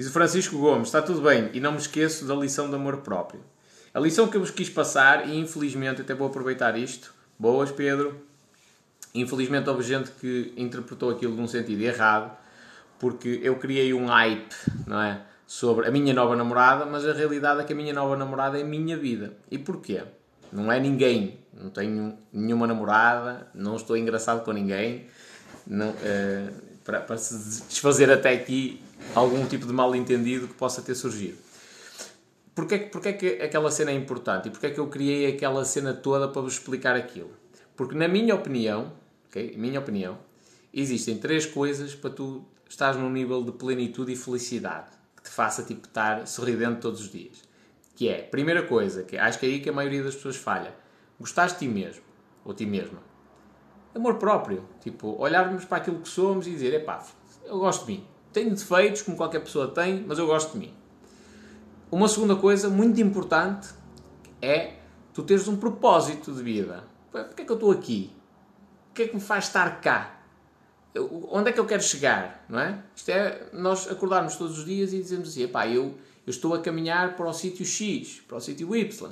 Diz o Francisco Gomes, está tudo bem, e não me esqueço da lição de amor próprio. A lição que eu vos quis passar, e infelizmente até vou aproveitar isto. Boas, Pedro. Infelizmente houve gente que interpretou aquilo num sentido errado, porque eu criei um hype, não é? Sobre a minha nova namorada, mas a realidade é que a minha nova namorada é a minha vida. E porquê? Não é ninguém. Não tenho nenhuma namorada, não estou engraçado com ninguém. Não, uh, para, para se desfazer até aqui algum tipo de mal entendido que possa ter surgido. Porquê, porquê que aquela cena é importante e porquê que eu criei aquela cena toda para vos explicar aquilo? Porque na minha opinião, okay, minha opinião, existem três coisas para tu estás num nível de plenitude e felicidade que te faça tipo estar sorridente todos os dias. Que é, primeira coisa, que acho que é aí que a maioria das pessoas falha. Gostaste de ti mesmo, ou ti mesma. Amor próprio. Tipo, olharmos para aquilo que somos e dizer, epá, eu gosto de mim. Tenho defeitos, como qualquer pessoa tem, mas eu gosto de mim. Uma segunda coisa muito importante é tu teres um propósito de vida. Porquê é que eu estou aqui? O que é que me faz estar cá? onde é que eu quero chegar, não é? Isto é nós acordarmos todos os dias e dizermos assim, eu, eu estou a caminhar para o sítio X, para o sítio Y.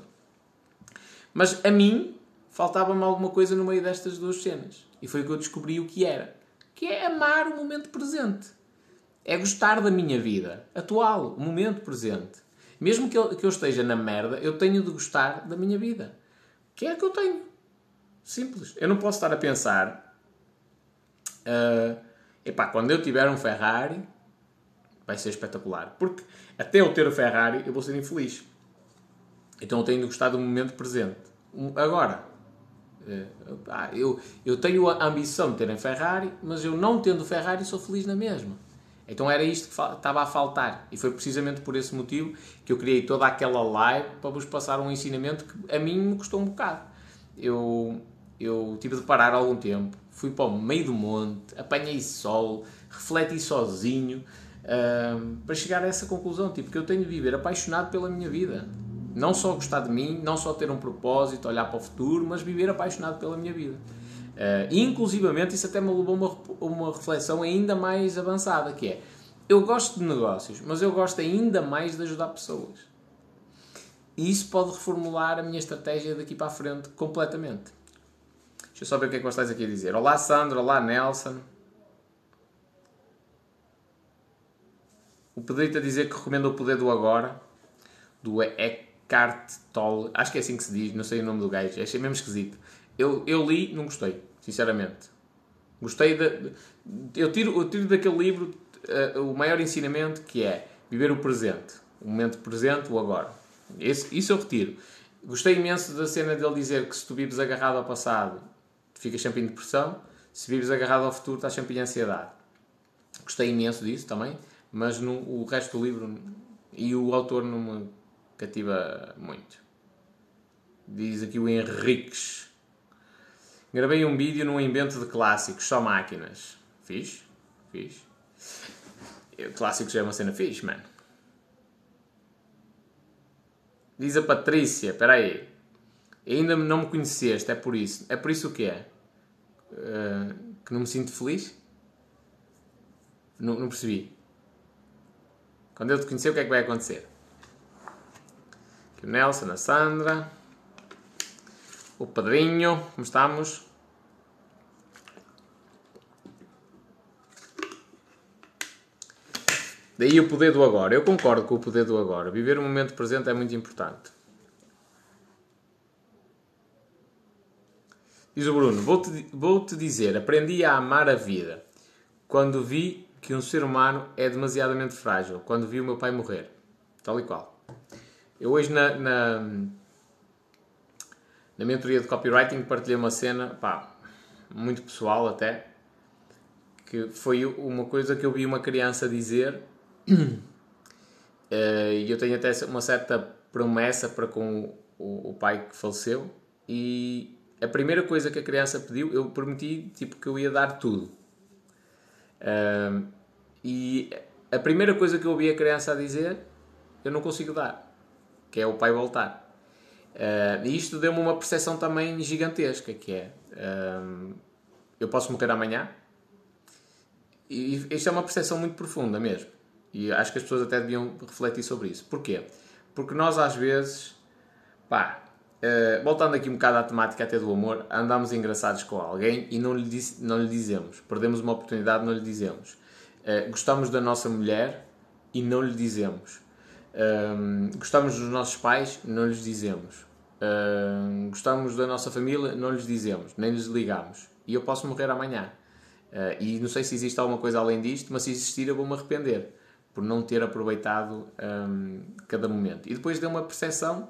Mas a mim faltava-me alguma coisa no meio destas duas cenas. E foi que eu descobri o que era. Que é amar o momento presente. É gostar da minha vida atual, o momento presente. Mesmo que eu, que eu esteja na merda, eu tenho de gostar da minha vida. Que é que eu tenho. Simples. Eu não posso estar a pensar uh, epá, quando eu tiver um Ferrari, vai ser espetacular. Porque até eu ter o Ferrari, eu vou ser infeliz. Então eu tenho de gostar do momento presente. Agora, uh, eu, eu tenho a ambição de ter um Ferrari, mas eu não tendo Ferrari sou feliz na mesma. Então era isto que estava a faltar. E foi precisamente por esse motivo que eu criei toda aquela live para vos passar um ensinamento que a mim me custou um bocado. Eu, eu tive de parar algum tempo, fui para o meio do monte, apanhei sol, refleti sozinho para chegar a essa conclusão, tipo, que eu tenho de viver apaixonado pela minha vida. Não só gostar de mim, não só ter um propósito, olhar para o futuro, mas viver apaixonado pela minha vida. Uh, inclusivamente isso até me levou a uma, uma reflexão ainda mais avançada, que é, eu gosto de negócios, mas eu gosto ainda mais de ajudar pessoas. E isso pode reformular a minha estratégia daqui para a frente completamente. Deixa eu só ver o que é que vocês aqui a dizer. Olá Sandro, olá Nelson. O Pedrito a dizer que recomenda o Poder do Agora, do Eckhart Tolle. Acho que é assim que se diz, não sei o nome do gajo, achei mesmo esquisito. Eu, eu li, não gostei, sinceramente. Gostei de, eu, tiro, eu tiro daquele livro uh, o maior ensinamento que é viver o presente. O momento presente, o agora. Esse, isso eu retiro. Gostei imenso da cena dele dizer que se tu vives agarrado ao passado ficas sempre em depressão. Se vives agarrado ao futuro, estás sempre em ansiedade. Gostei imenso disso também, mas no, o resto do livro e o autor não me cativa muito. Diz aqui o Henriques. Gravei um vídeo num invento de clássicos, só máquinas. Fiz? Fiz. Clássicos é uma cena fixe, mano. Diz a Patrícia, espera aí. Ainda não me conheceste, é por isso. É por isso o que é? Uh, que não me sinto feliz? Não, não, percebi. Quando eu te conhecer, o que é que vai acontecer? Aqui o Nelson, a Sandra, o Pedrinho, como estamos? Daí o poder do agora. Eu concordo com o poder do agora. Viver o momento presente é muito importante. Diz o Bruno: Vou-te vou -te dizer, aprendi a amar a vida quando vi que um ser humano é demasiadamente frágil, quando vi o meu pai morrer. Tal e qual. Eu hoje na, na, na mentoria de copywriting partilhei uma cena, pá, muito pessoal até, que foi uma coisa que eu vi uma criança dizer eh, e eu tenho até uma certa promessa para com o, pai que faleceu e a primeira coisa que a criança pediu, eu prometi tipo, que eu ia dar tudo. E a primeira coisa que eu ouvi a criança a dizer, eu não consigo dar, que é o pai voltar. Uh, e isto deu-me uma percepção também gigantesca, que é, uh, eu posso morrer amanhã, e isto é uma percepção muito profunda mesmo. E acho que as pessoas até deviam refletir sobre isso. Porquê? Porque nós às vezes, pá, uh, voltando aqui um bocado à temática até do amor, andamos engraçados com alguém e não lhe, diz, não lhe dizemos. Perdemos uma oportunidade, não lhe dizemos. Uh, gostamos da nossa mulher e não lhe dizemos. Uh, gostamos dos nossos pais, não lhes dizemos. Uh, gostamos da nossa família, não lhes dizemos, nem lhes ligamos. E eu posso morrer amanhã. Uh, e não sei se existe alguma coisa além disto, mas se existir eu vou-me arrepender por não ter aproveitado um, cada momento. E depois deu uma percepção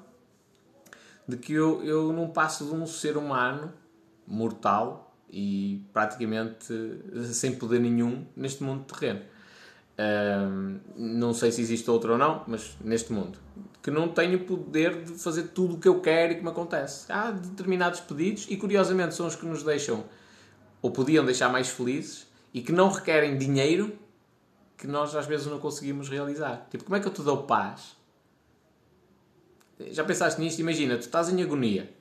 de que eu, eu não passo de um ser humano mortal e praticamente sem poder nenhum neste mundo terreno. Um, não sei se existe outro ou não, mas neste mundo. Que não tenho poder de fazer tudo o que eu quero e que me acontece. Há determinados pedidos e curiosamente são os que nos deixam ou podiam deixar mais felizes e que não requerem dinheiro que nós às vezes não conseguimos realizar. Tipo, como é que eu te dou paz? Já pensaste nisto? Imagina, tu estás em agonia.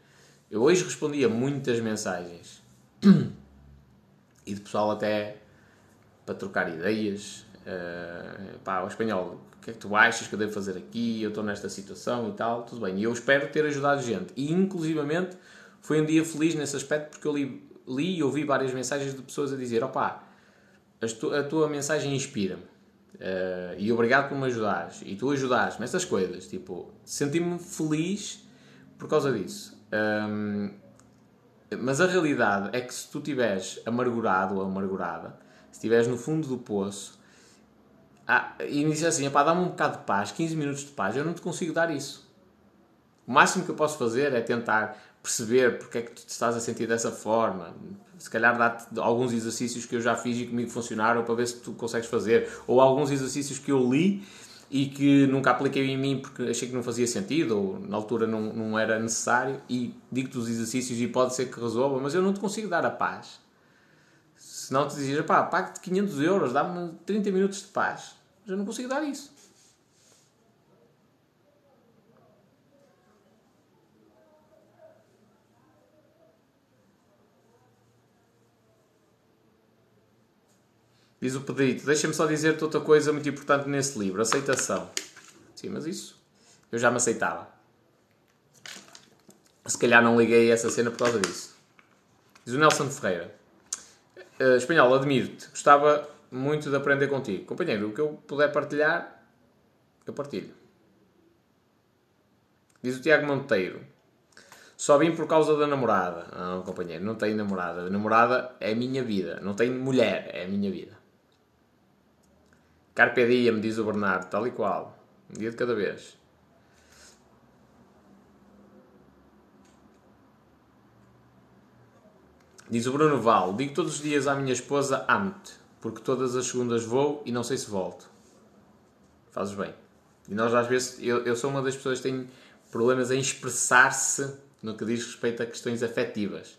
Eu hoje respondia muitas mensagens e de pessoal até para trocar ideias. Uh, pá, o espanhol, o que é que tu achas que eu devo fazer aqui? Eu estou nesta situação e tal, tudo bem. E eu espero ter ajudado gente. E inclusivamente foi um dia feliz nesse aspecto porque eu li, li e ouvi várias mensagens de pessoas a dizer: opá, tu, a tua mensagem inspira-me. Uh, e obrigado por me ajudares. E tu ajudaste-me, essas coisas. Tipo, senti-me feliz por causa disso. Um, mas a realidade é que se tu estiveres amargurado ou amargurada, se estiveres no fundo do poço, ah, e me disser assim, dá-me um bocado de paz, 15 minutos de paz, eu não te consigo dar isso. O máximo que eu posso fazer é tentar perceber porque é que tu te estás a sentir dessa forma. Se calhar dá-te alguns exercícios que eu já fiz e comigo funcionaram para ver se tu consegues fazer. Ou alguns exercícios que eu li e que nunca apliquei em mim porque achei que não fazia sentido ou na altura não, não era necessário. E digo-te os exercícios e pode ser que resolva, mas eu não te consigo dar a paz. Se não te dizes, pá, pague-te 500 euros, dá-me 30 minutos de paz. Mas eu não consigo dar isso. Diz o Pedrito. Deixa-me só dizer-te outra coisa muito importante nesse livro: aceitação. Sim, mas isso eu já me aceitava. Se calhar não liguei essa cena por causa disso. Diz o Nelson Ferreira. Uh, espanhol, admiro-te. Gostava muito de aprender contigo. Companheiro, o que eu puder partilhar, eu partilho. Diz o Tiago Monteiro. Só vim por causa da namorada. Não, companheiro, não tenho namorada. A namorada é a minha vida. Não tenho mulher, é a minha vida. Carpe diem, diz o Bernardo, tal e qual. Um dia de cada vez. Diz o Bruno Val, digo todos os dias à minha esposa amo-te, porque todas as segundas vou e não sei se volto. Fazes bem. E nós às vezes, eu, eu sou uma das pessoas que tem problemas em expressar-se no que diz respeito a questões afetivas.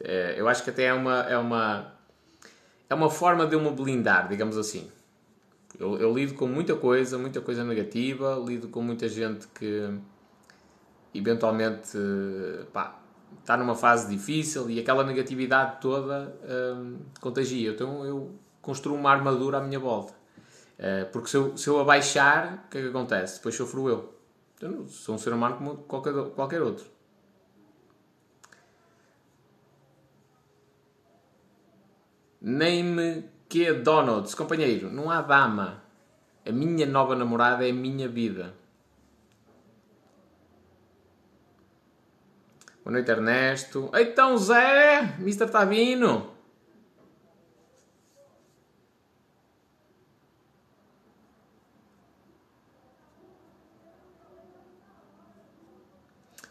É, eu acho que até é uma, é uma, é uma forma de eu me blindar, digamos assim. Eu, eu, lido com muita coisa, muita coisa negativa, lido com muita gente que eventualmente pá, está numa fase difícil e aquela negatividade toda hum, contagia. Então eu construo uma armadura à minha volta. Uh, porque se eu, se eu abaixar, o que é que acontece? Depois sofro eu. Então, sou um ser humano como qualquer, qualquer outro. Nem me que Donuts, companheiro, não há dama. A minha nova namorada é a minha vida. Boa noite, Ernesto. Então, Zé, Mr. Tavino.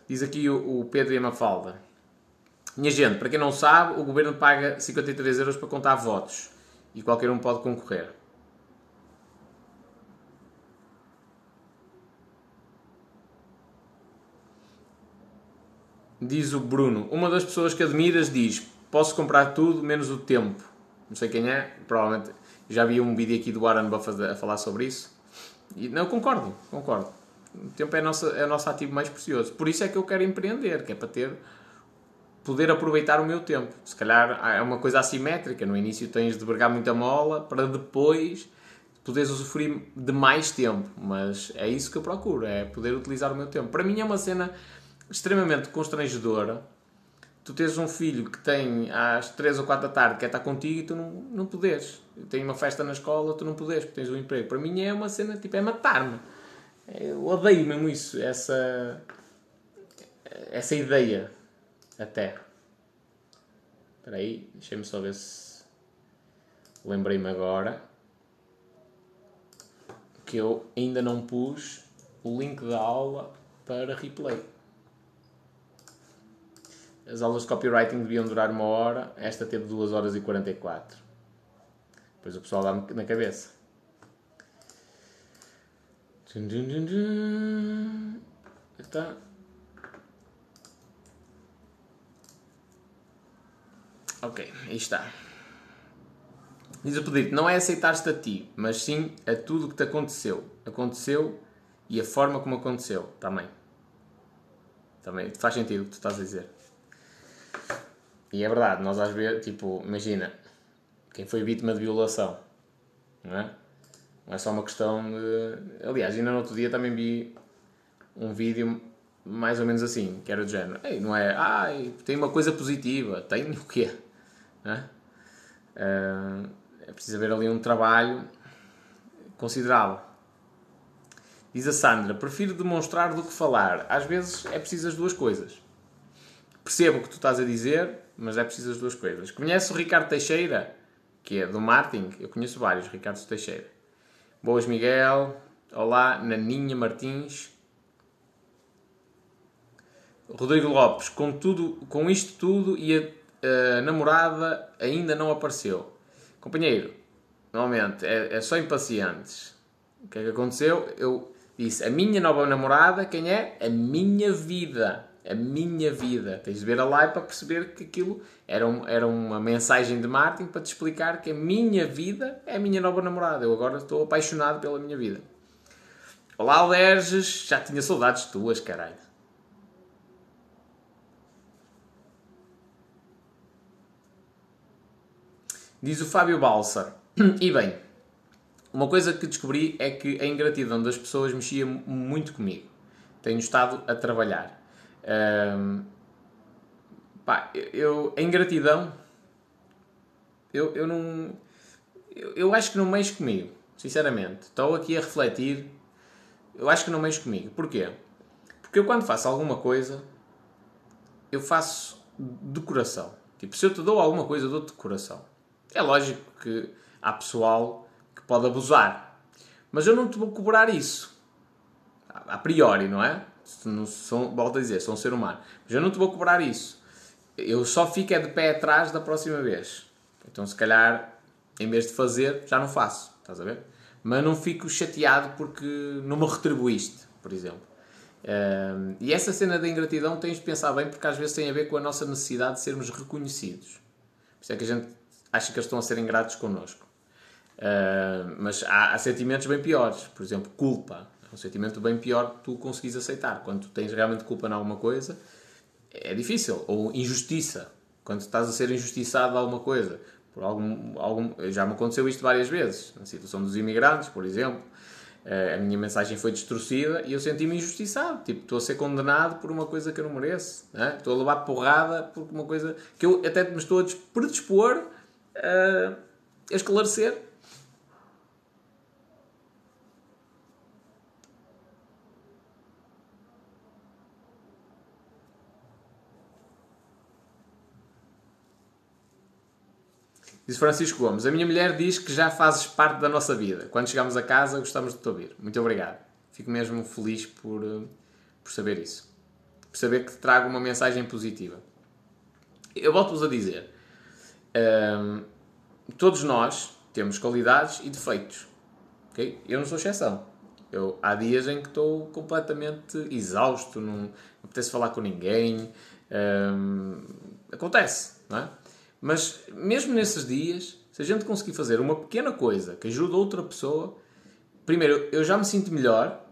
Diz aqui o, o Pedro e a Mafalda. Minha gente, para quem não sabe, o governo paga 53 euros para contar votos e qualquer um pode concorrer. Diz o Bruno, uma das pessoas que admiras diz: Posso comprar tudo menos o tempo. Não sei quem é, provavelmente já vi um vídeo aqui do Warren Buffett a falar sobre isso. E não concordo, concordo. O tempo é, nossa, é o nosso ativo mais precioso. Por isso é que eu quero empreender, que é para ter poder aproveitar o meu tempo. Se calhar é uma coisa assimétrica. No início tens de bregar muita mola para depois poderes usufruir de mais tempo, mas é isso que eu procuro, é poder utilizar o meu tempo. Para mim é uma cena extremamente constrangedora. Tu tens um filho que tem às 3 ou 4 da tarde quer estar contigo e tu não, não podes. Tem uma festa na escola, tu não podes, porque tens um emprego. Para mim é uma cena, tipo, é matar-me. Eu odeio mesmo isso, essa, essa ideia, até. Espera aí, deixa-me só ver se... Lembrei-me agora que eu ainda não pus o link da aula para replay. As aulas de copywriting deviam durar uma hora, esta teve 2 horas e 44. Depois o pessoal dá-me na cabeça. Está. Ok, aí está. Diz o pedido, não é aceitar-te a ti, mas sim a tudo o que te aconteceu. Aconteceu e a forma como aconteceu, também. Também faz sentido o que tu estás a dizer. E é verdade, nós às vezes, tipo, imagina, quem foi vítima de violação, não é? Não é só uma questão de. Aliás, ainda no outro dia também vi um vídeo mais ou menos assim, que era do género. Ei, não é. Ai, tem uma coisa positiva. Tem o quê? É? é preciso haver ali um trabalho considerável. Diz a Sandra: prefiro demonstrar do que falar. Às vezes é preciso as duas coisas. Percebo o que tu estás a dizer, mas é preciso as duas coisas. Conhece o Ricardo Teixeira, que é do marketing? Eu conheço vários, Ricardo Teixeira. Boas, Miguel. Olá, Naninha Martins. Rodrigo Lopes, com, tudo, com isto tudo e a, a namorada ainda não apareceu. Companheiro, normalmente é, é, só impacientes. O que é que aconteceu? Eu disse: a minha nova namorada, quem é? A minha vida a minha vida. Tens de ver a live para perceber que aquilo era, um, era uma mensagem de marketing para te explicar que a minha vida é a minha nova namorada. Eu agora estou apaixonado pela minha vida. Olá, Alerges. Já tinha saudades tuas, caralho. Diz o Fábio Balsa. E bem, uma coisa que descobri é que a ingratidão das pessoas mexia muito comigo. Tenho estado a trabalhar. Um, pá, eu, em gratidão, eu, eu não. Eu, eu acho que não mexe comigo, sinceramente. Estou aqui a refletir. Eu acho que não mexe comigo. Porquê? Porque eu, quando faço alguma coisa, eu faço de coração. Tipo, se eu te dou alguma coisa, eu dou-te de coração. É lógico que há pessoal que pode abusar. Mas eu não te vou cobrar isso. A priori, não é? Sou, volto a dizer, sou um ser humano. Mas eu não te vou cobrar isso. Eu só fico é de pé atrás da próxima vez. Então, se calhar, em vez de fazer, já não faço. Estás a ver? Mas não fico chateado porque não me retribuíste, por exemplo. Um, e essa cena da ingratidão tens de pensar bem porque às vezes tem a ver com a nossa necessidade de sermos reconhecidos. Por isso é que a gente acha que eles estão a ser ingratos connosco. Uh, mas há, há, sentimentos bem piores. Por exemplo, culpa. Um sentimento bem pior que tu conseguis aceitar. Quando tu tens realmente culpa em alguma coisa, é difícil. Ou injustiça. Quando estás a ser injustiçado de alguma coisa. Por algum, algum, já me aconteceu isto várias vezes. Na situação dos imigrantes, por exemplo. Eh, a minha mensagem foi distorcida e eu senti-me injustiçado. Tipo, estou a ser condenado por uma coisa que eu não mereço. Né? Estou a levar porrada por uma coisa que eu até me estou a predispor a esclarecer Diz Francisco Gomes: A minha mulher diz que já fazes parte da nossa vida. Quando chegamos a casa, gostamos de te ouvir. Muito obrigado. Fico mesmo feliz por, eh, por saber isso. Por saber que trago uma mensagem positiva. Eu volto-vos a dizer: ehm, todos nós temos qualidades e defeitos. Okay? Eu não sou exceção. Eu, há dias em que estou completamente exausto, não, não apetece falar com ninguém. Ehm, acontece, não é? Mas mesmo nesses dias, se a gente conseguir fazer uma pequena coisa que ajude outra pessoa, primeiro eu já me sinto melhor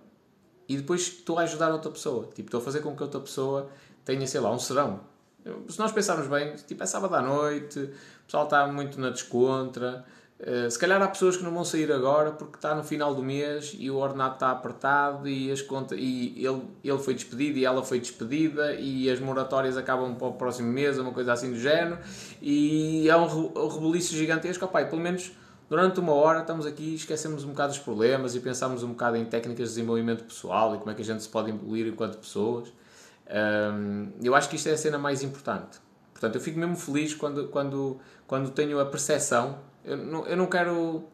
e depois estou a ajudar outra pessoa. Tipo, estou a fazer com que outra pessoa tenha, sei lá, um serão. Se nós pensarmos bem, tipo, é sábado à noite, o pessoal está muito na descontra, Uh, se calhar há pessoas que não vão sair agora porque está no final do mês e o ordenado está apertado e, as contas, e ele, ele foi despedido e ela foi despedida e as moratórias acabam para o próximo mês, uma coisa assim do género, e é um, um rebuliço gigantesco. Opa, pelo menos durante uma hora estamos aqui, esquecemos um bocado os problemas e pensamos um bocado em técnicas de desenvolvimento pessoal e como é que a gente se pode evoluir enquanto pessoas. Um, eu acho que isto é a cena mais importante. Portanto, eu fico mesmo feliz quando, quando, quando tenho a percepção eu não, eu não quero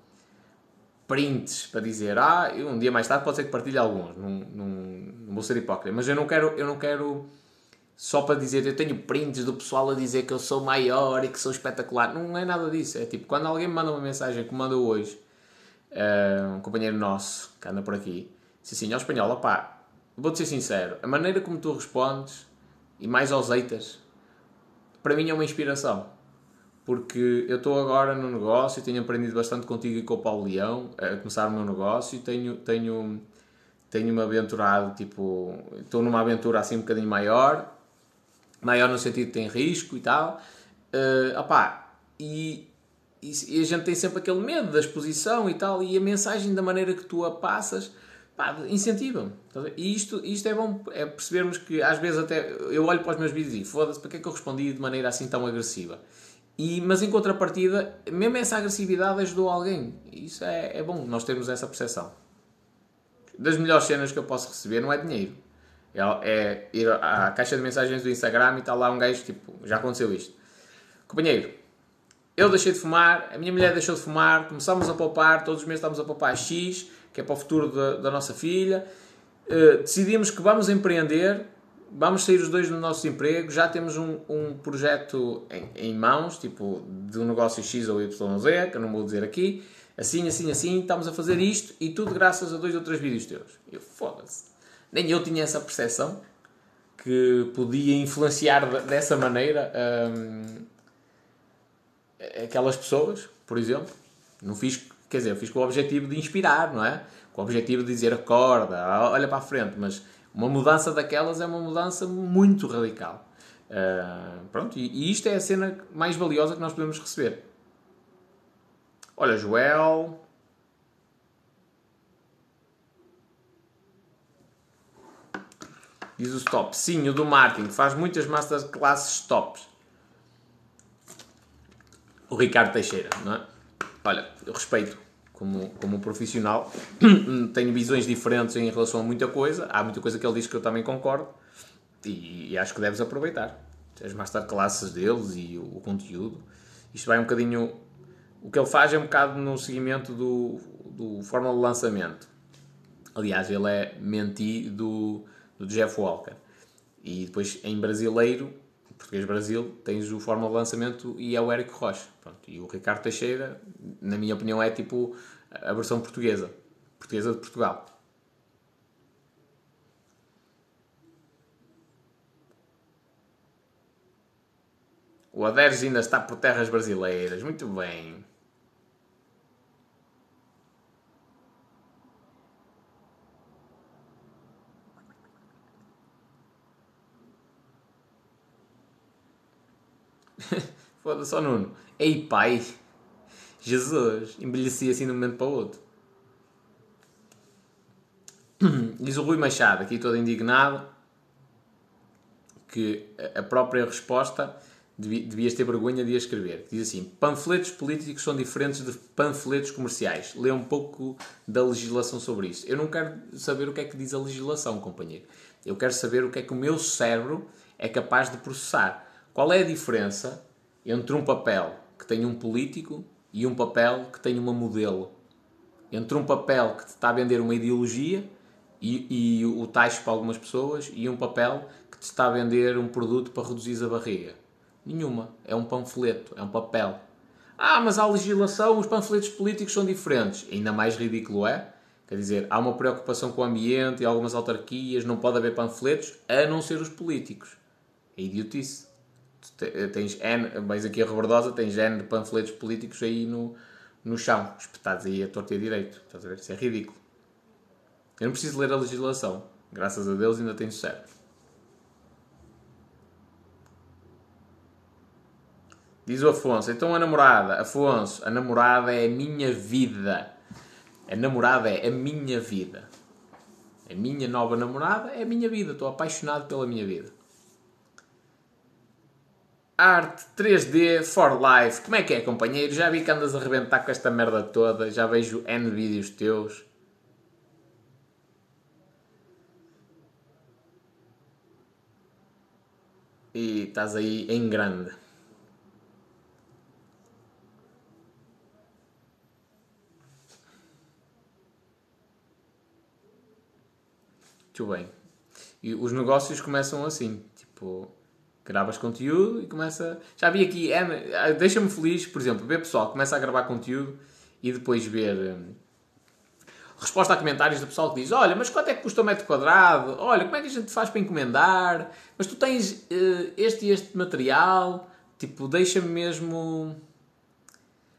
prints para dizer, ah, um dia mais tarde pode ser que partilhe alguns, não, não, não vou ser hipócrita, mas eu não quero, eu não quero só para dizer, eu tenho prints do pessoal a dizer que eu sou maior e que sou espetacular, não é nada disso, é tipo, quando alguém me manda uma mensagem como mandou hoje, uh, um companheiro nosso que anda por aqui, disse assim, ao espanhol, opá, vou-te ser sincero, a maneira como tu respondes e mais auseitas, para mim é uma inspiração porque eu estou agora no negócio e tenho aprendido bastante contigo e com o Paulo Leão a começar o meu negócio e tenho, tenho, tenho-me aventurado, tipo, estou numa aventura assim um bocadinho maior, maior no sentido que tem risco e tal, uh, opá, e, e, e, a gente tem sempre aquele medo da exposição e tal, e a mensagem da maneira que tu a passas, incentiva-me. E isto, isto é bom, é percebermos que às vezes até eu olho para os meus vídeos e foda-se, para que é que eu respondi de maneira assim tão agressiva? E, mas em contrapartida, mesmo essa agressividade ajudou alguém. Isso é, é bom, nós termos essa percepção. Das melhores cenas que eu posso receber não é dinheiro. É, é ir à caixa de mensagens do Instagram e está lá um gajo tipo, já aconteceu isto. Companheiro, eu deixei de fumar, a minha mulher deixou de fumar, começamos a poupar, todos os meses estamos a poupar X, que é para o futuro da, da nossa filha. Uh, decidimos que vamos empreender vamos sair os dois do nosso emprego, já temos um, um projeto em, em, mãos, tipo de um negócio X ou Y ou Z, que eu não vou dizer aqui, assim, assim, assim, estamos a fazer isto e tudo graças a dois ou três vídeos teus. Eu foda-se. Nem eu tinha essa percepção que podia influenciar dessa maneira hum, aquelas pessoas, por exemplo. Não fiz, quer dizer, fiz com o objetivo de inspirar, não é? Com o objetivo de dizer acorda, olha para a frente, mas uma mudança daquelas é uma mudança muito radical. Uh, pronto, e, e, isto é a cena mais valiosa que nós podemos receber. Olha, Joel. Diz o stop. Sim, o do marketing. Faz muitas masterclasses tops. O Ricardo Teixeira, não é? Olha, eu respeito como, como profissional, tenho visões diferentes em relação a muita coisa. Há muita coisa que ele diz que eu também concordo e, e acho que deves aproveitar. As masterclasses deles e o, o, conteúdo. Isto vai um bocadinho. O que ele faz é um bocado no seguimento do, do fórmula de lançamento. Aliás, ele é menti do, do Jeff Walker. E depois em brasileiro Português Brasil, tens o Fórmula de Lançamento e é o Érico Rocha. Pronto. E o Ricardo Teixeira, na minha opinião, é tipo a versão portuguesa. Portuguesa de Portugal. O Aderes ainda está por terras brasileiras. Muito bem. Foda-se, só Nuno. Ei pai, Jesus, envelheci assim de um momento para o outro. Diz o Rui Machado, aqui todo indignado, que a própria resposta devias ter vergonha de a escrever. Diz assim: panfletos políticos são diferentes de panfletos comerciais. Lê um pouco da legislação sobre isso. Eu não quero saber o que é que diz a legislação, companheiro. Eu quero saber o que é que o meu cérebro é capaz de processar. Qual é a diferença entre um papel que tem um político e um papel que tem uma modelo. Entre um papel que te está a vender uma ideologia e, e o taxa para algumas pessoas e um papel que te está a vender um produto para reduzir a barriga. Nenhuma. É um panfleto, é um papel. Ah, mas há legislação, os panfletos políticos são diferentes. Ainda mais ridículo é. Quer dizer, há uma preocupação com o ambiente e algumas autarquias, não pode haver panfletos, a não ser os políticos. É idiotice tens N, vais aqui a Rebordosa, tens N de panfletos políticos aí no, no chão, espetados aí a torta e a direito. Estás a ver? Isso é ridículo. Eu não preciso ler a legislação. Graças a Deus ainda tenho certo. Diz o Afonso, então a namorada, Afonso, a namorada é a minha vida. A namorada é a minha vida. A minha nova namorada é a minha vida. Estou apaixonado pela minha vida. Arte 3D for Life. Como é que é, companheiro? Já vi que andas a arrebentar com esta merda toda. Já vejo N vídeos teus. E estás aí em grande. Muito bem. E os negócios começam assim, tipo, gravas conteúdo e começa. Já vi aqui, é, deixa-me feliz, por exemplo, ver pessoal começa a gravar conteúdo e depois ver hum, resposta a comentários do pessoal que diz: Olha, mas quanto é que custa o metro quadrado? Olha, como é que a gente faz para encomendar? Mas tu tens uh, este e este material. Tipo, deixa-me mesmo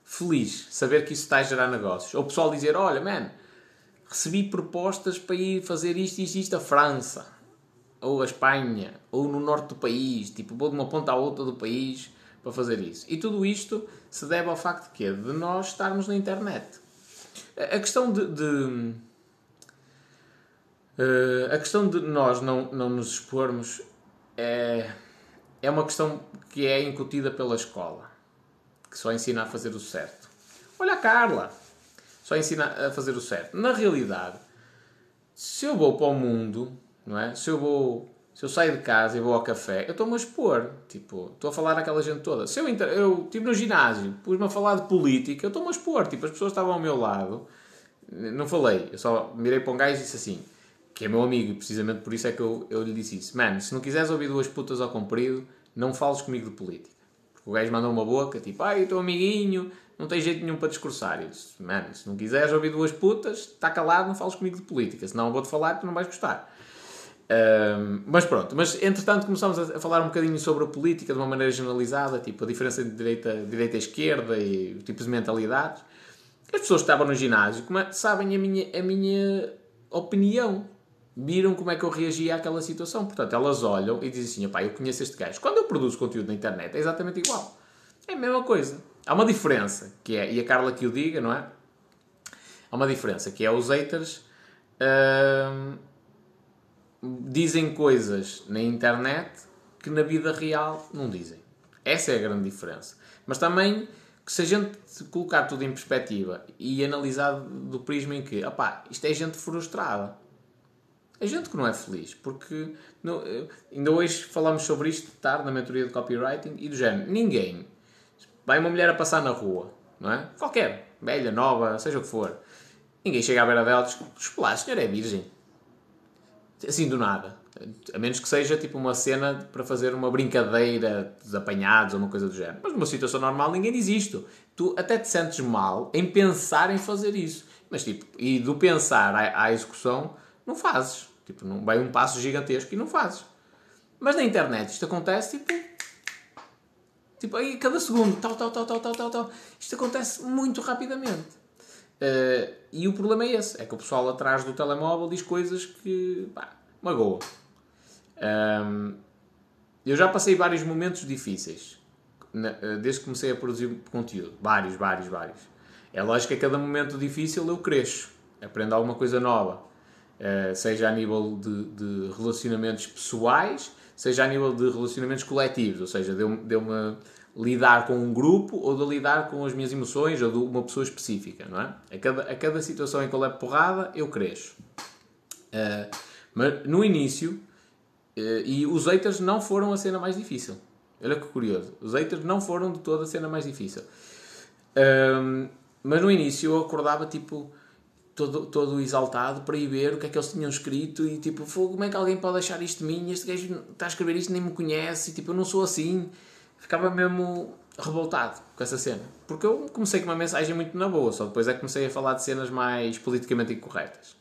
feliz saber que isso está a gerar negócios. Ou o pessoal dizer: Olha, man recebi propostas para ir fazer isto e isto, isto a França, ou a Espanha, ou no norte do país, tipo, vou de uma ponta à outra do país para fazer isso. E tudo isto se deve ao facto de quê? De nós estarmos na internet. A questão de, de Uh, a questão de nós não, não nos expormos é, é uma questão que é incutida pela escola, que só ensina a fazer o certo. Olha a Carla, só ensina a fazer o certo. Na realidade, se eu vou para o mundo, não é? Se eu vou, se eu saio de casa e vou ao café, eu estou-me a expor. Tipo, estou a falar àquela gente toda. Se eu, eu estive no ginásio, pus-me a falar de política, eu estou-me a expor. Tipo, as pessoas estavam ao meu lado. Não falei, eu só mirei para um gajo e disse assim, que é meu amigo, e precisamente por isso é que eu, eu lhe disse isso. Mano, se não quiseres ouvir duas putas ao comprido, não fales comigo de política. Porque o gajo mandou uma boca, tipo, ai, teu amiguinho, não tem jeito nenhum para discursar. Eu disse, mano, se não quiseres ouvir duas putas, está calado, não fales comigo de política, senão eu vou-te falar e tu não vais gostar. Um, mas pronto, mas entretanto começamos a falar um bocadinho sobre a política de uma maneira generalizada, tipo a diferença entre direita, direita e esquerda e tipos de mentalidades. As pessoas que estavam no ginásio como é, sabem a minha, a minha opinião, viram como é que eu reagia àquela situação. Portanto, elas olham e dizem assim: pá, eu conheço este gajo. Quando eu produzo conteúdo na internet é exatamente igual. É a mesma coisa. Há uma diferença, que é, e a Carla que o diga, não é? Há uma diferença, que é os haters dizem coisas na internet que na vida real não dizem. Essa é a grande diferença. Mas também que se a gente colocar tudo em perspectiva e analisar do prisma em que, opá, isto é gente frustrada. É gente que não é feliz, porque não, ainda hoje falámos sobre isto tarde na mentoria de copywriting e do género, ninguém Vai uma mulher a passar na rua, não é? Qualquer, velha, nova, seja o que for. Ninguém chega à beira dela e diz: Desculpa, a senhora é virgem. Assim do nada. A menos que seja tipo uma cena para fazer uma brincadeira dos apanhados ou uma coisa do género. Mas numa situação normal ninguém diz isto. Tu até te sentes mal em pensar em fazer isso. Mas tipo, e do pensar à, à execução, não fazes. Tipo, não vai um passo gigantesco e não fazes. Mas na internet isto acontece tipo Tipo, aí cada segundo, tal, tal, tal, tal, tal, tal, tal. Isto acontece muito rapidamente. Uh, e o problema é esse: é que o pessoal atrás do telemóvel diz coisas que, pá, magoa. Um, eu já passei vários momentos difíceis eh, desde que comecei a produzir conteúdo. Vários, vários, vários. É lógico que a cada momento difícil eu cresço, aprendo alguma coisa nova. Uh, seja a nível de, de relacionamentos pessoais, seja a nível de relacionamentos coletivos, ou seja, deu-me deu lidar com um grupo ou de lidar com as minhas emoções ou de uma pessoa específica, não é? A cada, a cada situação em que eu levo porrada, eu cresço. Uh, mas no início, uh, e os haters não foram a cena mais difícil. Olha que curioso. Os haters não foram de toda a cena mais difícil. Mas no início eu acordava tipo todo, todo exaltado para ir ver o que é que eles tinham escrito e tipo, como é que alguém pode achar isto de mim? Este gajo está a escrever isto nem me conhece e tipo, eu não sou assim ficava mesmo revoltado com essa cena. Porque eu comecei com uma mensagem muito na boa, só depois é que comecei a falar de cenas mais politicamente incorretas.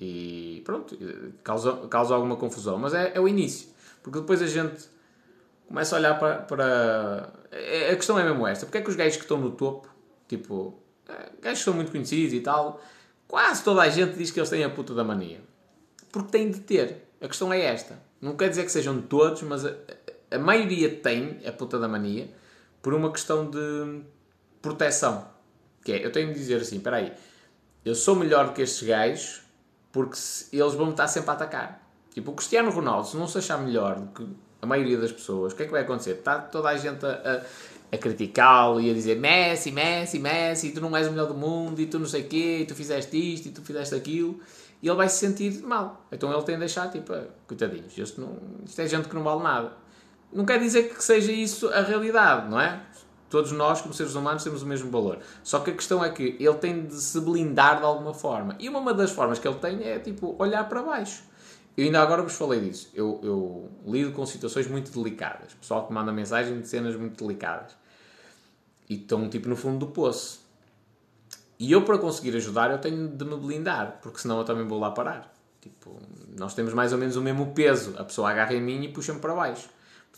E pronto, causa, causa alguma confusão. Mas é, é o início. Porque depois a gente começa a olhar para, para. A questão é mesmo esta: porque é que os gajos que estão no topo, tipo, é, gajos que são muito conhecidos e tal, quase toda a gente diz que eles têm a puta da mania. Porque têm de ter. A questão é esta. Não quer dizer que sejam todos, mas a maioria tem a puta da mania por uma questão de proteção. Que é, eu tenho de dizer assim, espera aí, eu sou melhor do que estes gajos porque eles vão estar sempre a atacar. Tipo, o Cristiano Ronaldo, se não se achar melhor do que a maioria das pessoas, o que é que vai acontecer? Está toda a gente a, a, a criticá-lo e a dizer Messi, Messi, Messi, tu não és o melhor do mundo, e tu não sei o quê, e tu fizeste isto, e tu fizeste aquilo, e ele vai se sentir mal. Então ele tem de deixar, tipo, coitadinhos, isto, não, isto é gente que não vale nada. Não quer dizer que seja isso a realidade, não é? Todos nós, como seres humanos, temos o mesmo valor. Só que a questão é que ele tem de se blindar de alguma forma. E uma das formas que ele tem é, tipo, olhar para baixo. Eu ainda agora vos falei disso. Eu, eu lido com situações muito delicadas. Pessoal que manda mensagem de cenas muito delicadas. E estão, tipo, no fundo do poço. E eu, para conseguir ajudar, eu tenho de me blindar. Porque senão eu também vou lá parar. Tipo, nós temos mais ou menos o mesmo peso. A pessoa agarra em mim e puxa-me para baixo.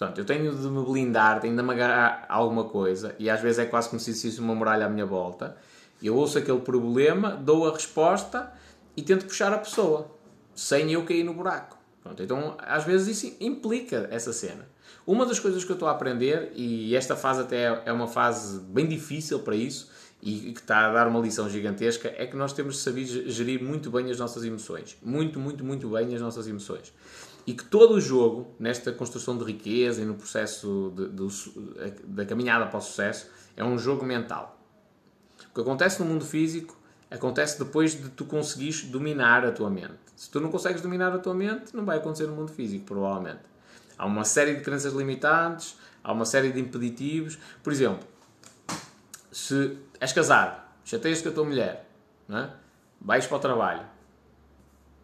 Portanto, eu tenho de me blindar, tenho de me agarrar alguma coisa, e às vezes é quase como se existisse uma muralha à minha volta. Eu ouço aquele problema, dou a resposta e tento puxar a pessoa, sem eu cair no buraco. Pronto, então, às vezes isso implica essa cena. Uma das coisas que eu estou a aprender, e esta fase até é uma fase bem difícil para isso, e que está a dar uma lição gigantesca, é que nós temos de saber gerir muito bem as nossas emoções. Muito, muito, muito bem as nossas emoções e que todo o jogo, nesta construção de riqueza e no processo de, de, da caminhada para o sucesso, é um jogo mental. O que acontece no mundo físico acontece depois de tu conseguires dominar a tua mente. Se tu não consegues dominar a tua mente, não vai acontecer no mundo físico, provavelmente. Há uma série de crenças limitantes, há uma série de impeditivos. Por exemplo, se és casado, chateias com a tua mulher, não é? vais para o trabalho,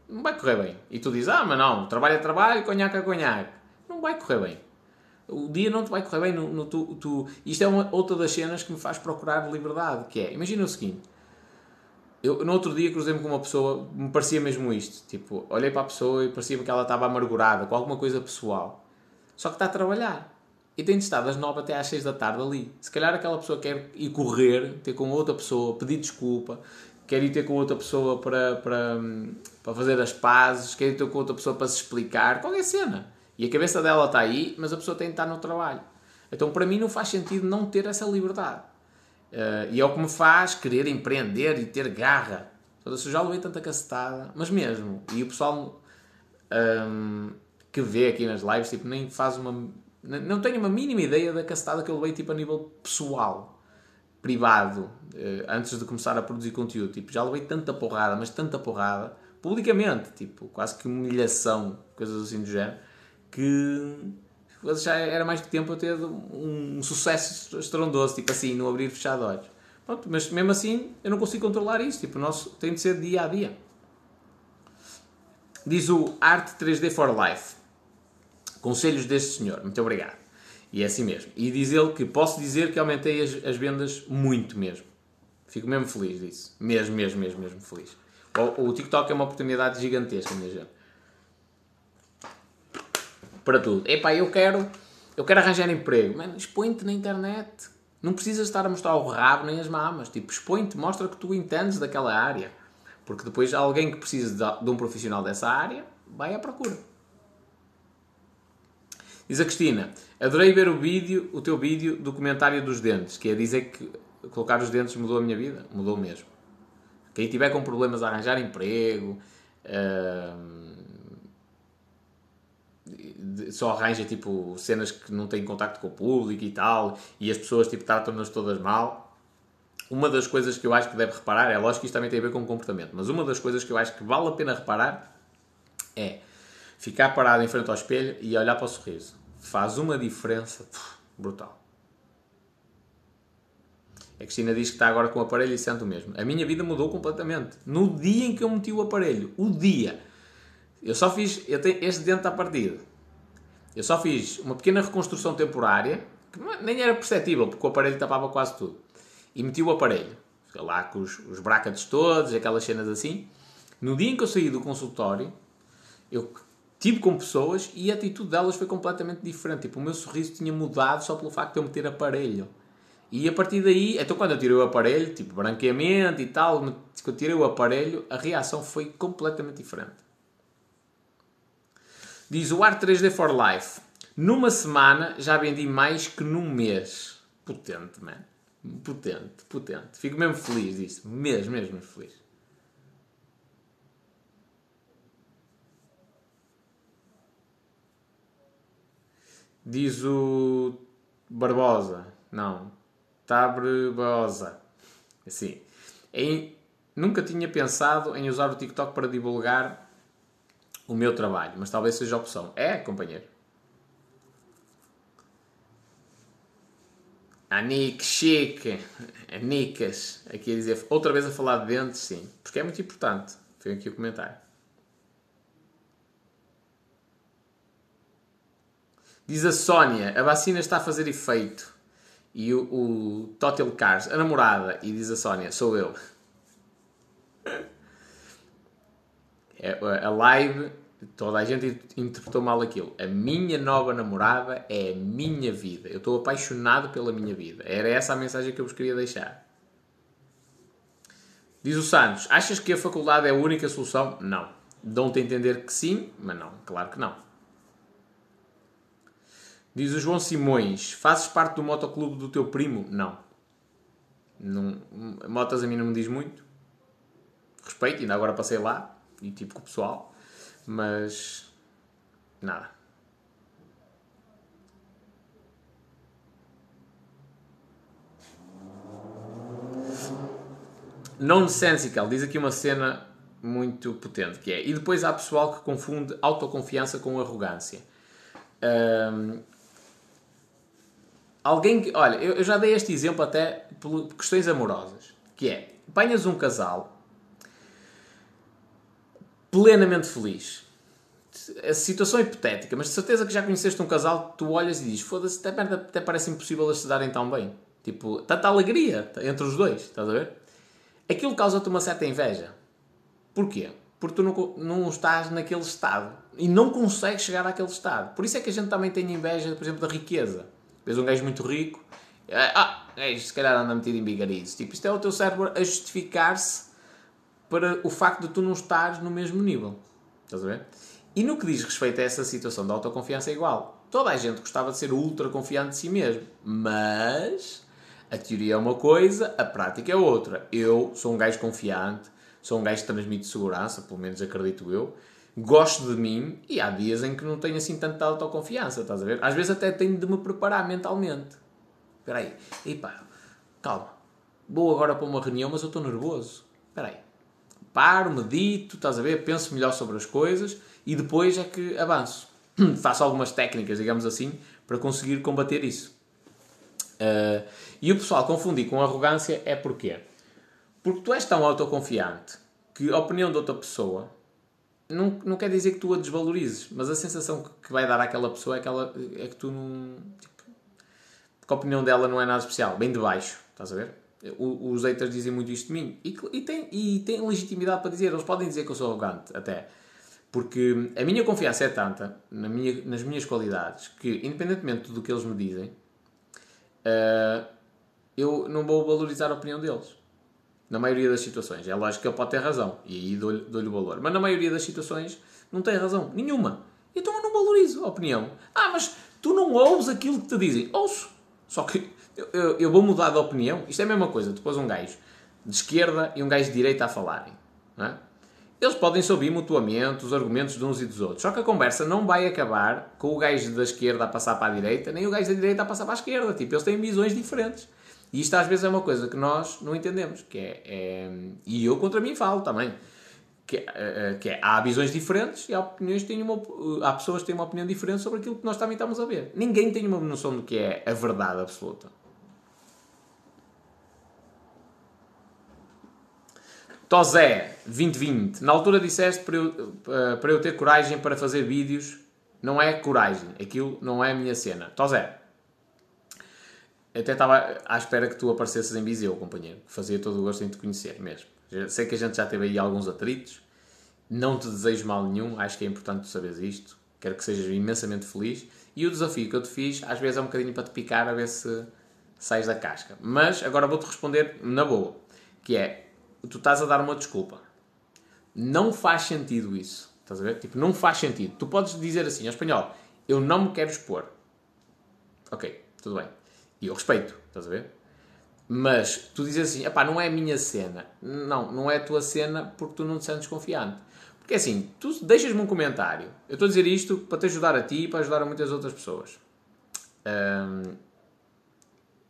não vai correr bem. E tu dizes, ah, mas não, trabalho é trabalho, conhaque é conhaque. Não vai correr bem. O dia não te vai correr bem. No, no tu, tu... Isto é uma, outra das cenas que me faz procurar liberdade, que é, imagina o seguinte, eu no outro dia cruzei-me com uma pessoa, me parecia mesmo isto, tipo, olhei para a pessoa e parecia-me que ela estava amargurada com alguma coisa pessoal, só que está a trabalhar. E tem de estar das 9 até às 6 da tarde ali. Se calhar aquela pessoa quer ir correr, ter com outra pessoa, pedir desculpa, quer ir ter com outra pessoa para, para, para fazer as pazes, quer ir ter com outra pessoa para se explicar, qualquer cena. E a cabeça dela está aí, mas a pessoa tem de estar no trabalho. Então, para mim, não faz sentido não ter essa liberdade. Uh, e é o que me faz querer empreender e ter garra. Eu já levei tanta cacetada, mas mesmo. E o pessoal um, que vê aqui nas lives, tipo, nem faz uma. Não tem uma mínima ideia da cacetada que eu levei, tipo, a nível pessoal privado, eh, antes de começar a produzir conteúdo. Tipo, já levei tanta porrada, mas tanta porrada, publicamente, tipo, quase que humilhação, coisas assim do género, que já era mais que tempo eu ter um, sucesso estrondoso, tipo assim, no abrir e fechar de olhos. Pronto, mas mesmo assim eu não consigo controlar isso, tipo, o nosso tem de ser dia a dia. Diz o Art 3D for Life. Conselhos deste senhor. Muito obrigado. E é assim mesmo. E diz ele que posso dizer que aumentei as, as vendas muito mesmo. Fico mesmo feliz disso. Mesmo, mesmo, mesmo, mesmo feliz. O, o TikTok é uma oportunidade gigantesca, minha gente. Para tudo. Epá, eu quero, eu quero arranjar emprego. Mano, expõe-te na internet. Não precisas estar a mostrar o rabo nem as mamas. Tipo, expõe-te, mostra que tu entendes daquela área. Porque depois alguém que precisa de, de um profissional dessa área vai à procura. Diz a Cristina, adorei ver o vídeo, o teu vídeo do comentário dos dentes, que é dizer que colocar os dentes mudou a minha vida. Mudou mesmo. Quem tiver com problemas a arranjar emprego, uh, só arranja tipo cenas que não têm contacto com o público e tal, e as pessoas tipo tratam-nas todas mal. Uma das coisas que eu acho que deve reparar, é lógico que isto também tem a ver com comportamento, mas uma das coisas que eu acho que vale a pena reparar é ficar parado em frente ao espelho e olhar para o sorriso faz uma diferença puf, brutal. A Cristina diz que está agora com o aparelho e sente o mesmo. A minha vida mudou completamente. No dia em que eu meti o aparelho, o dia. Eu só fiz. Eu tenho este dente à partida. Eu só fiz uma pequena reconstrução temporária, que nem era perceptível, porque o aparelho tapava quase tudo. E meti o aparelho. Lá com os, os brackets todos, aquelas cenas assim. No dia em que eu saí do consultório, eu tive com pessoas e a atitude delas foi completamente diferente. Tipo, o meu sorriso tinha mudado só pelo facto de eu meter aparelho. E a partir daí, então quando eu tirei o aparelho, tipo branqueamento e tal, quando eu tirei o aparelho, a reação foi completamente diferente. Diz o Art 3D for Life. Numa semana já vendi mais que num mês. Potente, man. Potente, potente. Fico mesmo feliz disso. Mesmo, mesmo feliz. Diz o Barbosa. Não. Tabrebosa. Assim. Em, nunca tinha pensado em usar o TikTok para divulgar o meu trabalho, mas talvez seja opção. É, companheiro. A Nick Chique, a Nicas, aqui a dizer, outra vez a falar de dentes, sim, porque é muito importante. Foi aqui o comentário. Diz a Sónia, a vacina está a fazer efeito. E o, o Total Cars, a namorada, e diz a Sónia, sou eu. É, a live, toda a gente interpretou mal aquilo. A minha nova namorada é a minha vida. Eu estou apaixonado pela minha vida. Era essa a mensagem que eu vos queria deixar. Diz o Santos, achas que a faculdade é a única solução? Não. Dão-te a entender que sim, mas não. Claro que não. Diz o João Simões: Fazes parte do motoclube do teu primo? Não. não. Motas a mim não me diz muito. Respeito, ainda agora passei lá e tipo com o pessoal, mas nada. Nonsensical, diz aqui uma cena muito potente que é. E depois há pessoal que confunde autoconfiança com arrogância. Um, Alguém que. Olha, eu, eu já dei este exemplo até por questões amorosas. Que é: apanhas um casal plenamente feliz. A situação é hipotética, mas de certeza que já conheceste um casal, tu olhas e dizes: foda-se, até, até parece impossível eles se darem tão bem. Tipo, tanta alegria entre os dois, estás a ver? Aquilo causa-te uma certa inveja. Porquê? Porque tu não, não estás naquele estado e não consegues chegar àquele estado. Por isso é que a gente também tem inveja, por exemplo, da riqueza Vês um gajo muito rico, é, ah, gajo se calhar anda metido em bigarices. Tipo, isto é o teu cérebro a justificar-se para o facto de tu não estares no mesmo nível. Estás a ver? E no que diz respeito a essa situação da autoconfiança é igual. Toda a gente gostava de ser ultra confiante de si mesmo, mas a teoria é uma coisa, a prática é outra. Eu sou um gajo confiante, sou um gajo que transmite segurança, pelo menos acredito eu, gosto de mim e há dias em que não tenho assim tanta autoconfiança, estás a ver? Às vezes até tenho de me preparar mentalmente. Espera aí, e pá, calma. Vou agora para uma reunião, mas eu estou nervoso. Espera aí. Paro, medito, estás a ver? Penso melhor sobre as coisas e depois é que avanço. Faço algumas técnicas, digamos assim, para conseguir combater isso. Uh, e o pessoal confundir com arrogância é porquê? Porque tu és tão autoconfiante que a opinião de outra pessoa não, não quer dizer que tu a desvalorizes, mas a sensação que vai dar àquela pessoa é que, ela, é que tu não. Tipo, porque a opinião dela não é nada especial, bem de baixo, estás a ver? os haters dizem muito isto de mim e, e, tem, e tem legitimidade para dizer, eles podem dizer que eu sou arrogante, até. Porque a minha confiança é tanta na minha, nas minhas qualidades que, independentemente do que eles me dizem, uh, eu não vou valorizar a opinião deles. Na maioria das situações. É lógico que ele pode ter razão. E aí dou-lhe dou o valor. Mas na maioria das situações não tem razão. Nenhuma. Então eu não valorizo a opinião. Ah, mas tu não ouves aquilo que te dizem. Ouço. Só que eu, eu, eu vou mudar de opinião. Isto é a mesma coisa. Depois um gajo de esquerda e um gajo de direita a falarem. É? Eles podem ouvir mutuamente os argumentos de uns e dos outros. Só que a conversa não vai acabar com o gajo da esquerda a passar para a direita, nem o gajo da direita a passar para a esquerda. Tipo, eles têm visões diferentes. E isto às vezes é uma coisa que nós não entendemos, que é, é e eu contra mim falo também, que é, que é, há visões diferentes e há, opiniões têm uma, há pessoas que têm uma opinião diferente sobre aquilo que nós também estamos a ver. Ninguém tem uma noção do que é a verdade absoluta. Tozé, 2020. Na altura disseste para eu, para eu ter coragem para fazer vídeos. Não é coragem. Aquilo não é a minha cena. Tozé, até estava à espera que tu aparecesses em Viseu, companheiro. Fazia todo o gosto em te conhecer mesmo. Sei que a gente já teve aí alguns atritos. Não te desejo mal nenhum. Acho que é importante tu saberes isto. Quero que sejas imensamente feliz. E o desafio que eu te fiz, às vezes é um bocadinho para te picar, a ver se sais da casca. Mas agora vou-te responder na boa. Que é, tu estás a dar uma desculpa. Não faz sentido isso. Estás a ver? Tipo, não faz sentido. Tu podes dizer assim, ao espanhol, Eu não me quero expor. Ok, tudo bem. E eu respeito, estás a ver? Mas tu dizes assim, pá, não é a minha cena. Não, não é a tua cena porque tu não te sentes confiante. Porque assim, tu deixas-me um comentário. Eu estou a dizer isto para te ajudar a ti e para ajudar a muitas outras pessoas. Hum,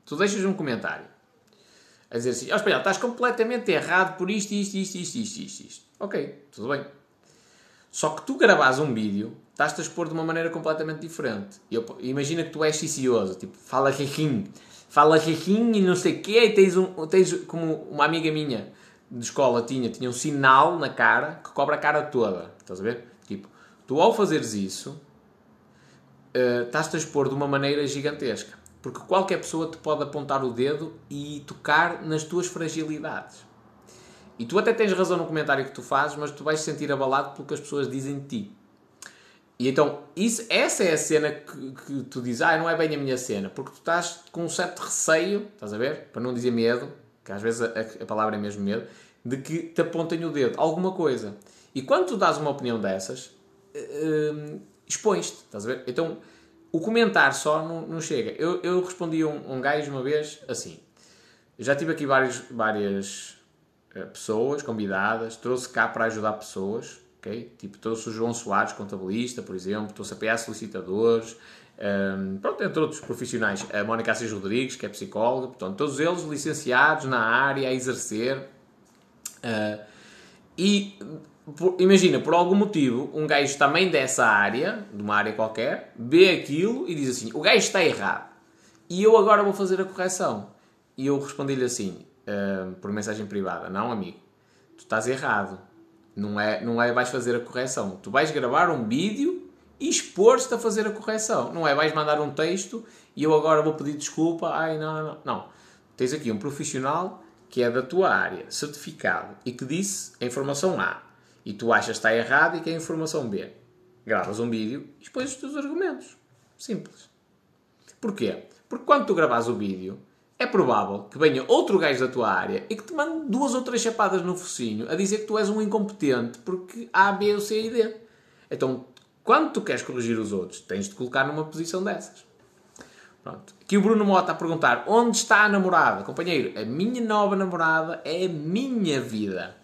tu deixas um comentário a dizer assim, oh, espanhol, estás completamente errado por isto, isto, isto, isto, isto, isto, isto. Ok, tudo bem. Só que tu gravas um vídeo, estás-te a expor de uma maneira completamente diferente. Eu, imagina que tu és cicioso, tipo, fala riquinho, fala riquinho e não sei o quê, e tens, um, tens como uma amiga minha de escola tinha, tinha um sinal na cara que cobra a cara toda. Estás a ver? Tipo, tu ao fazeres isso, uh, estás-te a expor de uma maneira gigantesca. Porque qualquer pessoa te pode apontar o dedo e tocar nas tuas fragilidades. E tu até tens razão no comentário que tu fazes, mas tu vais sentir abalado pelo que as pessoas dizem de ti. E então, isso, essa é a cena que, que tu dizes, ah, não é bem a minha cena, porque tu estás com um certo receio, estás a ver? Para não dizer medo, que às vezes a, a palavra é mesmo medo, de que te apontem o dedo, alguma coisa. E quando tu dás uma opinião dessas, uh, expões-te, estás a ver? Então, o comentar só não, não chega. Eu, eu respondi a um, um gajo uma vez assim, já tive aqui vários, várias uh, pessoas convidadas, trouxe cá para ajudar pessoas, ok? Tipo, trouxe o João Soares, contabilista, por exemplo, trouxe a PA solicitadores, um, pronto, entre outros profissionais, a Mónica Assis Rodrigues, que é psicóloga, portanto, todos eles licenciados na área, a exercer. Uh, e por, imagina, por algum motivo, um gajo também dessa área, de uma área qualquer, vê aquilo e diz assim: o gajo está errado. E eu agora vou fazer a correção. E eu respondi-lhe assim, uh, por mensagem privada: Não, amigo, tu estás errado. Não é, não é vais fazer a correção. Tu vais gravar um vídeo e expor-te a fazer a correção. Não é vais mandar um texto e eu agora vou pedir desculpa. Ai, não, não. Não. Tens aqui um profissional que é da tua área, certificado, e que disse a informação A e tu achas que está errado e que é a informação B. Gravas um vídeo e expões os teus argumentos. Simples. Porquê? Porque quando tu gravas o vídeo, é provável que venha outro gajo da tua área e que te mande duas ou três chapadas no focinho a dizer que tu és um incompetente porque A, B, ou C e D. Então, quando tu queres corrigir os outros, tens de colocar numa posição dessas. Pronto. Aqui o Bruno Mota a perguntar: onde está a namorada? Companheiro, a minha nova namorada é a minha vida.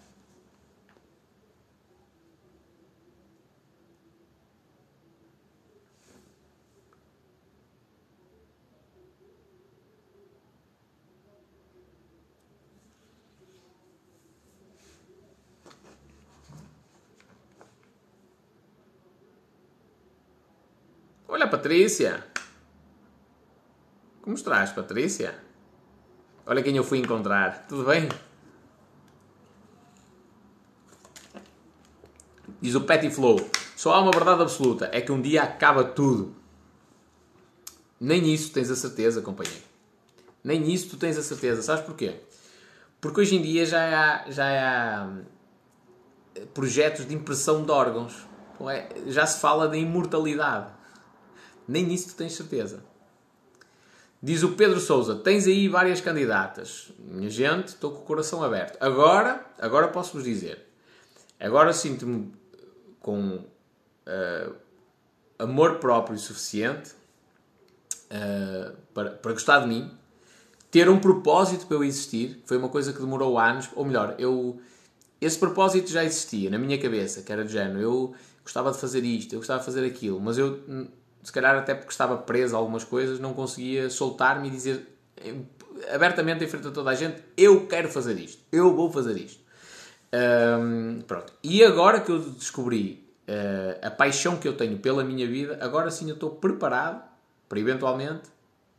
Olha, Patrícia. Como estás, Patrícia? Olha quem eu fui encontrar. Tudo bem? Diz o Petty Flow. Só há uma verdade absoluta. É que um dia acaba tudo. Nem isso tens a certeza, companheiro. Nem isso tu tens a certeza. Sabes porquê? Porque hoje em dia já há, já há hum, projetos de impressão de órgãos. É? Já se fala de imortalidade. Nem nisso tu tens certeza. Diz o Pedro Souza: tens aí várias candidatas. Minha gente, estou com o coração aberto. Agora, agora posso-vos dizer. Agora sinto-me com uh, amor próprio suficiente uh, para, para gostar de mim, ter um propósito para eu existir. Foi uma coisa que demorou anos, ou melhor, eu esse propósito já existia na minha cabeça, que era de género. Eu gostava de fazer isto, eu gostava de fazer aquilo, mas eu se calhar até porque estava preso a algumas coisas, não conseguia soltar-me e dizer abertamente em frente a toda a gente: Eu quero fazer isto, eu vou fazer isto. Um, pronto. E agora que eu descobri uh, a paixão que eu tenho pela minha vida, agora sim eu estou preparado para eventualmente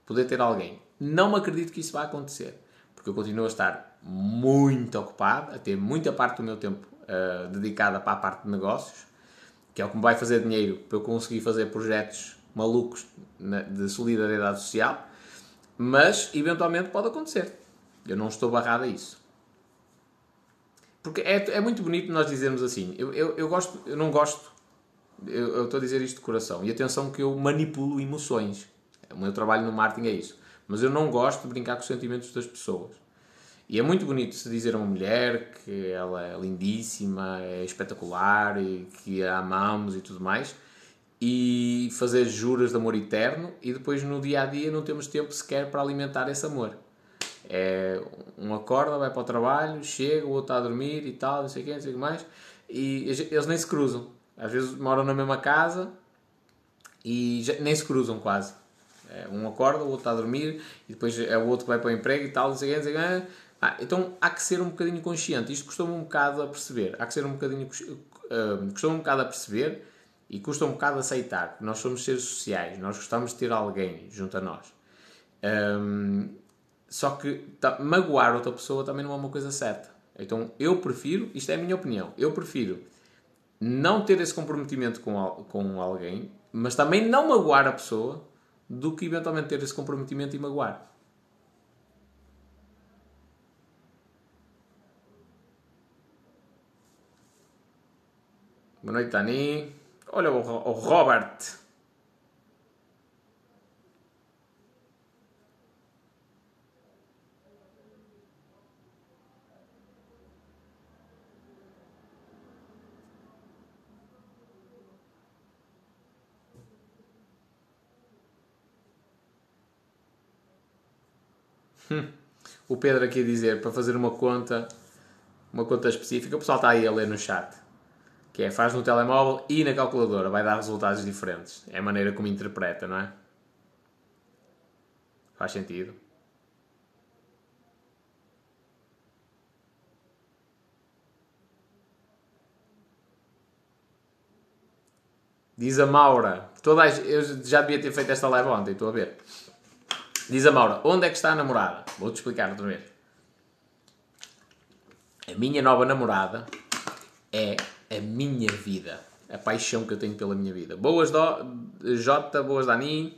poder ter alguém. Não me acredito que isso vá acontecer, porque eu continuo a estar muito ocupado, a ter muita parte do meu tempo uh, dedicada para a parte de negócios, que é o que me vai fazer dinheiro para eu conseguir fazer projetos malucos de solidariedade social, mas eventualmente pode acontecer. Eu não estou barrado a isso. Porque é, é muito bonito nós dizermos assim. Eu, eu, eu, gosto, eu não gosto, eu, eu estou a dizer isto de coração. E atenção que eu manipulo emoções. O meu trabalho no marketing é isso. Mas eu não gosto de brincar com os sentimentos das pessoas. E é muito bonito se dizer a uma mulher que ela é lindíssima, é espetacular e que a amamos e tudo mais. e fazer juras de amor eterno e depois no dia a dia não temos tempo sequer para alimentar esse amor. É, um acorda, vai para o trabalho, chega, o outro está a dormir e tal, não sei o quê, não sei o que mais, e eles nem se cruzam. Às vezes moram na mesma casa e já, nem se cruzam quase. É, um acorda, o outro está a dormir e depois é o outro que vai para o emprego e tal, não sei o quê, não sei o quê. Ah, então há que ser um bocadinho consciente. Isto custou-me um bocado a perceber. Há que ser um bocadinho. Uh, custou-me um bocado a perceber e custa um bocado aceitar. Nós somos seres sociais, nós gostamos de ter alguém junto a nós. Um, só que tá, magoar outra pessoa também não é uma coisa certa. Então eu prefiro, isto é a minha opinião, eu prefiro não ter esse comprometimento com, com alguém, mas também não magoar a pessoa, do que eventualmente ter esse comprometimento e magoar. Boa noite, Tani. Olha o, Robert. O Pedro aqui a dizer para fazer uma conta, uma conta específica. O pessoal está aí a ler no chat que é faz no telemóvel e na calculadora, vai dar resultados diferentes. É a maneira como interpreta, não é? Faz sentido. Diz a Maura, toda eu já devia ter feito esta live ontem, estou a ver. Diz a Maura, onde é que está a namorada? Vou-te explicar outra vez. A minha nova namorada é a minha vida. A paixão que eu tenho pela minha vida. Boas, do, Jota, boas, Dani.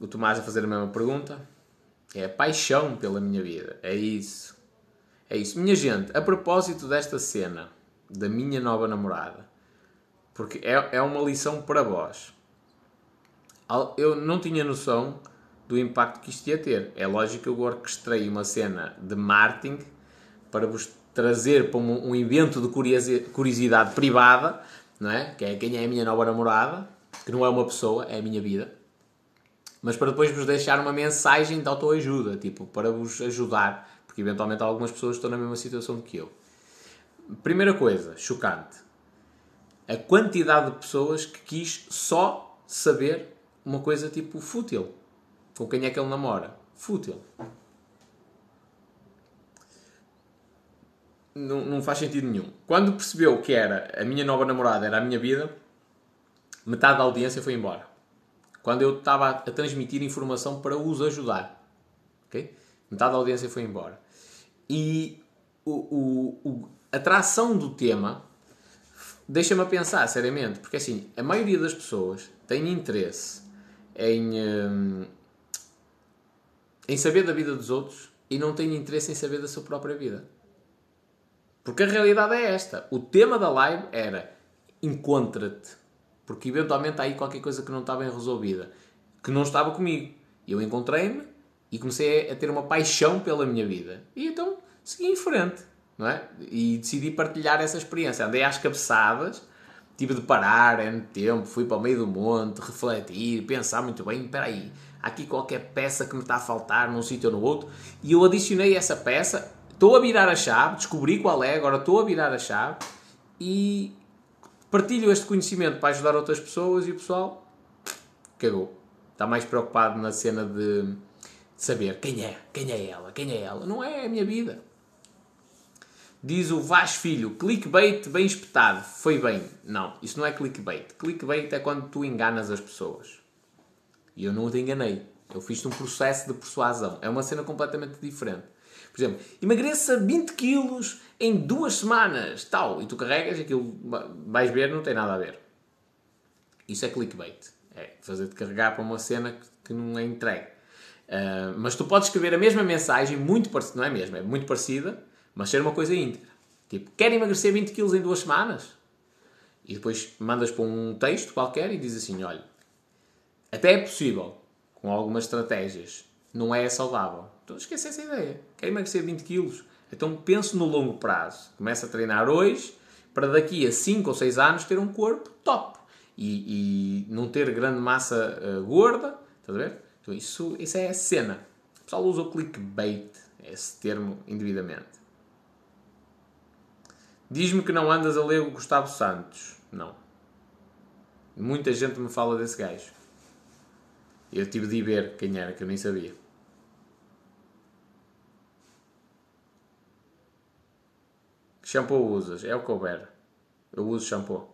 O Tomás a fazer a mesma pergunta. É a paixão pela minha vida. É isso. É isso. Minha gente, a propósito desta cena da minha nova namorada, porque é, é uma lição para vós. Eu não tinha noção do impacto que isto ia ter. É lógico que eu orquestrei uma cena de marketing para vos trazer para um, evento de curiosidade privada, não é? Que é quem é a minha nova namorada, que não é uma pessoa, é a minha vida. Mas para depois vos deixar uma mensagem de autoajuda, tipo, para vos ajudar, porque eventualmente algumas pessoas estão na mesma situação que eu. Primeira coisa, chocante. A quantidade de pessoas que quis só saber uma coisa tipo fútil. Com quem é que ele namora? Fútil. Não, não faz sentido nenhum. Quando percebeu que era a minha nova namorada, era a minha vida, metade da audiência foi embora. Quando eu estava a transmitir informação para os ajudar. Okay? Metade da audiência foi embora. E o, o, o a atração do tema deixa-me a pensar, seriamente, porque assim, a maioria das pessoas tem interesse em, hum, em saber da vida dos outros e não tem interesse em saber da sua própria vida. Porque a realidade é esta. O tema da live era encontra-te. Porque eventualmente há aí qualquer coisa que não está bem resolvida. Que não estava comigo. Eu encontrei-me e comecei a ter uma paixão pela minha vida. E então segui em frente. Não é? E decidi partilhar essa experiência. Andei às cabeçadas. Tive de parar, é tempo, fui para o meio do monte, refletir, pensar muito bem, espera aí, há aqui qualquer peça que me está a faltar num sítio ou no outro, e eu adicionei essa peça estou a virar a chave, descobri qual é, agora estou a virar a chave e partilho este conhecimento para ajudar outras pessoas e o pessoal cagou. Está mais preocupado na cena de saber quem é, quem é ela, quem é ela. Não é a minha vida. Diz o Vaz Filho, clickbait bem espetado. Foi bem. Não, isso não é clickbait. Clickbait é quando tu enganas as pessoas. E eu não te enganei. Eu fiz-te um processo de persuasão. É uma cena completamente diferente. Por exemplo, emagreça 20 quilos em duas semanas, tal, e tu carregas aquilo, vais ver, não tem nada a ver. Isso é clickbait. É fazer-te carregar para uma cena que não é entregue. Uh, mas tu podes escrever a mesma mensagem, muito parecida, não é mesmo, é muito parecida, mas ser uma coisa íntegra. Tipo, quer emagrecer 20 quilos em duas semanas? E depois mandas para um texto qualquer e diz assim: olha, até é possível, com algumas estratégias, não é saudável. Então esquece essa ideia. Quer emagrecer 20 quilos? Então penso no longo prazo. Começa a treinar hoje para daqui a 5 ou 6 anos ter um corpo top. e, e não ter grande massa uh, gorda, estás a ver? Então isso, isso é a cena. O pessoal usa o clickbait, esse termo indevidamente. Diz-me que não andas a ler o Gustavo Santos. Não. Muita gente me fala desse gajo. Eu tive de ir ver quem era, que eu nem sabia. Que shampoo usas? É o que houver. Eu uso shampoo.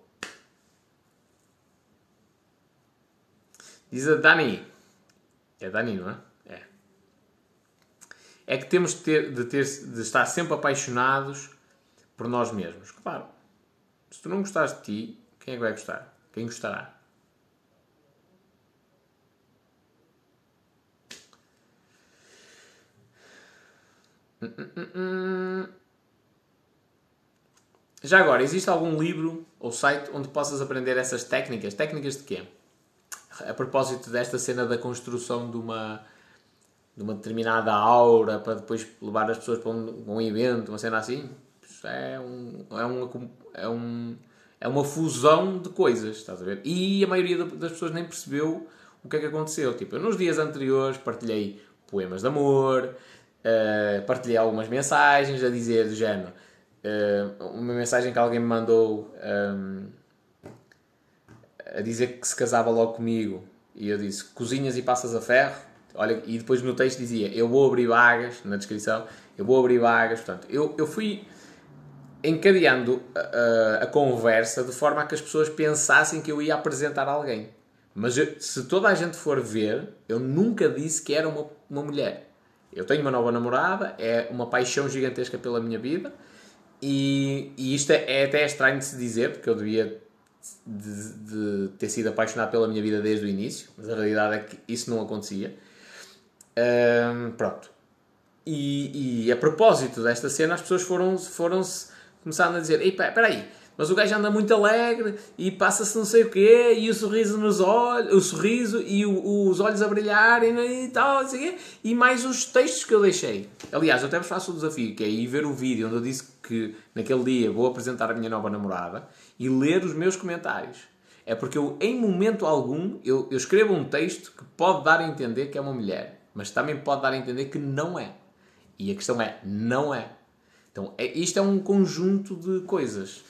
Diz a Dani. É Dani, não é? É. É que temos de, ter, de, ter, de estar sempre apaixonados por nós mesmos. Claro. Se tu não gostares de ti, quem é que vai gostar? Quem gostará? Já agora, existe algum livro ou site onde possas aprender essas técnicas? Técnicas de quê? A propósito desta cena da construção de uma, de uma determinada aura para depois levar as pessoas para um, um evento, uma cena assim. É, um, é, um, é, um, é uma fusão de coisas, estás a ver? E a maioria das pessoas nem percebeu o que é que aconteceu. Tipo, eu nos dias anteriores partilhei poemas de amor, uh, partilhei algumas mensagens a dizer do género. Uh, uma mensagem que alguém me mandou um, a dizer que se casava logo comigo. E eu disse cozinhas e passas a ferro. Olha e depois no texto dizia eu vou abrir vagas na descrição eu vou abrir vagas. Portanto eu, eu fui encadeando a, a, a conversa de forma a que as pessoas pensassem que eu ia apresentar alguém. Mas eu, se toda a gente for ver eu nunca disse que era uma, uma mulher. Eu tenho uma nova namorada, é uma paixão gigantesca pela minha vida e, e isto é, é, até estranho de se dizer, porque eu devia de, de, ter sido apaixonado pela minha vida desde o início, mas a realidade é que isso não acontecia. Um, pronto. E, e, a propósito desta cena, as pessoas foram, foram começando a dizer: espera aí, mas o gajo anda muito alegre e passa-se não sei o quê, e o sorriso nos olhos, o sorriso e o, os olhos a brilharem e tal, e mais os textos que eu deixei. Aliás, eu até vos faço o desafio, que é ir ver o vídeo onde eu disse que naquele dia vou apresentar a minha nova namorada e ler os meus comentários. É porque eu, em momento algum, eu, eu escrevo um texto que pode dar a entender que é uma mulher, mas também pode dar a entender que não é. E a questão é, não é. Então, é, isto é um conjunto de coisas.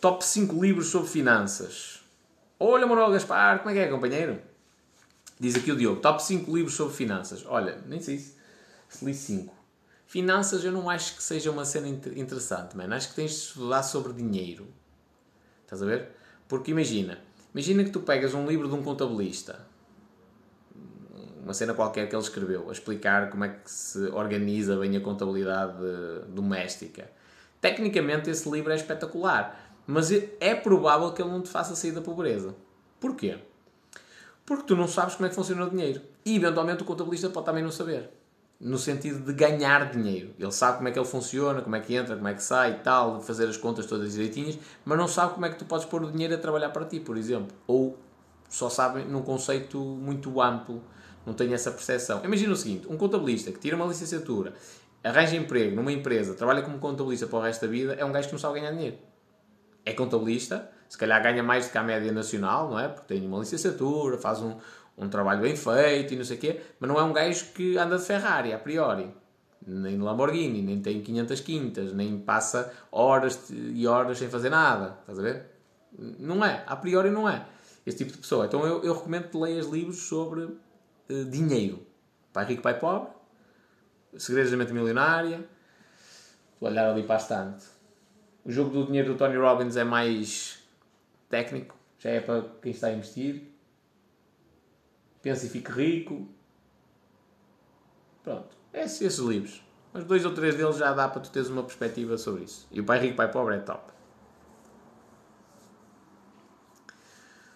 Top 5 livros sobre finanças. Olha, Manuel Gaspar, como é que é, companheiro? Diz aqui o Diogo, top 5 livros sobre finanças. Olha, nem sei se, se li 5. Finanças eu não acho que seja uma cena interessante, mano. Acho que tens de estudar sobre dinheiro. Estás a ver? Porque imagina, imagina que tu pegas um livro de um contabilista, uma cena qualquer que ele escreveu, a explicar como é que se organiza bem a contabilidade doméstica. Tecnicamente esse livro é espetacular mas é provável que ele não te faça sair da pobreza. Porquê? Porque tu não sabes como é que funciona o dinheiro. E eventualmente o contabilista pode também não saber. No sentido de ganhar dinheiro. Ele sabe como é que ele funciona, como é que entra, como é que sai e tal, fazer as contas todas direitinhas, mas não sabe como é que tu podes pôr o dinheiro a trabalhar para ti, por exemplo. Ou só sabe num conceito muito amplo, não tem essa percepção. Imagina o seguinte: um contabilista que tira uma licenciatura, arranja emprego numa empresa, trabalha como contabilista para o resto da vida, é um gajo que não sabe ganhar dinheiro é contabilista, se calhar ganha mais do que a média nacional, não é? Porque tem uma licenciatura, faz um, um trabalho bem feito e não sei o quê, mas não é um gajo que anda de Ferrari, a priori. Nem de Lamborghini, nem tem 500 quintas, nem passa horas e horas sem fazer nada. Estás a ver? Não é. A priori não é. Esse tipo de pessoa. Então eu, eu recomendo que leias livros sobre uh, dinheiro. Pai rico, pai pobre. Segredos da mente milionária. Vou olhar ali para a estante. O jogo do dinheiro do Tony Robbins é mais técnico, já é para quem está a investir. Pense e fique rico. Pronto, é esses, esses livros. Mas dois ou três deles já dá para tu teres uma perspectiva sobre isso. E o Pai Rico, Pai Pobre é top.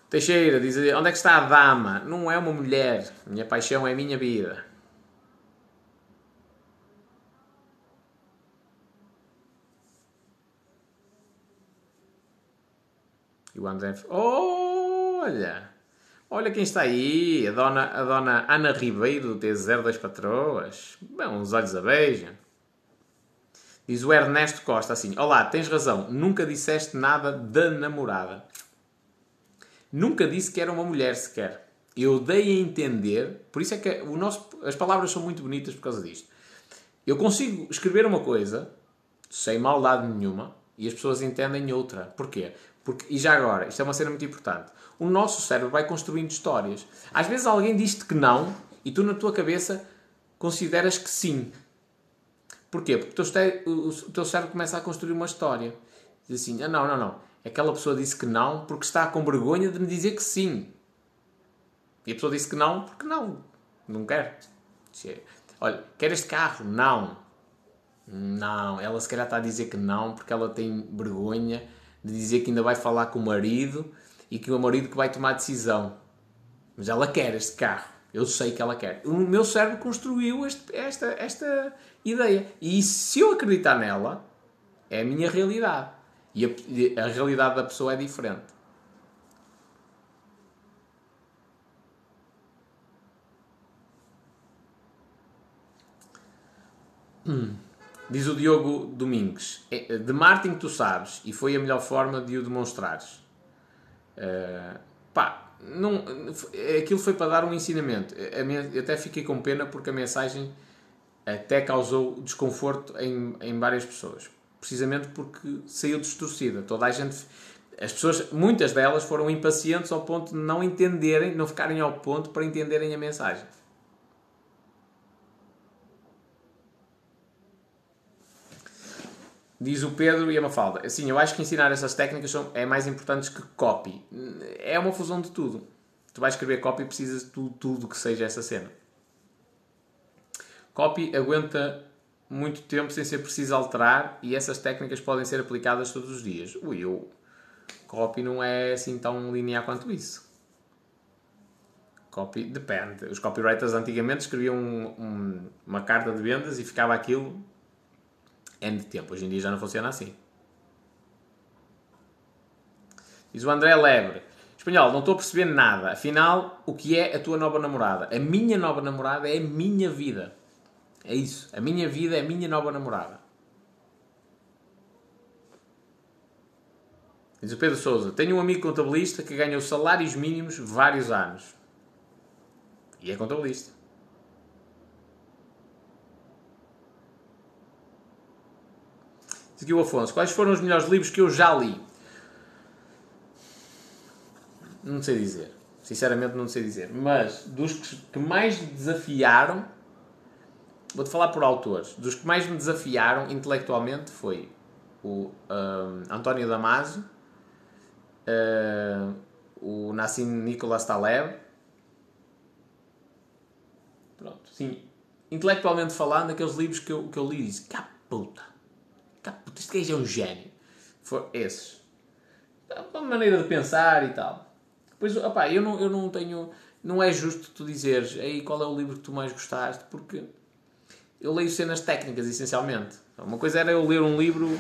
Teixeira diz onde é que está a dama? Não é uma mulher. Minha paixão é minha vida. E o André. Olha! Olha quem está aí! A dona, a dona Ana Ribeiro, do T02 Patroas. Bem, uns olhos a beijo. Diz o Ernesto Costa assim: Olá, tens razão, nunca disseste nada da namorada. Nunca disse que era uma mulher sequer. Eu dei a entender, por isso é que o nosso, as palavras são muito bonitas por causa disto. Eu consigo escrever uma coisa sem maldade nenhuma e as pessoas entendem outra. Porquê? Porque, e já agora, isto é uma cena muito importante. O nosso cérebro vai construindo histórias. Às vezes alguém diz-te que não e tu na tua cabeça consideras que sim. Porquê? Porque o teu cérebro começa a construir uma história. Diz assim: ah, não, não, não. Aquela pessoa disse que não porque está com vergonha de me dizer que sim. E a pessoa disse que não porque não. Não quer. Olha, quer este carro? Não. Não. Ela se calhar está a dizer que não porque ela tem vergonha de dizer que ainda vai falar com o marido e que o marido que vai tomar a decisão. Mas ela quer este carro. Eu sei que ela quer. O meu cérebro construiu este, esta, esta ideia. E se eu acreditar nela, é a minha realidade. E a, a realidade da pessoa é diferente. Hum. Diz o Diogo Domingues: é, De marketing tu sabes e foi a melhor forma de o demonstrares. Uh, pá, não, aquilo foi para dar um ensinamento. Eu até fiquei com pena porque a mensagem até causou desconforto em, em várias pessoas. Precisamente porque saiu distorcida. Toda a gente. As pessoas, muitas delas foram impacientes ao ponto de não entenderem, não ficarem ao ponto para entenderem a mensagem. Diz o Pedro e a Mafalda. Assim, eu acho que ensinar essas técnicas são, é mais importante que copy. É uma fusão de tudo. Tu vais escrever copy e precisas de tudo, tudo que seja essa cena. Copy aguenta muito tempo sem ser preciso alterar e essas técnicas podem ser aplicadas todos os dias. Ui, o copy não é assim tão linear quanto isso. Copy depende. Os copywriters antigamente escreviam um, um, uma carta de vendas e ficava aquilo N de tempo. Hoje em dia já não funciona assim. Diz o André Lebre. Espanhol, não estou a perceber nada. Afinal, o que é a tua nova namorada? A minha nova namorada é a minha vida. É isso. A minha vida é a minha nova namorada. Diz o Pedro Souza. Tenho um amigo contabilista que ganhou salários mínimos vários anos. E é contabilista. Seguiu Afonso. Quais foram os melhores livros que eu já li? Não sei dizer. Sinceramente, não sei dizer. Mas dos que mais desafiaram, vou-te falar por autores. Dos que mais me desafiaram intelectualmente foi o um, António Damasio, uh, o Nassim Nicolas Taleb. Pronto, sim. Intelectualmente falando, aqueles livros que eu, que eu li, disse: puta Tá, puta, este gajo é um gênio. For esses. Uma maneira de pensar e tal. Depois, opá, eu não, eu não tenho. Não é justo tu dizeres aí qual é o livro que tu mais gostaste, porque eu leio cenas técnicas, essencialmente. Uma coisa era eu ler um livro,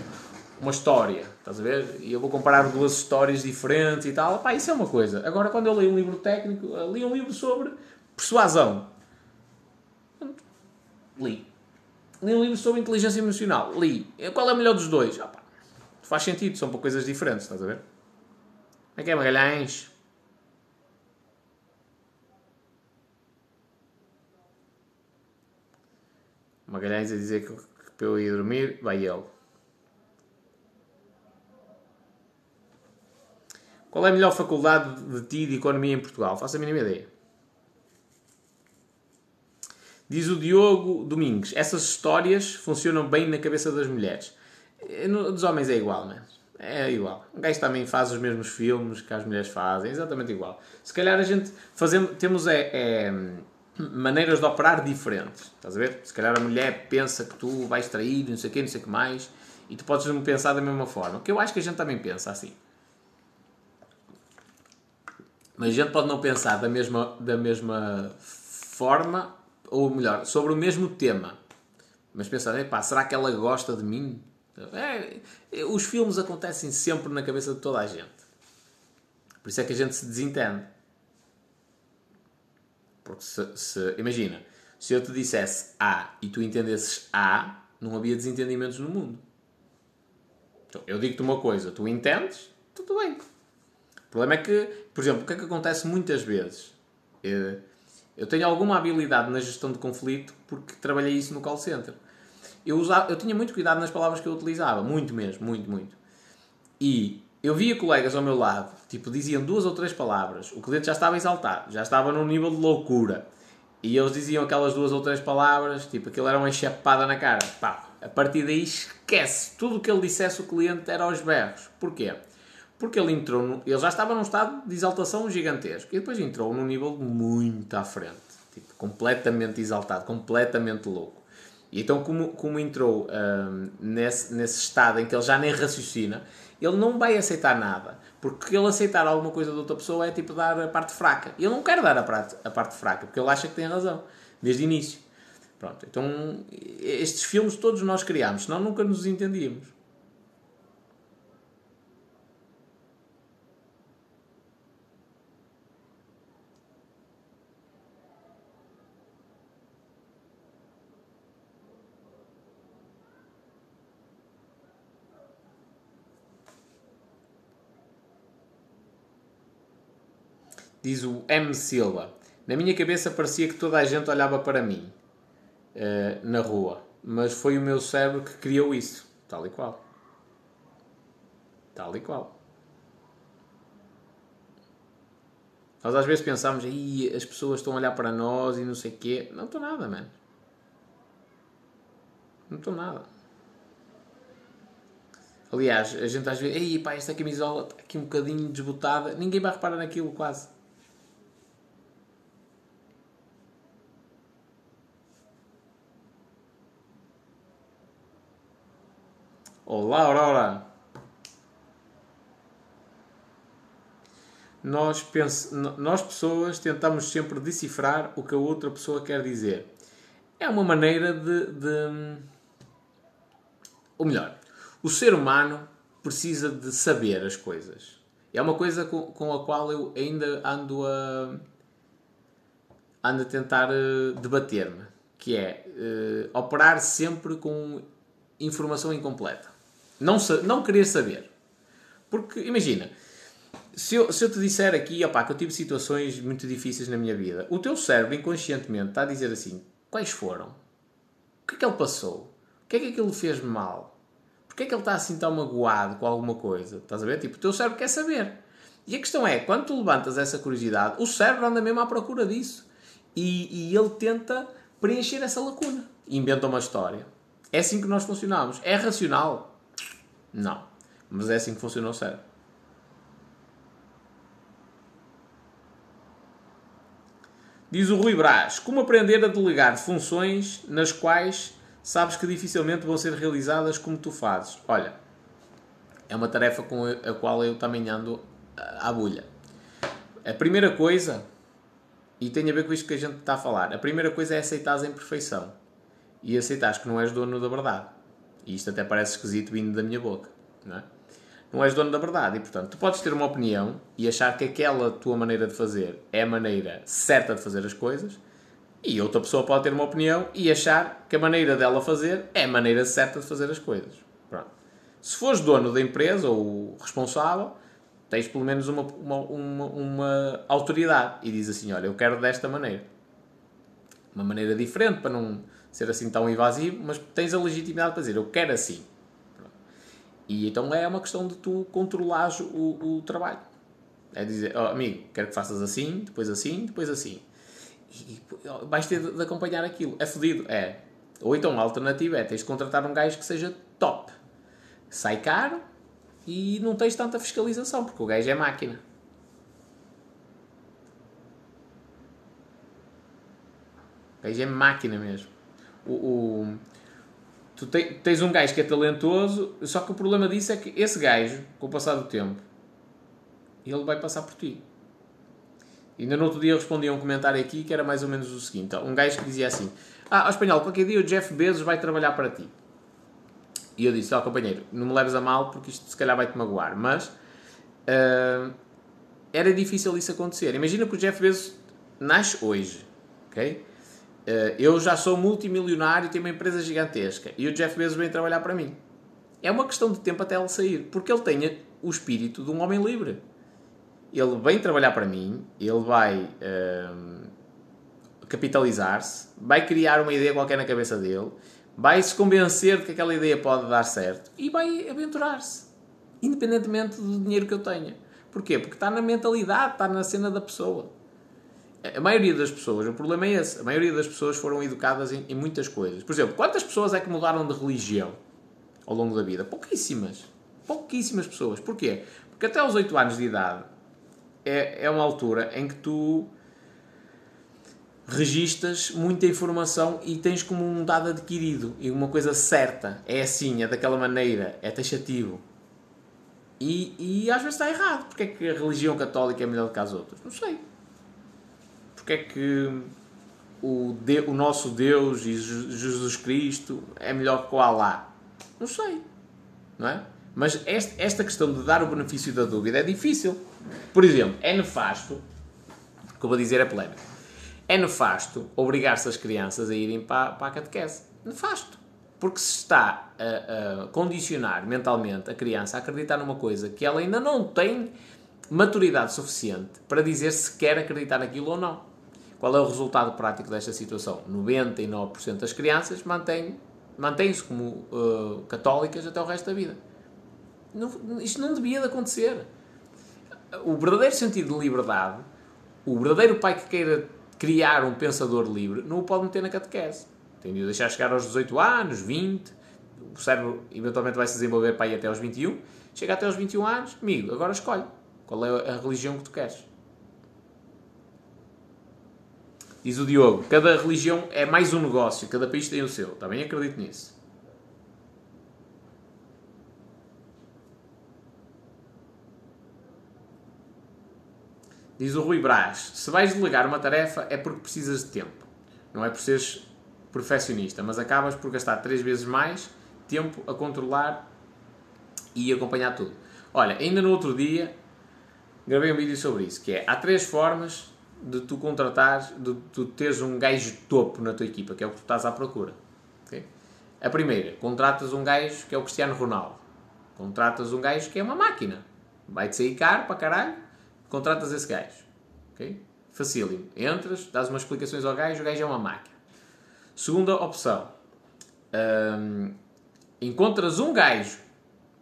uma história, estás a ver? E eu vou comparar duas histórias diferentes e tal. Opá, isso é uma coisa. Agora, quando eu leio um livro técnico, li um livro sobre persuasão. Li. Li um livro sobre inteligência emocional. Li. Qual é o melhor dos dois? Ah, pá, faz sentido, são para coisas diferentes, estás a ver? Como é que é Magalhães? Magalhães a dizer que, que para eu ir dormir, vai ele. Qual é a melhor faculdade de ti de economia em Portugal? Faço a mínima ideia. Diz o Diogo Domingues: essas histórias funcionam bem na cabeça das mulheres. Dos homens é igual, né? É igual. O gajo também faz os mesmos filmes que as mulheres fazem, é exatamente igual. Se calhar a gente fazemos, temos é, é, maneiras de operar diferentes. Estás a ver? Se calhar a mulher pensa que tu vais trair, não sei o quê, não sei o que mais, e tu podes pensar da mesma forma. Que eu acho que a gente também pensa assim. Mas a gente pode não pensar da mesma, da mesma forma ou melhor, sobre o mesmo tema. Mas pensar, epá, será que ela gosta de mim? É, os filmes acontecem sempre na cabeça de toda a gente. Por isso é que a gente se desentende. Porque se, se imagina, se eu te dissesse A e tu entendesses A, não havia desentendimentos no mundo. Então, eu digo-te uma coisa, tu entendes, tudo bem. O problema é que, por exemplo, o que é que acontece muitas vezes? Eh, eu tenho alguma habilidade na gestão de conflito porque trabalhei isso no call center. Eu, usava, eu tinha muito cuidado nas palavras que eu utilizava, muito mesmo, muito, muito. E eu via colegas ao meu lado, tipo, diziam duas ou três palavras, o cliente já estava exaltado, já estava num nível de loucura. E eles diziam aquelas duas ou três palavras, tipo, aquilo era uma enxapada na cara. Pá, a partir daí esquece. Tudo o que ele dissesse o cliente era aos berros. Porquê? Porque ele entrou, no, ele já estava num estado de exaltação gigantesco. E depois entrou num nível muito à frente. Tipo, completamente exaltado, completamente louco. E então, como, como entrou hum, nesse, nesse estado em que ele já nem raciocina, ele não vai aceitar nada. Porque ele aceitar alguma coisa de outra pessoa é tipo dar a parte fraca. Ele não quer dar a parte, a parte fraca, porque ele acha que tem razão, desde o início. Pronto, então estes filmes todos nós criámos, senão nunca nos entendíamos. Diz o M. Silva. Na minha cabeça parecia que toda a gente olhava para mim uh, na rua, mas foi o meu cérebro que criou isso, tal e qual. Tal e qual. Nós às vezes pensamos, aí as pessoas estão a olhar para nós e não sei o quê. Não estou nada, mano. Não estou nada. Aliás, a gente às vezes, ei pá, esta camisola está aqui um bocadinho desbotada. Ninguém vai reparar naquilo quase. Olá, Aurora! Nós, pense, nós pessoas tentamos sempre decifrar o que a outra pessoa quer dizer. É uma maneira de, de. Ou melhor, o ser humano precisa de saber as coisas. É uma coisa com, com a qual eu ainda ando a. ando a tentar uh, debater-me. Que é uh, operar sempre com informação incompleta. Não, não querer saber. Porque, imagina, se eu, se eu te disser aqui, opá, que eu tive situações muito difíceis na minha vida, o teu cérebro inconscientemente está a dizer assim: quais foram? O que é que ele passou? O que é que aquilo fez mal? Porquê é que ele está assim tão magoado com alguma coisa? Estás a ver? Tipo, o teu cérebro quer saber. E a questão é, quando tu levantas essa curiosidade, o cérebro anda mesmo à procura disso. E, e ele tenta preencher essa lacuna. Inventa uma história. É assim que nós funcionamos. É racional. Não. Mas é assim que funciona o cérebro. Diz o Rui Brás: Como aprender a delegar funções nas quais sabes que dificilmente vão ser realizadas como tu fazes? Olha, é uma tarefa com a qual eu também ando à bulha. A primeira coisa, e tem a ver com isto que a gente está a falar, a primeira coisa é aceitar a imperfeição e aceitares que não és dono da verdade. E isto até parece esquisito vindo da minha boca, não é? Não és dono da verdade e, portanto, tu podes ter uma opinião e achar que aquela tua maneira de fazer é a maneira certa de fazer as coisas e outra pessoa pode ter uma opinião e achar que a maneira dela fazer é a maneira certa de fazer as coisas. Pronto. Se fores dono da empresa ou responsável, tens pelo menos uma, uma, uma, uma autoridade e diz assim, olha, eu quero desta maneira. Uma maneira diferente para não ser assim tão invasivo, mas tens a legitimidade para dizer eu quero assim. E então é uma questão de tu controlares o, o trabalho. É dizer, oh, amigo, quero que faças assim, depois assim, depois assim. E, e vais ter de acompanhar aquilo. É fodido? É. Ou então a alternativa é tens de contratar um gajo que seja top. Sai caro e não tens tanta fiscalização, porque o gajo é máquina. O gajo é máquina mesmo o, o tu te, tens um gajo que é talentoso, só que o problema disso é que esse gajo, com o passar do tempo, ele vai passar por ti. Ainda no outro dia eu respondi a um comentário aqui que era mais ou menos o seguinte: um gajo que dizia assim: Ah, ao espanhol, qualquer dia o Jeff Bezos vai trabalhar para ti. E eu disse: Ó oh, companheiro, não me leves a mal porque isto se calhar vai-te magoar, mas uh, era difícil isso acontecer. Imagina que o Jeff Bezos nasce hoje, ok? Uh, eu já sou multimilionário, tenho uma empresa gigantesca e o Jeff Bezos vem trabalhar para mim. É uma questão de tempo até ele sair, porque ele tem o espírito de um homem livre. Ele vem trabalhar para mim, ele vai uh, capitalizar-se, vai criar uma ideia qualquer na cabeça dele, vai se convencer de que aquela ideia pode dar certo e vai aventurar-se, independentemente do dinheiro que eu tenha. Porquê? Porque está na mentalidade, está na cena da pessoa. A maioria das pessoas, o problema é esse, a maioria das pessoas foram educadas em, em muitas coisas. Por exemplo, quantas pessoas é que mudaram de religião ao longo da vida? Pouquíssimas. Pouquíssimas pessoas. Porquê? Porque até aos 8 anos de idade é, é uma altura em que tu registas muita informação e tens como um dado adquirido e uma coisa certa. É assim, é daquela maneira, é taxativo. E, e às vezes está errado. Porque é que a religião católica é melhor do que as outras? Não sei. Porque é que o, de, o nosso Deus e Jesus Cristo é melhor que o Alá? Não sei. Não é? Mas este, esta questão de dar o benefício da dúvida é difícil. Por exemplo, é nefasto, que eu vou dizer é polémico, é nefasto obrigar-se as crianças a irem para, para a catequese. Nefasto. Porque se está a, a, condicionar mentalmente a criança a acreditar numa coisa que ela ainda não tem maturidade suficiente para dizer se quer acreditar naquilo ou não. Qual é o resultado prático desta situação? 99% das crianças mantêm-se como uh, católicas até o resto da vida. Não, isto não devia de acontecer. O verdadeiro sentido de liberdade, o verdadeiro pai que queira criar um pensador livre, não o pode meter na catequese. Tem de o deixar chegar aos 18 anos, 20, o cérebro eventualmente vai se desenvolver para ir até aos 21. Chega até aos 21 anos, amigo, agora escolhe qual é a religião que tu queres. Diz o Diogo, cada religião é mais um negócio, cada país tem o seu. Também acredito nisso. Diz o Rui Brás: se vais delegar uma tarefa é porque precisas de tempo. Não é por seres perfeccionista, mas acabas por gastar três vezes mais tempo a controlar e acompanhar tudo. Olha, ainda no outro dia gravei um vídeo sobre isso, que é há três formas de tu contratares, de tu teres um gajo topo na tua equipa, que é o que tu estás à procura. Okay? A primeira, contratas um gajo que é o Cristiano Ronaldo. Contratas um gajo que é uma máquina. Vai-te sair caro para caralho, contratas esse gajo. Okay? Facílimo. Entras, dás umas explicações ao gajo, o gajo é uma máquina. Segunda opção. Um, encontras um gajo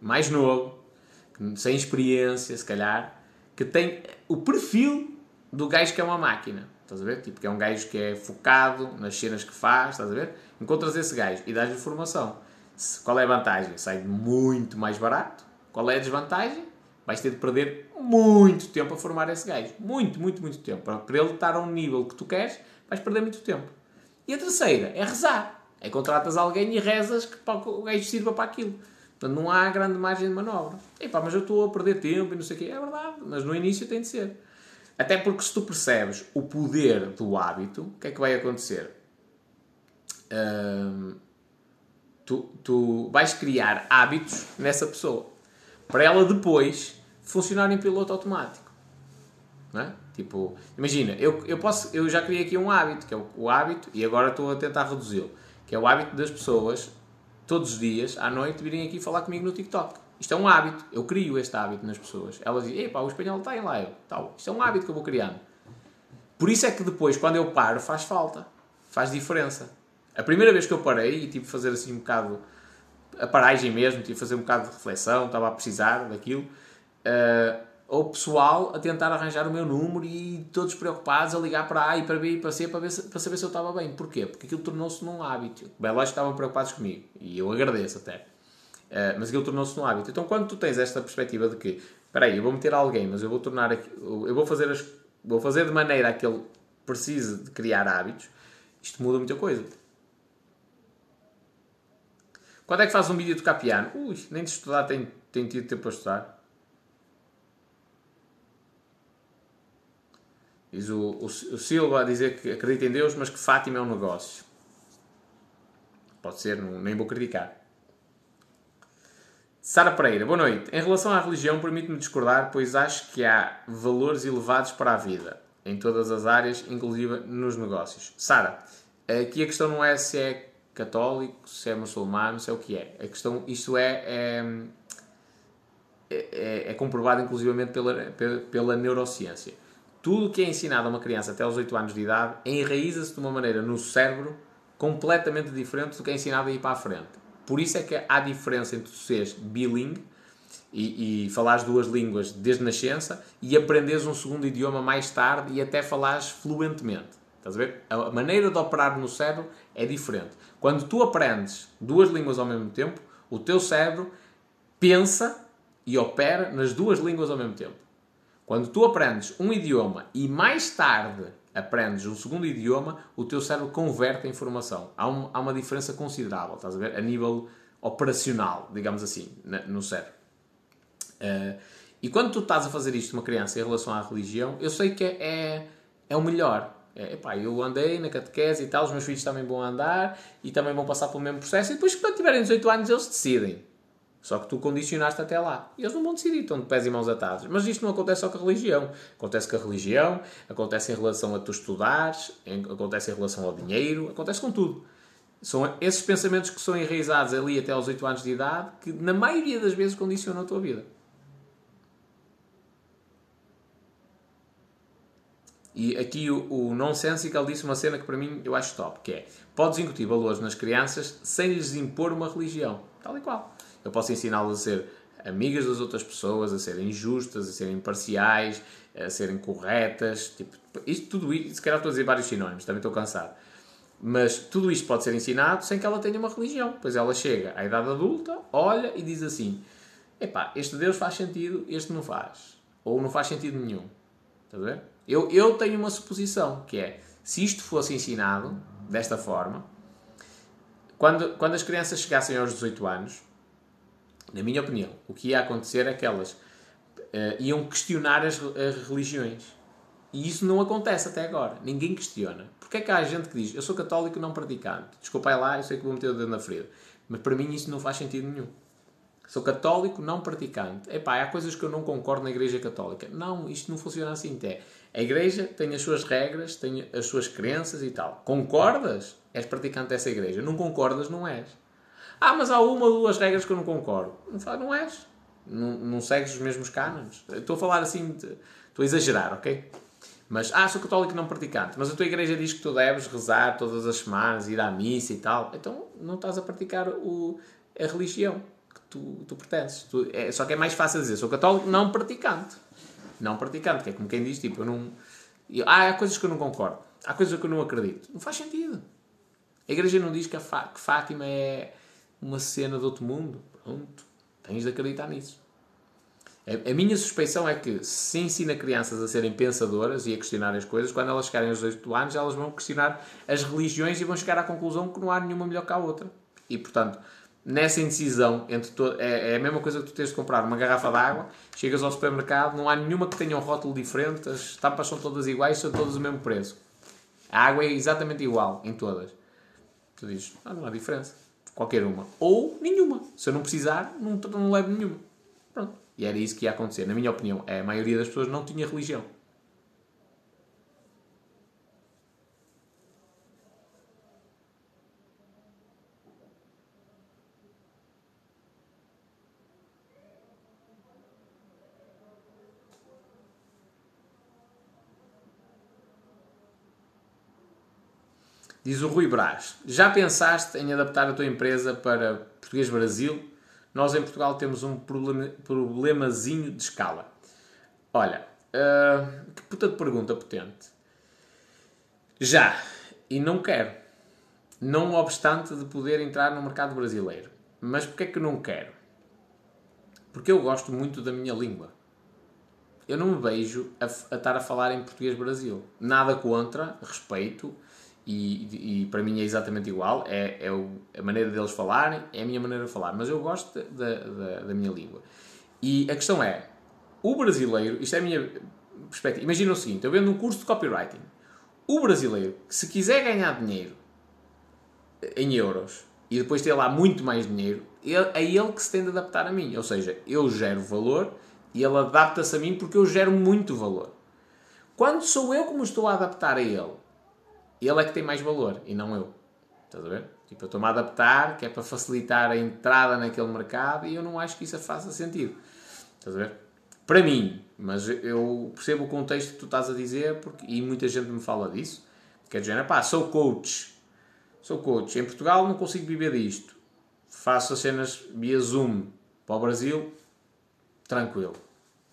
mais novo, sem experiência, se calhar, que tem o perfil do gajo que é uma máquina. Estás a ver? Tipo, que é um gajo que é focado nas cenas que faz, estás a ver? Encontras esse gajo e dás-lhe formação. Qual é a vantagem? Sai muito mais barato. Qual é a desvantagem? vais ter de perder muito tempo a formar esse gajo. Muito, muito, muito tempo. Para ele estar a um nível que tu queres, vais perder muito tempo. E a terceira é rezar. É contratas alguém e rezas que o gajo sirva para aquilo. Portanto, não há grande margem de manobra. Epá, mas eu estou a perder tempo e não sei o quê. É verdade, mas no início tem de ser. Até porque se tu percebes o poder do hábito, o que é que vai acontecer? Tu, tu vais criar hábitos nessa pessoa. Para ela depois funcionar em piloto automático. Não é? Tipo, imagina, eu, eu, posso, eu já criei aqui um hábito, que é o, o hábito, e agora estou a tentar reduzi-lo, que é o hábito das pessoas, todos os dias, à noite, virem aqui falar comigo no TikTok. Isto é um hábito, eu crio este hábito nas pessoas. Elas dizem, epá, o espanhol está em live. Tal. Isto é um hábito que eu vou criando. Por isso é que depois, quando eu paro, faz falta. Faz diferença. A primeira vez que eu parei e tive de fazer assim um bocado a paragem mesmo, tive de fazer um bocado de reflexão, estava a precisar daquilo Uh, ou pessoal a tentar arranjar o meu número e todos preocupados a ligar para A e para B e para C para, se, para saber se eu estava bem. Porquê? Porque aquilo tornou-se num hábito. Bem, lógico estavam preocupados comigo e eu agradeço até. Uh, mas aquilo tornou-se num hábito. Então, quando tu tens esta perspectiva de que, espera aí, eu vou meter alguém, mas eu vou tornar, eu vou fazer, as, vou fazer de maneira a que ele precise de criar hábitos, isto muda muita coisa. Quando é que faz um vídeo de tocar piano? Ui, nem de estudar tem, tem tido tempo para estudar. Diz o, o, o Silva a dizer que acredita em Deus, mas que Fátima é um negócio. Pode ser, não, nem vou criticar. Sara Pereira, boa noite. Em relação à religião, permite-me discordar, pois acho que há valores elevados para a vida, em todas as áreas, inclusive nos negócios. Sara, aqui a questão não é se é católico, se é muçulmano, se é o que é. A questão, isto é, é, é, é comprovado inclusivamente pela, pela, neurociência. Tudo que é ensinado a uma criança até aos 8 anos de idade enraiza-se de uma maneira no cérebro completamente diferente do que é ensinado a ir para a frente. Por isso é que há diferença entre seres bilingue e, e falares duas línguas desde nascença e aprenderes um segundo idioma mais tarde e até falares fluentemente. Estás a ver? A maneira de operar no cérebro é diferente. Quando tu aprendes duas línguas ao mesmo tempo, o teu cérebro pensa e opera nas duas línguas ao mesmo tempo. Quando tu aprendes um idioma e mais tarde aprendes um segundo idioma, o teu cérebro converte a informação. Há, um, há uma diferença considerável, estás a ver? A nível operacional, digamos assim, no cérebro. Uh, e quando tu estás a fazer isto uma criança em relação à religião, eu sei que é, é, é o melhor. É, epá, eu andei na catequese e tal, os meus filhos também vão andar e também vão passar pelo mesmo processo. E depois, quando tiverem 18 anos, eles decidem. Só que tu condicionaste até lá. E eles não vão decidir, estão de pés e mãos atados. Mas isto não acontece só com a religião. Acontece com a religião, acontece em relação a tu estudares, acontece em relação ao dinheiro, acontece com tudo. São esses pensamentos que são enraizados ali até aos 8 anos de idade que, na maioria das vezes, condicionam a tua vida. E aqui o, o Nonsensical disse uma cena que para mim eu acho top, que é podes incutir valores nas crianças sem lhes impor uma religião. Tal e qual. Eu posso ensiná-las a ser amigas das outras pessoas, a serem justas, a serem imparciais, a serem corretas. Tipo, isto, tudo isto, se calhar estou a dizer vários sinónimos, também estou cansado. Mas tudo isto pode ser ensinado sem que ela tenha uma religião. Pois ela chega à idade adulta, olha e diz assim: epá, este Deus faz sentido, este não faz. Ou não faz sentido nenhum. Estás a ver? Eu, eu tenho uma suposição, que é, se isto fosse ensinado desta forma, quando, quando as crianças chegassem aos 18 anos, na minha opinião, o que ia acontecer é que elas uh, iam questionar as, as, religiões. E isso não acontece até agora. Ninguém questiona. Porque é que há gente que diz, eu sou católico não praticante. Desculpa aí lá, eu sei que vou meter o dedo na ferida. Mas para mim isso não faz sentido nenhum. Sou católico não praticante. Epá, há coisas que eu não concordo na Igreja Católica. Não, isto não funciona assim. É, a Igreja tem as suas regras, tem as suas crenças e tal. Concordas? És praticante dessa Igreja. Não concordas? Não és. Ah, mas há uma ou duas regras que eu não concordo. Não, não és. Não, não segues os mesmos cânones. Estou a falar assim, de, estou a exagerar, ok? Mas, ah, sou católico não praticante, mas a tua igreja diz que tu deves rezar todas as semanas, ir à missa e tal. Então não estás a praticar o, a religião que tu, tu pertences. Tu, é, só que é mais fácil dizer, sou católico não praticante. Não praticante, que é como quem diz, tipo, eu não. Ah, há coisas que eu não concordo. Há coisas que eu não acredito. Não faz sentido. A igreja não diz que, a que Fátima é uma cena de outro mundo. Pronto, tens de acreditar nisso. A, a minha suspeição é que se ensina crianças a serem pensadoras e a questionar as coisas, quando elas chegarem aos 8 anos, elas vão questionar as religiões e vão chegar à conclusão que não há nenhuma melhor que a outra. E, portanto, nessa indecisão entre to... é, é, a mesma coisa que tu tens de comprar uma garrafa de água, chegas ao supermercado, não há nenhuma que tenha um rótulo diferente, as tampas são todas iguais, são todas o mesmo preço. A água é exatamente igual em todas. Tu dizes, ah, não há diferença. Qualquer uma. Ou nenhuma. Se eu não precisar, não, não levo nenhuma. Pronto. E era isso que ia acontecer. Na minha opinião, a maioria das pessoas não tinha religião. Diz o Rui Brás: Já pensaste em adaptar a tua empresa para Português Brasil? Nós em Portugal temos um problema, problemazinho de escala. Olha, uh, que puta de pergunta potente. Já, e não quero. Não obstante de poder entrar no mercado brasileiro. Mas porquê é que não quero? Porque eu gosto muito da minha língua. Eu não me vejo a, a estar a falar em português Brasil. Nada contra, respeito e, e, para mim é exatamente igual, é, é o, a maneira deles falarem, é a minha maneira de falar, mas eu gosto da, da, da, minha língua. E a questão é, o brasileiro, isto é a minha perspectiva, imagina o seguinte, eu vendo um curso de copywriting, o brasileiro, se quiser ganhar dinheiro em euros e depois ter lá muito mais dinheiro, é ele que se tem de adaptar a mim, ou seja, eu gero valor e ele adapta-se a mim porque eu gero muito valor. Quando sou eu que me estou a adaptar a ele, ele é que tem mais valor e não eu. Estás a ver? Tipo, eu estou-me a adaptar, que é para facilitar a entrada naquele mercado e eu não acho que isso faça sentido. Estás a ver? Para mim, mas eu percebo o contexto que tu estás a dizer porque, e muita gente me fala disso. Que é dizer, pá, sou coach. Sou coach. Em Portugal não consigo viver disto. Faço as cenas via Zoom para o Brasil, tranquilo.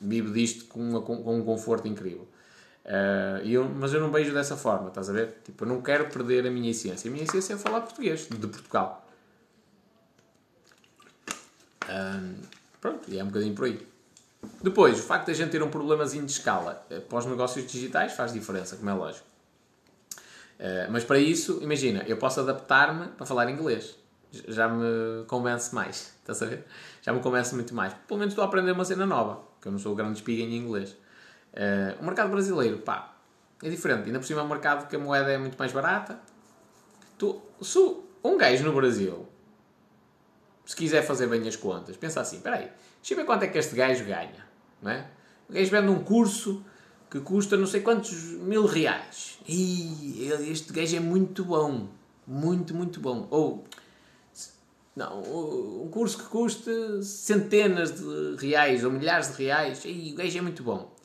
Vivo disto com, uma, com um conforto incrível. Uh, eu, mas eu não vejo dessa forma, estás a ver? Tipo, eu não quero perder a minha essência. A minha essência é falar português, de Portugal. Uh, pronto, e é um bocadinho por aí. Depois, o facto de a gente ter um problemazinho de escala uh, para os negócios digitais faz diferença, como é lógico. Uh, mas para isso, imagina, eu posso adaptar-me para falar inglês. Já me convence mais, estás a ver? Já me convence muito mais. Pelo menos estou a aprender uma cena nova, que eu não sou grande espiga em inglês. Uh, o mercado brasileiro, pá, é diferente. Ainda por cima é um mercado que a moeda é muito mais barata. Tu, se um gajo no Brasil, se quiser fazer bem as contas, pensa assim, espera aí, deixa eu ver quanto é que este gajo ganha, não é? O gajo vende um curso que custa não sei quantos mil reais. E este gajo é muito bom. Muito, muito bom. Ou, não, um curso que custa centenas de reais ou milhares de reais. E o gajo é muito bom.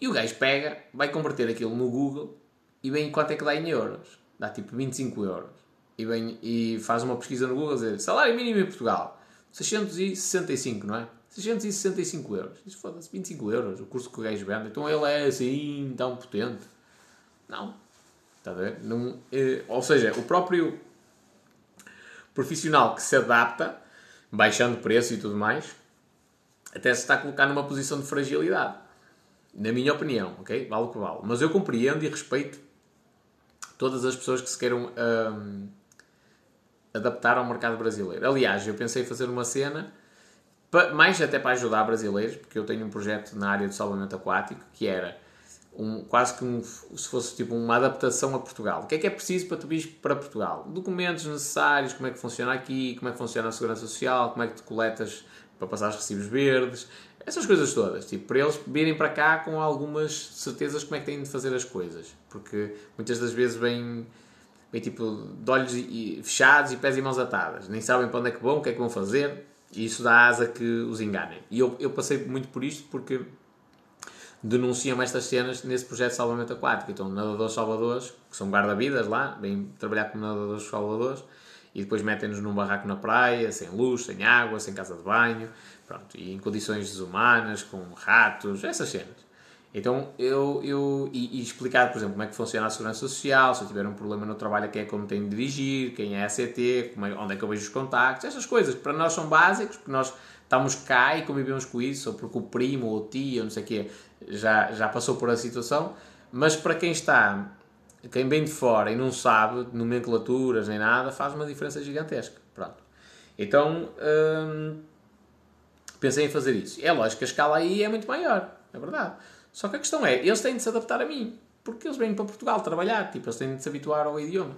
E o gajo pega, vai converter aquilo no Google e vem quanto é que dá em euros. Dá tipo 25 euros. E, vem, e faz uma pesquisa no Google a dizer salário mínimo em Portugal 665, não é? 665 euros. Isso foda-se, 25 euros o curso que o gajo vende. Então ele é assim tão potente. Não. Está a ver? Não, é, ou seja, o próprio profissional que se adapta, baixando preço e tudo mais, até se está a colocar numa posição de fragilidade na minha opinião, ok? Vale o que vale. Mas eu compreendo e respeito todas as pessoas que se queiram um, adaptar ao mercado brasileiro. Aliás, eu pensei em fazer uma cena, mais até para ajudar brasileiros, porque eu tenho um projeto na área do salvamento aquático que era um, quase que um, se fosse tipo uma adaptação a Portugal. O que é que é preciso para tu vir para Portugal? Documentos necessários, como é que funciona aqui, como é que funciona a segurança social, como é que tu coletas para passar os recibos verdes, essas coisas todas, tipo, para eles virem para cá com algumas certezas como é que têm de fazer as coisas. Porque muitas das vezes vêm, vêm tipo, de olhos fechados e pés e mãos atadas. Nem sabem para onde é que vão, o que é que vão fazer. E isso dá asa que os enganem. E eu, eu passei muito por isto porque denunciam estas cenas nesse projeto de salvamento aquático. Então, nadadores salvadores, que são guarda-vidas lá, vêm trabalhar como nadadores salvadores, e depois metem-nos num barraco na praia, sem luz, sem água, sem casa de banho, Pronto, e em condições desumanas, com ratos, essas cenas. Então, eu, eu e, e, explicar, por exemplo, como é que funciona a segurança social, se eu tiver um problema no trabalho, quem é como tenho de dirigir, quem é a ACT, é, onde é que eu vejo os contactos, essas coisas, que para nós são básicos, porque nós estamos cá e convivemos com isso, ou porque o primo ou o tio, não sei o quê, já, já passou por a situação, mas para quem está, quem vem de fora e não sabe nomenclaturas nem nada, faz uma diferença gigantesca. Pronto. Então, hum, pensei em fazer isso. É lógico que a escala aí é muito maior, é verdade. Só que a questão é, eles têm de se adaptar a mim, porque eles vêm para Portugal trabalhar, tipo, eles têm de se habituar ao idioma.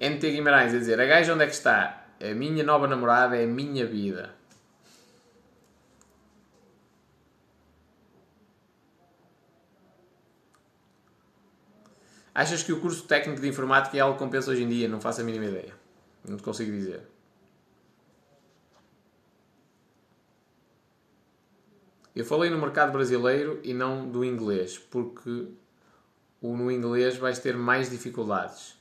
NT Guimarães a dizer, a gaja onde é que está? A minha nova namorada é a minha vida. Achas que o curso técnico de informática é algo que compensa hoje em dia? Não faço a mínima ideia. Não te consigo dizer. Eu falei no mercado brasileiro e não do inglês, porque no inglês vais ter mais dificuldades.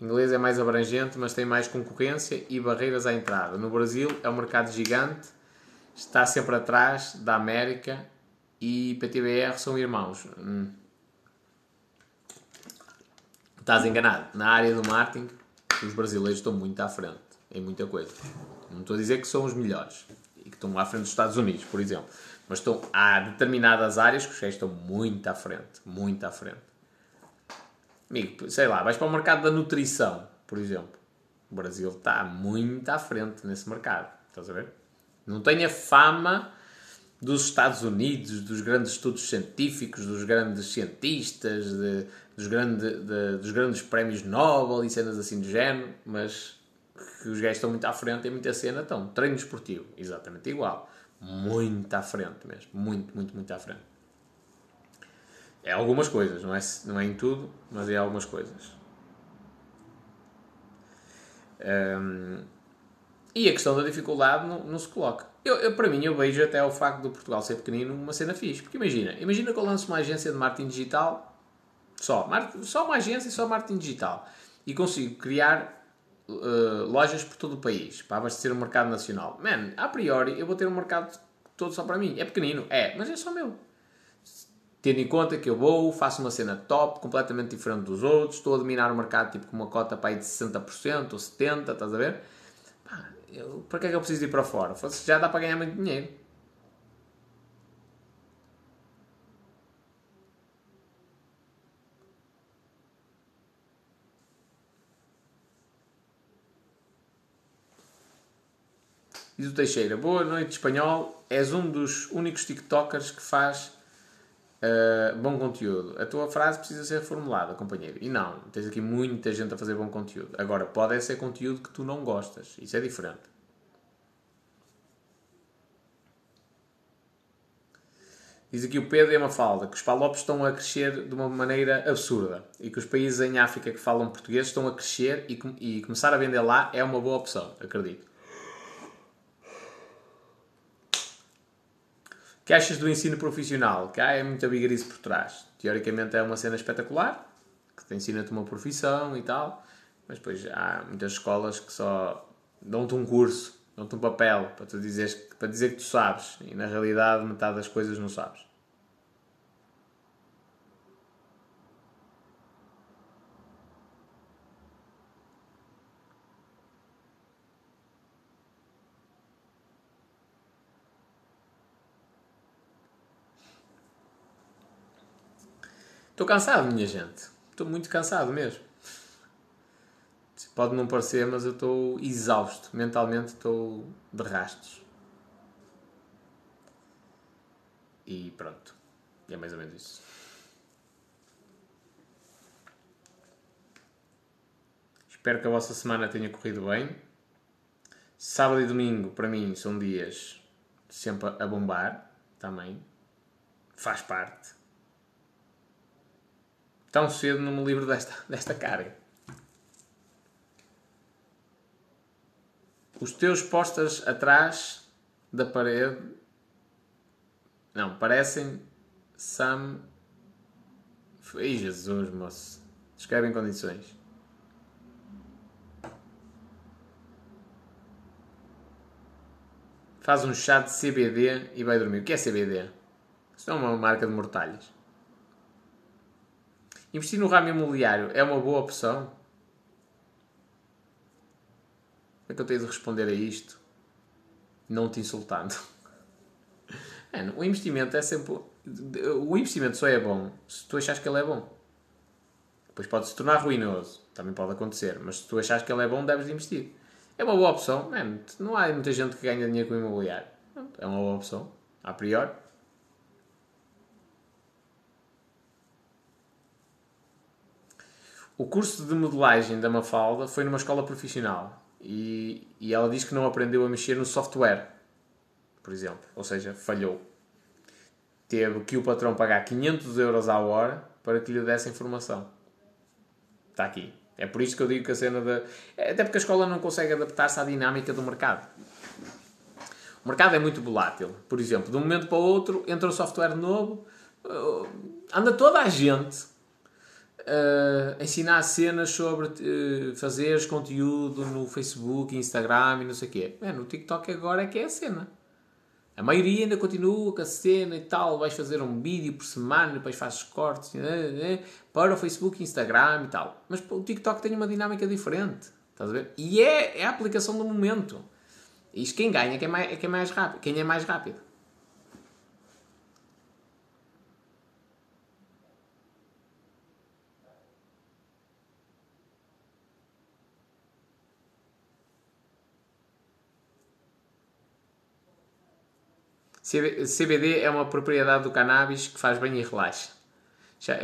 O inglês é mais abrangente, mas tem mais concorrência e barreiras à entrada. No Brasil é um mercado gigante, está sempre atrás da América e PTBR são irmãos. Hum. Estás enganado. Na área do marketing, os brasileiros estão muito à frente em muita coisa. Não estou a dizer que são os melhores e que estão à frente dos Estados Unidos, por exemplo. Mas estão, há determinadas áreas que os gajos estão muito à frente. Muito à frente. Amigo, sei lá, vais para o mercado da nutrição, por exemplo. O Brasil está muito à frente nesse mercado. Estás a ver? Não tem a fama dos Estados Unidos, dos grandes estudos científicos, dos grandes cientistas, de, dos, grande, de, dos grandes prémios Nobel e cenas assim do género, mas que os gajos estão muito à frente, tem muita cena, estão. Treino esportivo, exatamente igual. Muito à frente mesmo. Muito, muito, muito à frente. É algumas coisas, não é, não é em tudo, mas é algumas coisas. Um, e a questão da dificuldade não, não se coloca. Eu, eu, para mim, eu vejo até o facto do Portugal ser pequenino uma cena fixe. Porque imagina, imagina que eu lanço uma agência de marketing digital, só, só uma agência e só marketing digital, e consigo criar uh, lojas por todo o país para abastecer o mercado nacional. Man, a priori eu vou ter um mercado todo só para mim. É pequenino, é, mas é só meu. Tendo em conta que eu vou, faço uma cena top, completamente diferente dos outros, estou a dominar o mercado tipo com uma cota para aí de 60% ou 70%, estás a ver? Para que é que eu preciso ir para fora? Já dá para ganhar muito dinheiro. Diz o Teixeira, boa noite espanhol, és um dos únicos TikTokers que faz uh, bom conteúdo. A tua frase precisa ser formulada, companheiro. E não, tens aqui muita gente a fazer bom conteúdo. Agora, pode ser conteúdo que tu não gostas. Isso é diferente. Diz aqui o Pedro e a Mafalda que os palopes estão a crescer de uma maneira absurda e que os países em África que falam português estão a crescer e, e começar a vender lá é uma boa opção, acredito. Que achas do ensino profissional? Que há é muita bigarice por trás. Teoricamente é uma cena espetacular, que te ensina-te uma profissão e tal, mas depois há muitas escolas que só dão-te um curso, dão-te um papel para, tu dizeres, para dizer que tu sabes, e na realidade metade das coisas não sabes. Estou cansado, minha gente. Estou muito cansado mesmo. Pode não parecer, mas eu estou exausto. Mentalmente estou de rastos. E pronto. é mais ou menos isso. Espero que a vossa semana tenha corrido bem. Sábado e domingo, para mim, são dias sempre a bombar também. Faz parte tão cedo não me livro desta, desta carga. Os teus postas atrás da parede não parecem Sam. Ei Jesus, moço. Escreve em condições. Faz um chá de CBD e vai dormir. O que é CBD? Isto é uma marca de mortalhas. Investir no ramo imobiliário é uma boa opção? Como é que eu tenho de responder a isto? Não te insultando. É, o investimento é sempre. O investimento só é bom se tu achas que ele é bom. Depois pode se tornar ruinoso. Também pode acontecer. Mas se tu achas que ele é bom, deves investir. É uma boa opção. É, não há muita gente que ganha dinheiro com o imobiliário. É uma boa opção. A priori. O curso de modelagem da Mafalda foi numa escola profissional e, e ela diz que não aprendeu a mexer no software, por exemplo. Ou seja, falhou. Teve que o patrão pagar 500 euros à hora para que lhe desse informação. Está aqui. É por isso que eu digo que a cena da. Até porque a escola não consegue adaptar-se à dinâmica do mercado. O mercado é muito volátil. Por exemplo, de um momento para o outro entra um software novo, uh, anda toda a gente uh, ensinar cenas sobre uh, fazeres conteúdo no Facebook, Instagram e não sei o quê. É, no TikTok agora é que é a cena. A maioria ainda continua com a cena e tal. Vais fazer um vídeo por semana, depois fazes cortes né, para o Facebook, Instagram e tal. Mas o TikTok tem uma dinâmica diferente. Estás a ver? E é, é a aplicação do momento. Isto quem ganha é é é quem é mais rápido. Quem é mais rápido. CBD é uma propriedade do cannabis que faz bem e relaxa. Já, uh,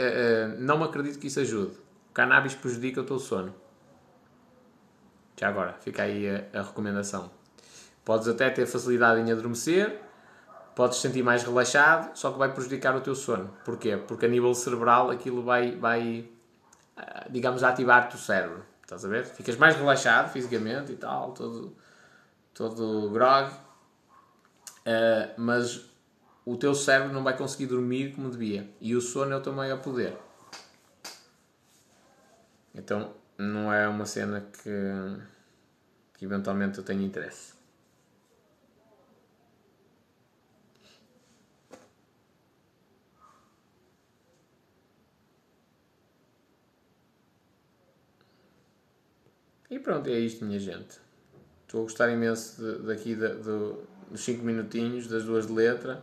não me acredito que isso ajude. O cannabis prejudica o teu sono. Já agora, fica aí a, a recomendação. Podes até ter facilidade em adormecer, podes sentir mais relaxado, só que vai prejudicar o teu sono. Porquê? Porque a nível cerebral aquilo vai, vai ah, digamos, ativar-te o cérebro. Estás a ver? Ficas mais relaxado fisicamente e tal, todo, todo grog, uh, mas o teu cérebro não vai conseguir dormir como devia. E o sono é o teu maior poder. Então, não é uma cena que, que eventualmente eu tenho interesse. E pronto, é isto, minha gente. Estou a gostar imenso de, daqui de, dos 5 minutinhos, das duas de letra,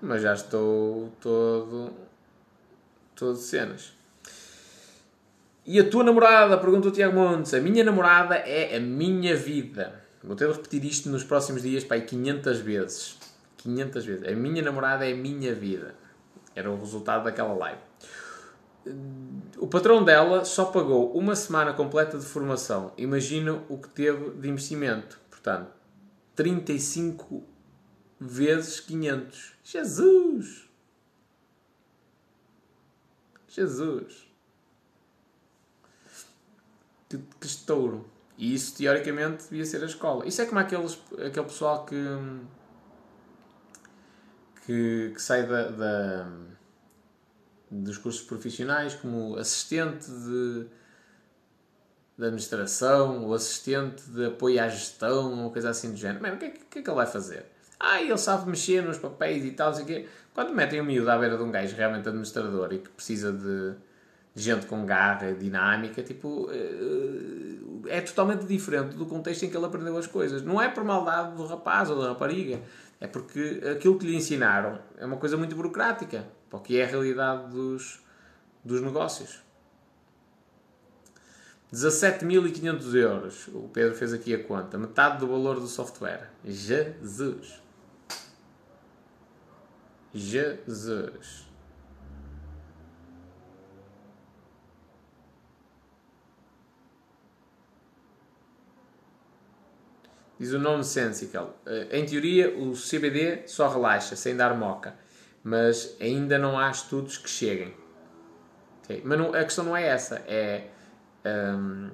mas já estou todo, todo de cenas. E a tua namorada? Pergunta o Tiago Montes. A minha namorada é a minha vida. Vou ter de repetir isto nos próximos dias aí 500 vezes. 500 vezes. A minha namorada é a minha vida. Era o resultado daquela live. O patrão dela só pagou uma semana completa de formação. Imagina o que teve de investimento. Portanto, 35 vezes 500. Jesus! Jesus! Que, que estouro! E isso, teoricamente, devia ser a escola. Isso é como aqueles, aquele pessoal que, que, que sai da, da dos cursos profissionais, como assistente de, de administração, ou assistente de apoio à gestão, ou coisa assim do género. Mano, o que, é, que é que ele vai fazer? Ah, ele sabe mexer nos papéis e tal, quê. Quando metem o miúdo à beira de um gajo realmente administrador e que precisa de, de gente com garra dinâmica, tipo, é totalmente diferente do contexto em que ele aprendeu as coisas. Não é por maldade do rapaz ou da rapariga, é porque aquilo que lhe ensinaram é uma coisa muito burocrática para o que é a realidade dos, dos negócios. 17.500 euros. O Pedro fez aqui a conta. Metade do valor do software. Jesus. Jesus. Diz o nome Sensical. Eh, em teoria, o CBD só relaxa, sem dar moca mas ainda não há estudos que cheguem. Okay? Mas não, a questão não é essa, é. Um,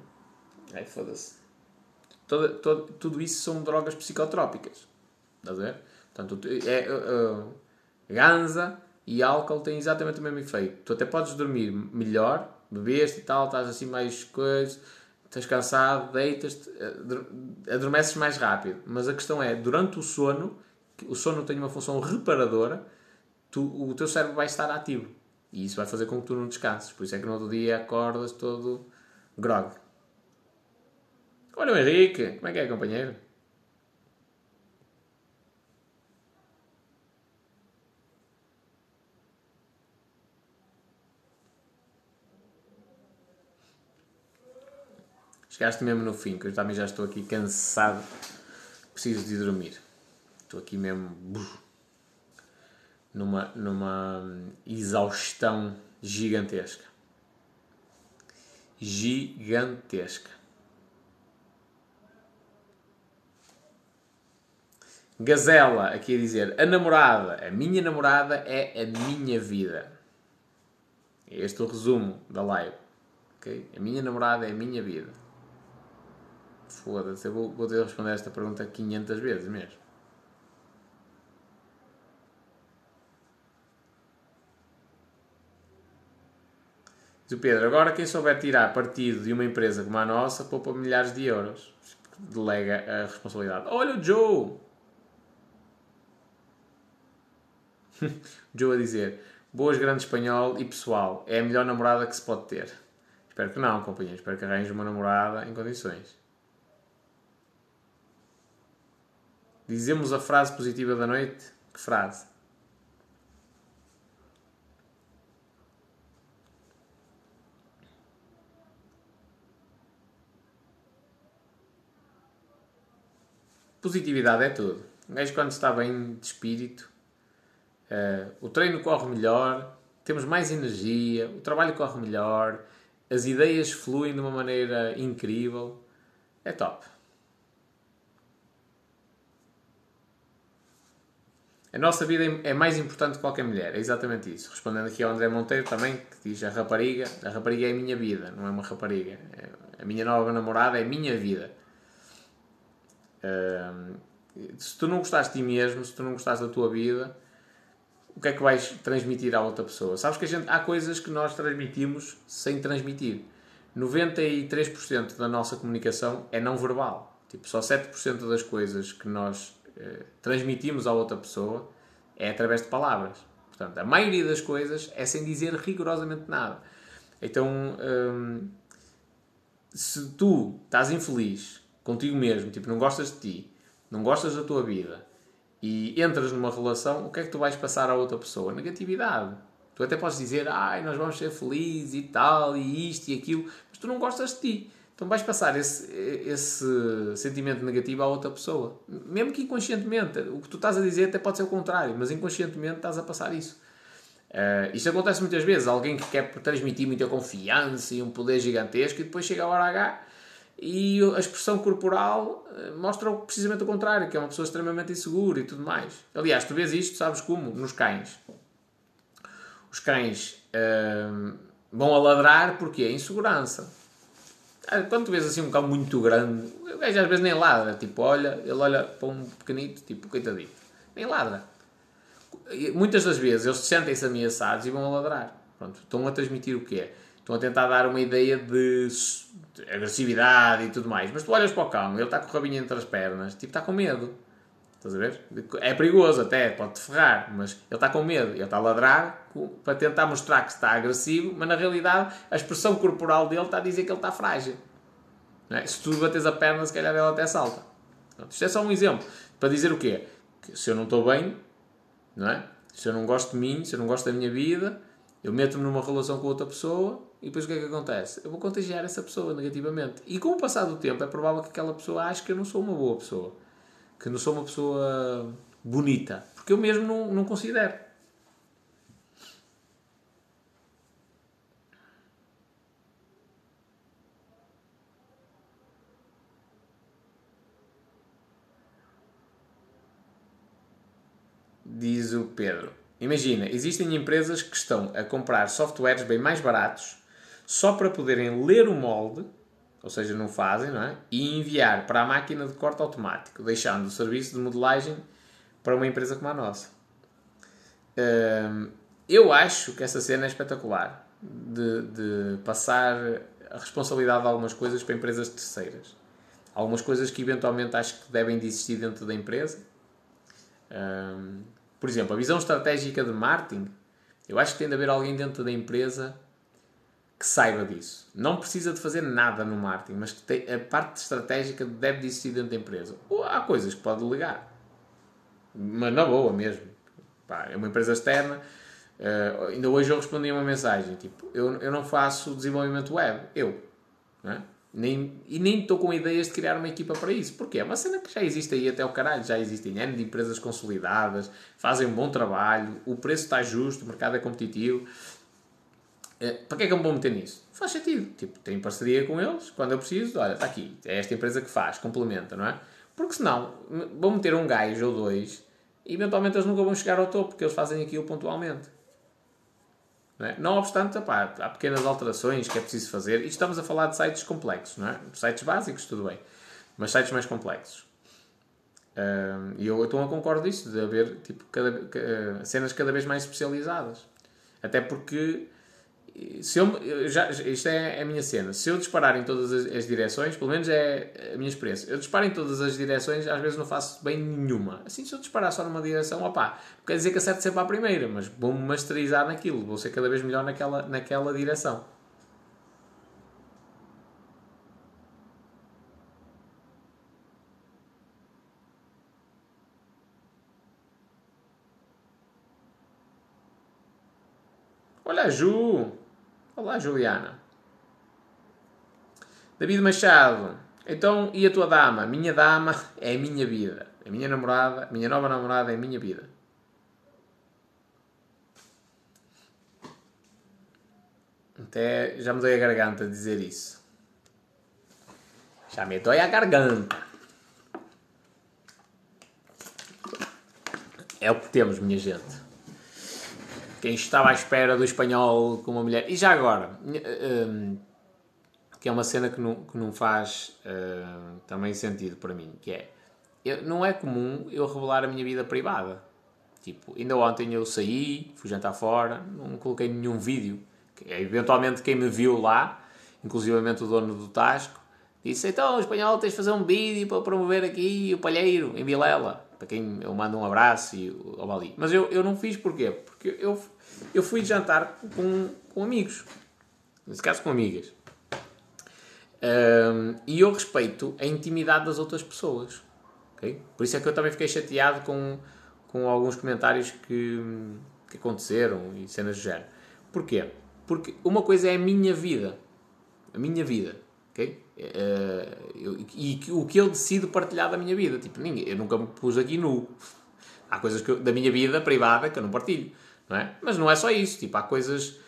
ai, foda-se. tudo isso são drogas psicotrópicas. Estás a ver? Portanto, é, uh, ganza e álcool têm exatamente o mesmo efeito. Tu até podes dormir melhor, bebeste e tal, estás assim mais coisas, estás cansado, deitas, adormeces mais rápido. Mas a questão é, durante o sono, o sono tem uma função reparadora tu, o teu cérebro vai estar ativo. E isso vai fazer com que tu não descanses. Por isso é que no outro dia acordas todo grog. Olha o Henrique, como é que é, companheiro? Chegaste mesmo no fim, que eu também já estou aqui cansado. Preciso de dormir. Estou aqui mesmo numa, numa exaustão gigantesca. Gigantesca. Gazela, aqui a dizer, a namorada, a minha namorada é a minha vida. Este é o resumo da live. Okay? A minha namorada é a minha vida. Foda-se, eu vou, vou ter de responder esta pergunta 500 vezes mesmo. O Pedro, agora quem souber tirar partido de uma empresa como a nossa poupa milhares de euros. Delega a responsabilidade. Olha o Joe! Joe a dizer, boas, grande espanhol e pessoal, é a melhor namorada que se pode ter. Espero que não, companheiro. Espero que arranjes uma namorada em condições. Dizemos a frase positiva da noite? Que frase? Positividade é tudo. Um quando está bem de espírito, uh, o treino corre melhor, temos mais energia, o trabalho corre melhor, as ideias fluem de uma maneira incrível. é top. A nossa vida é mais importante que qualquer mulher, é exatamente isso. Respondendo aqui ao André Monteiro também, que diz a rapariga, a rapariga é a minha vida, não é uma rapariga. É, a minha nova namorada é a minha vida. Se tu não gostares de ti mesmo, se tu não gostares da tua vida, o que é que vais transmitir à outra pessoa? Sabes que gente, há coisas que nós transmitimos sem transmitir. 93% da nossa comunicação é não verbal. Tipo, só 7% das coisas que nós eh, transmitimos à outra pessoa é através de palavras. Portanto, a maioria das coisas é sem dizer rigorosamente nada. Então, hum, se tu estás infeliz contigo mesmo, tipo, não gostas de ti, não gostas da tua vida e entras numa relação, o que é que tu vais passar à outra pessoa? Negatividade. Tu até podes dizer, ai, nós vamos ser felizes e tal, e isto e aquilo, mas tu não gostas de ti. Então vais passar esse, esse sentimento negativo à outra pessoa. Mesmo que inconscientemente. O que tu estás a dizer até pode ser o contrário, mas inconscientemente estás a passar isso. Uh, isto acontece muitas vezes. Alguém que quer transmitir muita confiança e um poder gigantesco e depois chega a hora H e a expressão corporal eh, mostra precisamente o contrário, que é uma pessoa extremamente insegura e tudo mais. Aliás, tu vês isto, sabes como? Nos cães. Os cães uh, vão a ladrar porque é insegurança ah, quando tu vês assim um cão muito grande, o gajo às vezes nem ladra. Tipo, olha, ele olha para um pequenito, tipo, coitadito. Nem ladra. Muitas das vezes eles sentem-se ameaçados e vão a ladrar. Pronto, estão a transmitir o que é. Estão a tentar dar uma ideia de, de agressividade e tudo mais. Mas tu olhas para o cão, ele está com o rabinho entre as pernas, tipo, está com medo. Estás a ver? É perigoso até, pode-te ferrar, mas ele está com medo, ele está a ladrar para tentar mostrar que está agressivo, mas na realidade a expressão corporal dele está a dizer que ele está frágil. É? Se tu bates a perna, se calhar ele até salta. Portanto, isto é só um exemplo para dizer o quê? Que se eu não estou bem, não é? se eu não gosto de mim, se eu não gosto da minha vida, eu meto-me numa relação com outra pessoa e depois o que é que acontece? Eu vou contagiar essa pessoa negativamente. E com o passar do tempo é provável que aquela pessoa ache que eu não sou uma boa pessoa que não sou uma pessoa bonita. Porque eu mesmo não, não considero. Diz o Pedro. Imagina, existem empresas que estão a comprar softwares bem mais baratos só para poderem ler o molde ou seja, não fazem, não é? E enviar para a máquina de corte automático, deixando o serviço de modelagem para uma empresa como a nossa. Hum, eu acho que essa cena é espetacular de, de passar a responsabilidade de algumas coisas para empresas terceiras. Algumas coisas que eventualmente acho que devem de existir dentro da empresa. Um, por exemplo, a visão estratégica de marketing. Eu acho que tem de haver alguém dentro da empresa que saiba disso. Não precisa de fazer nada no marketing, mas que tem, a parte estratégica deve existir dentro da empresa. Ou há coisas que pode delegar. Mas na boa mesmo. Pá, é uma empresa externa. Uh, ainda hoje eu respondi uma mensagem, tipo, eu, eu não faço desenvolvimento web. Eu. É? Nem, e nem estou com ideias de criar uma equipa para isso. Porquê? É uma cena que já existe aí até o caralho. Já existem N de empresas consolidadas, fazem um bom trabalho, o preço está justo, o mercado é competitivo. É, para que é que eu me vou meter nisso? Faz sentido. Tipo, tenho parceria com eles, quando eu preciso, olha, está aqui, é esta empresa que faz, complementa, não é? Porque senão, vou meter um gajo ou dois e eventualmente eles nunca vão chegar ao topo, porque eles fazem aquilo pontualmente. Não, é? não obstante, opá, há pequenas alterações que é preciso fazer, e estamos a falar de sites complexos, não é? Sites básicos, tudo bem, mas sites mais complexos. e eu estou a concordo disso, de haver tipo, cada, cenas cada vez mais especializadas. Até porque se eu, já, isto é a minha cena. Se eu disparar em todas as, as, direções, pelo menos é a minha experiência. Eu disparo em todas as direções, às vezes não faço bem nenhuma. Assim, se eu disparar só numa direção, opá, quer dizer que acerte sempre à primeira, mas vou-me masterizar naquilo, vou ser cada vez melhor naquela, naquela direção. Olha, Ju! Olá, Juliana. David Machado. Então, e a tua dama? Minha dama é a minha vida. A minha namorada, minha nova namorada é a minha vida. Até já me dei a garganta dizer isso. Já me dói a garganta. É o que temos, minha gente. Quem estava à espera do espanhol com uma mulher. E já agora, um, que é uma cena que não, que não faz uh, também sentido para mim, que é eu, não é comum eu revelar a minha vida privada. Tipo, ainda ontem eu saí, fui jantar fora, não coloquei nenhum vídeo. Eventualmente quem me viu lá, inclusivamente o dono do Tasco, disse, então, espanhol, tens de fazer um vídeo para promover aqui o Palheiro, em Vilela. Para quem eu mando um abraço e o Bali. Mas eu, eu não fiz porquê? Porque eu, eu fui jantar com, com amigos. Nesse caso, com amigas. Um, e eu respeito a intimidade das outras pessoas. Okay? Por isso é que eu também fiquei chateado com, com alguns comentários que, que aconteceram e cenas do género. Porquê? Porque uma coisa é a minha vida. A minha vida. Okay? Uh, eu, e o que eu decido partilhar da minha vida. Tipo, ninguém, eu nunca me pus aqui nu. Há coisas eu, da minha vida privada que eu não partilho. Não é? Mas não é só isso. Tipo, há coisas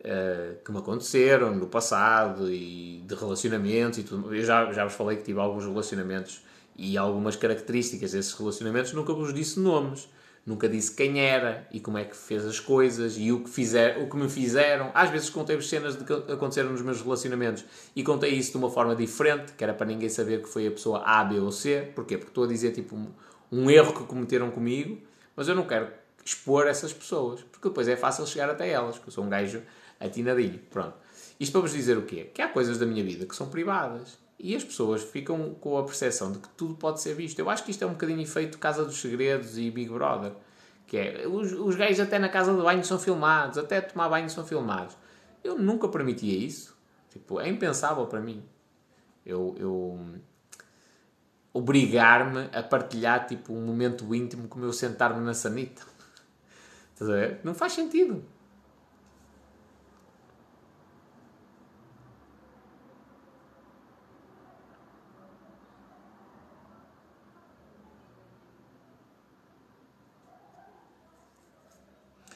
uh, que me aconteceram no passado e de relacionamentos e tudo. Eu já, já vos falei que tive alguns relacionamentos e algumas características desses relacionamentos, nunca vos disse nomes, nunca disse quem era e como é que fez as coisas e o que, fizer, o que me fizeram. Às vezes contei-vos cenas de que aconteceram nos meus relacionamentos e contei isso de uma forma diferente, que era para ninguém saber que foi a pessoa A, B ou C. Porquê? Porque estou a dizer tipo um, um erro que cometeram comigo, mas eu não quero expor essas pessoas, porque depois é fácil chegar até elas, porque eu sou um gajo atinadinho. Pronto. Isto para vos dizer o quê? Que há coisas da minha vida que são privadas e as pessoas ficam com a percepção de que tudo pode ser visto. Eu acho que isto é um bocadinho efeito Casa dos Segredos e Big Brother. Que é, os, os gays até na casa de banho são filmados, até tomar banho são filmados. Eu nunca permitia isso. Tipo, é impensável para mim. Eu, eu obrigar-me a partilhar tipo um momento íntimo como eu sentar-me na sanita. Estás a ver? Não faz sentido.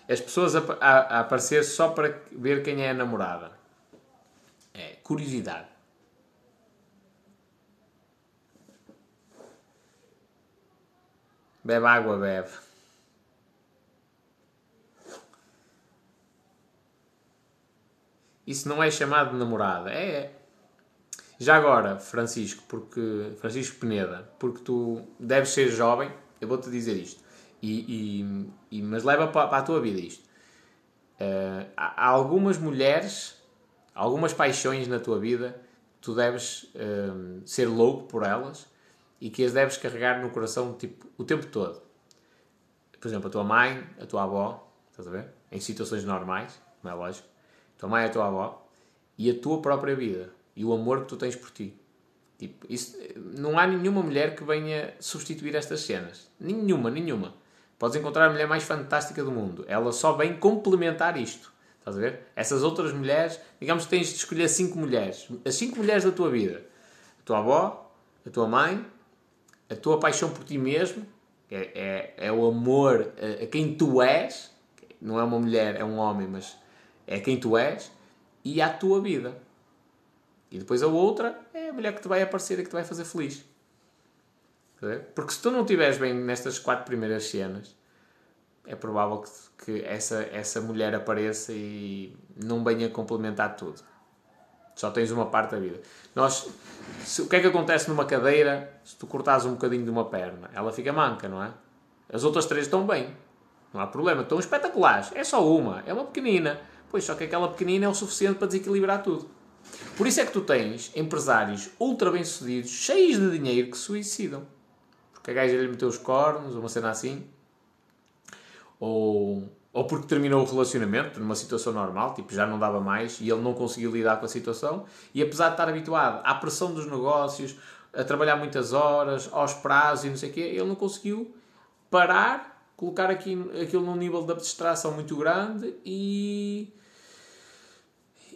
As pessoas a, a, a, aparecer só para ver quem é a namorada. É curiosidade. Bebe água, bebe. Isso não é chamado de namorada. É. Já agora, Francisco, porque Francisco Peneda, porque tu deves ser jovem, eu vou-te dizer isto. E, e, e, mas leva para, para, a tua vida isto. Uh, há algumas mulheres, algumas paixões na tua vida, tu deves uh, ser louco por elas e que as deves carregar no coração tipo, o tempo todo. Por exemplo, a tua mãe, a tua avó, estás a ver? Em situações normais, não é lógico. A tua mãe, a tua avó e a tua própria vida e o amor que tu tens por ti. Tipo, isso, não há nenhuma mulher que venha substituir estas cenas. Nenhuma, nenhuma. Podes encontrar a mulher mais fantástica do mundo. Ela só vem complementar isto. Estás a ver? Essas outras mulheres, digamos que tens de escolher cinco mulheres. As cinco mulheres da tua vida. A tua avó, a tua mãe, a tua paixão por ti mesmo, é, é, é o amor a, a, quem tu és. Não é uma mulher, é um homem, mas é quem tu és. E a tua vida. E depois a outra é a mulher que te vai aparecer e que te vai fazer feliz. Porque se tu não estiveres bem nestas quatro primeiras cenas, é provável que, que essa, essa mulher apareça e não venha complementar tudo. Só tens uma parte da vida. Nós, se, o que é que acontece numa cadeira se tu cortares um bocadinho de uma perna? Ela fica manca, não é? As outras três estão bem. Não há problema. Estão espetaculares. É só uma. É uma pequenina. Pois só que aquela pequenina é o suficiente para desequilibrar tudo. Por isso é que tu tens empresários ultra bem-sucedidos, cheios de dinheiro, que suicidam que a gaja lhe meteu os cornos, uma cena assim, ou, ou porque terminou o relacionamento numa situação normal, tipo já não dava mais e ele não conseguiu lidar com a situação, e apesar de estar habituado à pressão dos negócios, a trabalhar muitas horas, aos prazos e não sei o quê, ele não conseguiu parar, colocar aqui, aquilo num nível de abstração muito grande e,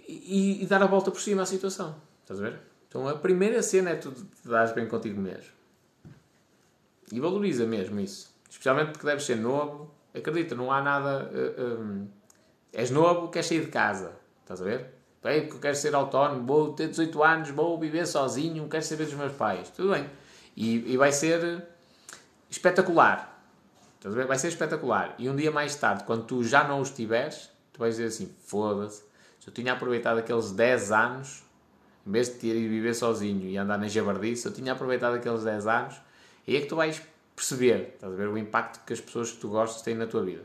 e, e dar a volta por cima à situação. Estás a ver? Então a primeira cena é tu te dares bem contigo mesmo. E valoriza mesmo isso. Especialmente porque deves ser novo. Acredita, não há nada. Uh, um, és novo, queres sair de casa. Estás a ver? Ei, porque eu quero ser autónomo, vou ter 18 anos, vou viver sozinho, quero saber dos meus pais. Tudo bem. E, e vai ser espetacular. Vai ser espetacular. E um dia mais tarde, quando tu já não os tiveres, tu vais dizer assim: foda-se, se eu tinha aproveitado aqueles 10 anos, em vez de ter ido viver sozinho e andar na jabardice, eu tinha aproveitado aqueles 10 anos, e é que tu vais perceber, estás a ver, o impacto que as pessoas que tu gostas têm na tua vida.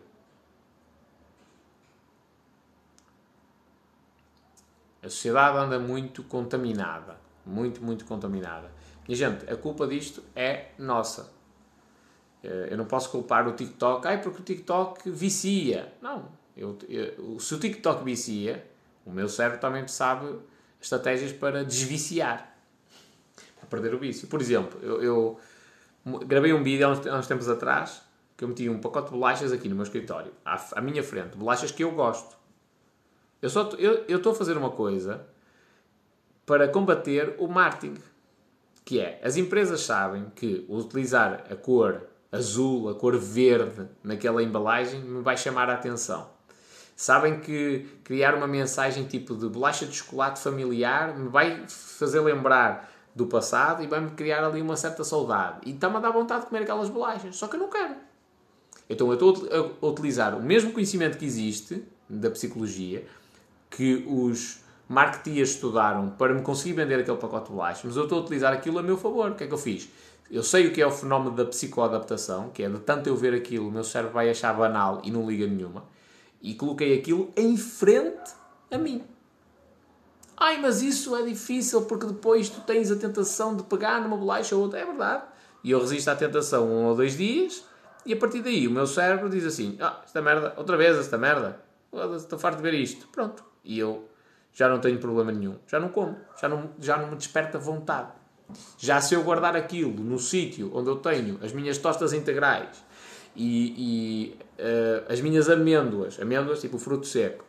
A sociedade anda muito contaminada. Muito, muito contaminada. E, gente, a culpa disto é nossa. Eh, eu não posso culpar o TikTok, ai, porque o TikTok vicia. Não. Eu, eu, se o TikTok vicia, o meu cérebro também sabe estratégias para desviciar. Para perder o vício. Por exemplo, eu, eu gravei um vídeo há uns, há uns, tempos atrás que eu meti um pacote de bolachas aqui no meu escritório, à, à minha frente. Bolachas que eu gosto. Eu estou eu, a fazer uma coisa para combater o marketing. Que é, as empresas sabem que utilizar a cor azul, a cor verde naquela embalagem me vai chamar a atenção. Sabem que criar uma mensagem tipo de bolacha de chocolate familiar me vai fazer lembrar do passado e vai-me criar ali uma certa saudade. E está-me a dar vontade de comer aquelas bolachas. Só que eu não quero. Então eu estou a utilizar o mesmo conhecimento que existe da psicologia, que os marketeers estudaram para me conseguir vender aquele pacote de bolachas, mas eu estou a utilizar aquilo a meu favor. O que é que eu fiz? Eu sei o que é o fenómeno da psicoadaptação, que é de tanto eu ver aquilo, o meu cérebro vai achar banal e não liga nenhuma. E coloquei aquilo em frente a mim. Ai, mas isso é difícil porque depois tu tens a tentação de pegar numa bolacha ou outra. É verdade. E eu resisto à tentação um ou dois dias e a partir daí o meu cérebro diz assim: Ah, esta merda, outra vez esta merda. Estou farto de ver isto. Pronto. E eu já não tenho problema nenhum. Já não como. Já não, já não me desperta vontade. Já se eu guardar aquilo no sítio onde eu tenho as minhas tostas integrais e, e uh, as minhas amêndoas, amêndoas tipo fruto seco,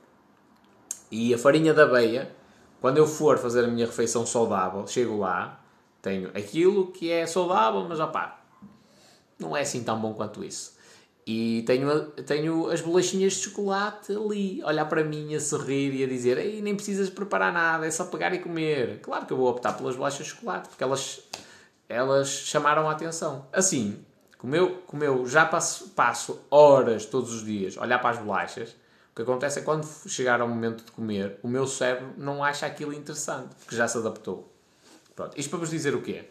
e a farinha da aveia, quando eu for fazer a minha refeição saudável, chego lá, tenho aquilo que é saudável, mas opá, não é assim tão bom quanto isso. E tenho, tenho as bolachinhas de chocolate ali, olhar para mim a sorrir e a dizer: Ei, nem precisas preparar nada, é só pegar e comer. Claro que eu vou optar pelas bolachas de chocolate, porque elas, elas chamaram a atenção. Assim, como eu, como eu já passo, passo horas todos os dias a olhar para as bolachas, o que acontece é que quando chegar ao momento de comer, o meu cérebro não acha aquilo interessante, porque já se adaptou. Pronto, isto para vos dizer o quê?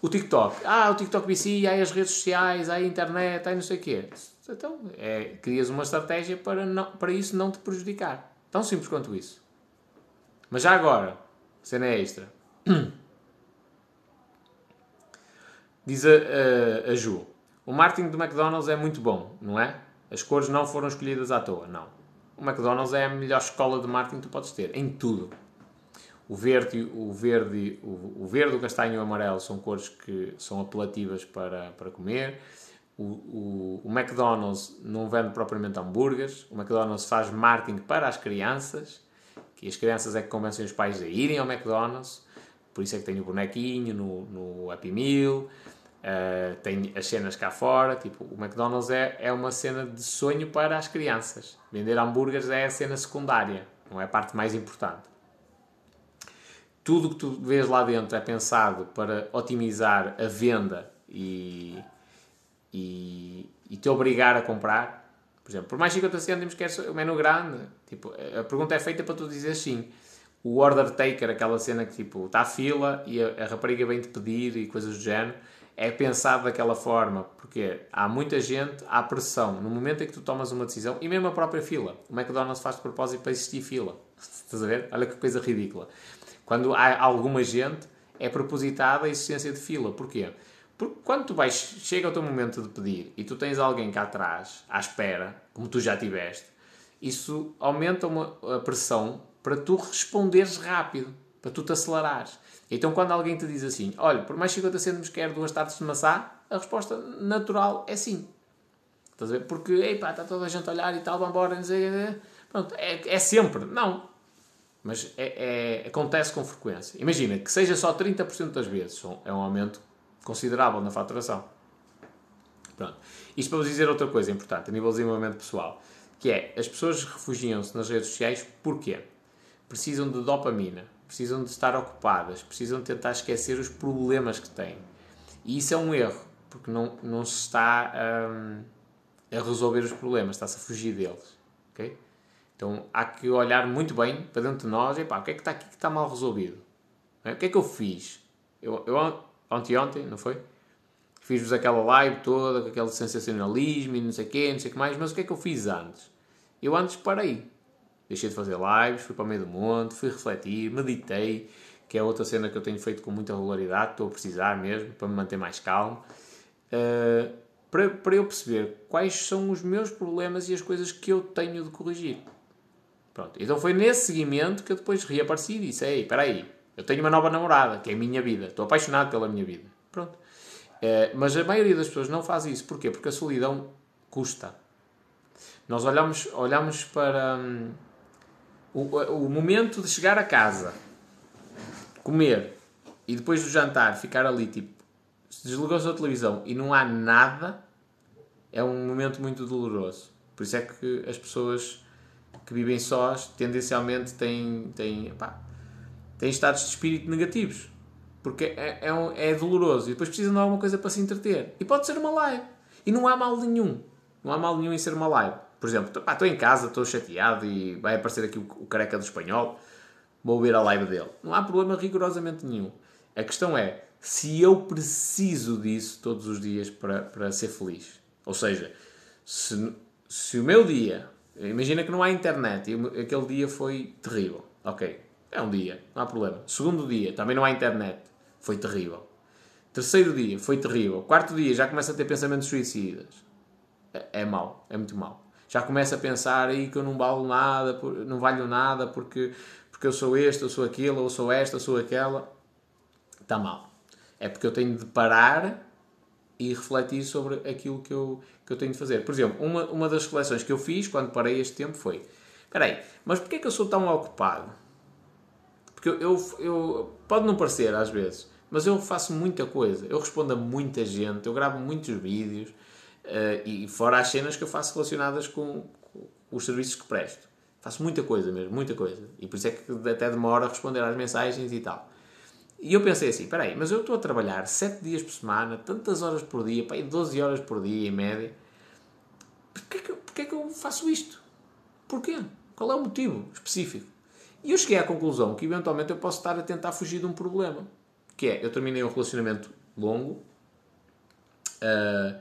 O TikTok. Ah, o TikTok vicia, aí as redes sociais, aí a internet, aí não sei o quê. Então, é, crias uma estratégia para, não, para isso não te prejudicar. Tão simples quanto isso. Mas já agora, cena extra. Diz a, a, a Ju: O marketing do McDonald's é muito bom, não é? As cores não foram escolhidas à toa, não. O McDonald's é a melhor escola de marketing que tu podes ter, em tudo. O verde, o verde, o, o verde, o castanho e o amarelo são cores que são apelativas para, para comer. O, o, o, McDonald's não vende propriamente hambúrgueres. O McDonald's faz marketing para as crianças, que as crianças é que convencem os pais a irem ao McDonald's. Por isso é que tem o bonequinho no, no Happy Meal. Uh, tem as cenas cá fora. Tipo, o McDonald's é, é uma cena de sonho para as crianças. Vender hambúrgueres é a cena secundária, não é a parte mais importante tudo o que tu vês lá dentro é pensado para otimizar a venda e, e, e te obrigar a comprar. Por exemplo, por mais 50 cêntimos queres o menu grande, tipo, a pergunta é feita para tu dizer sim. O order taker, aquela cena que tipo, está a fila e a, a rapariga vem-te pedir e coisas do género, é pensado daquela forma, porque há muita gente, há pressão no momento em que tu tomas uma decisão, e mesmo a própria fila. O McDonald's faz de propósito para existir fila. Estás a ver? Olha que coisa ridícula. Quando há alguma gente, é propositada a existência de fila. Porquê? Porque quando tu vais, chega o teu momento de pedir e tu tens alguém cá atrás, à espera, como tu já tiveste, isso aumenta uma, a pressão para tu responderes rápido, para tu te acelerares. Então, quando alguém te diz assim, olha, por mais 50 cêntimos quer duas tartes de maçã, a resposta natural é sim. Estás a ver? Porque, epá, está toda a gente a olhar e tal, vamos embora, sei, Pronto, é, é sempre. Não, mas é, é, acontece com frequência. Imagina que seja só 30% das vezes, é um aumento considerável na faturação. Pronto. Isto para vos dizer outra coisa importante, a nível de desenvolvimento pessoal, que é, as pessoas refugiam-se nas redes sociais, porquê? precisam de dopamina, precisam de estar ocupadas, precisam tentar esquecer os problemas que têm. E isso é um erro, porque não, não se está um, a resolver os problemas, está-se a fugir deles. Okay? Então há que olhar muito bem para dentro de nós e pá, o que é que está aqui que está mal resolvido? O que é que eu fiz? Eu, eu ontem, ontem, não foi? Fiz-vos aquela live toda, com aquele sensacionalismo e não sei o quê, não sei o que mais, mas o que é que eu fiz antes? Eu antes parei deixei de fazer lives, fui para o meio do monte, fui refletir, meditei, que é outra cena que eu tenho feito com muita regularidade, estou a precisar mesmo, para me manter mais calmo, uh, para, para eu perceber quais são os meus problemas e as coisas que eu tenho de corrigir. Pronto. Então foi nesse seguimento que eu depois reapareci e disse, ei, espera aí, eu tenho uma nova namorada, que é a minha vida, estou apaixonado pela minha vida. Pronto. Uh, mas a maioria das pessoas não faz isso. Porquê? Porque a solidão custa. Nós olhamos, olhamos para... Hum, o, o momento de chegar a casa, comer e depois do jantar ficar ali, tipo, se desligou-se a televisão e não há nada, é um momento muito doloroso. Por isso é que as pessoas que vivem sós tendencialmente têm, têm, pá, têm estados de espírito negativos. Porque é, é, um, é doloroso e depois precisam de alguma coisa para se entreter. E pode ser uma live. E não há mal nenhum. Não há mal nenhum em ser uma live. Por exemplo, estou em casa, estou chateado e vai aparecer aqui o, careca do espanhol, vou ver a live dele. Não há problema rigorosamente nenhum. A questão é se eu preciso disso todos os dias para, para ser feliz. Ou seja, se, se o meu dia, imagina que não há internet e aquele dia foi terrível. Ok, é um dia, não há problema. Segundo dia, também não há internet, foi terrível. Terceiro dia, foi terrível. Quarto dia, já começa a ter pensamentos suicidas. É, é mau, é muito mau já começa a pensar aí que eu não valho nada, não valho nada porque, porque eu sou este, eu sou aquilo, ou sou esta, eu sou aquela. Está mal. É porque eu tenho de parar e refletir sobre aquilo que eu, que eu tenho de fazer. Por exemplo, uma, uma das reflexões que eu fiz quando parei este tempo foi: espera aí, mas porquê é que eu sou tão ocupado? Porque eu, eu, eu, pode não parecer às vezes, mas eu faço muita coisa. Eu respondo a muita gente, eu gravo muitos vídeos, Uh, e fora as cenas que eu faço relacionadas com, com, os serviços que presto. Faço muita coisa mesmo, muita coisa. E por isso é que até demora a responder às mensagens e tal. E eu pensei assim, espera aí, mas eu estou a trabalhar 7 dias por semana, tantas horas por dia, pá, 12 horas por dia em média. Porquê que, porquê que eu faço isto? Porquê? Qual é o motivo específico? E eu cheguei à conclusão que eventualmente eu posso estar a tentar fugir de um problema. Que é, eu terminei um relacionamento longo, uh,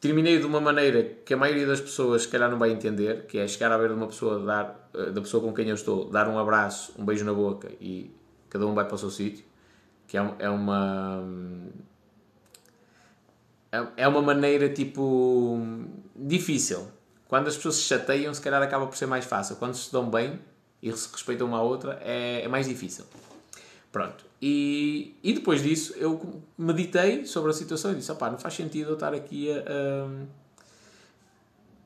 Terminei de uma maneira que a maioria das pessoas se calhar não vai entender, que é chegar a ver de uma pessoa, dar, eh, da pessoa com quem eu estou, dar um abraço, um beijo na boca e cada um vai para o seu sítio, que é, é uma... É, é uma maneira, tipo, difícil. Quando as pessoas se chateiam, se calhar acaba por ser mais fácil. Quando se dão bem e se respeitam uma à outra, é, é mais difícil. Pronto. E, e depois disso eu meditei sobre a situação e disse: opá, não faz sentido eu estar aqui a,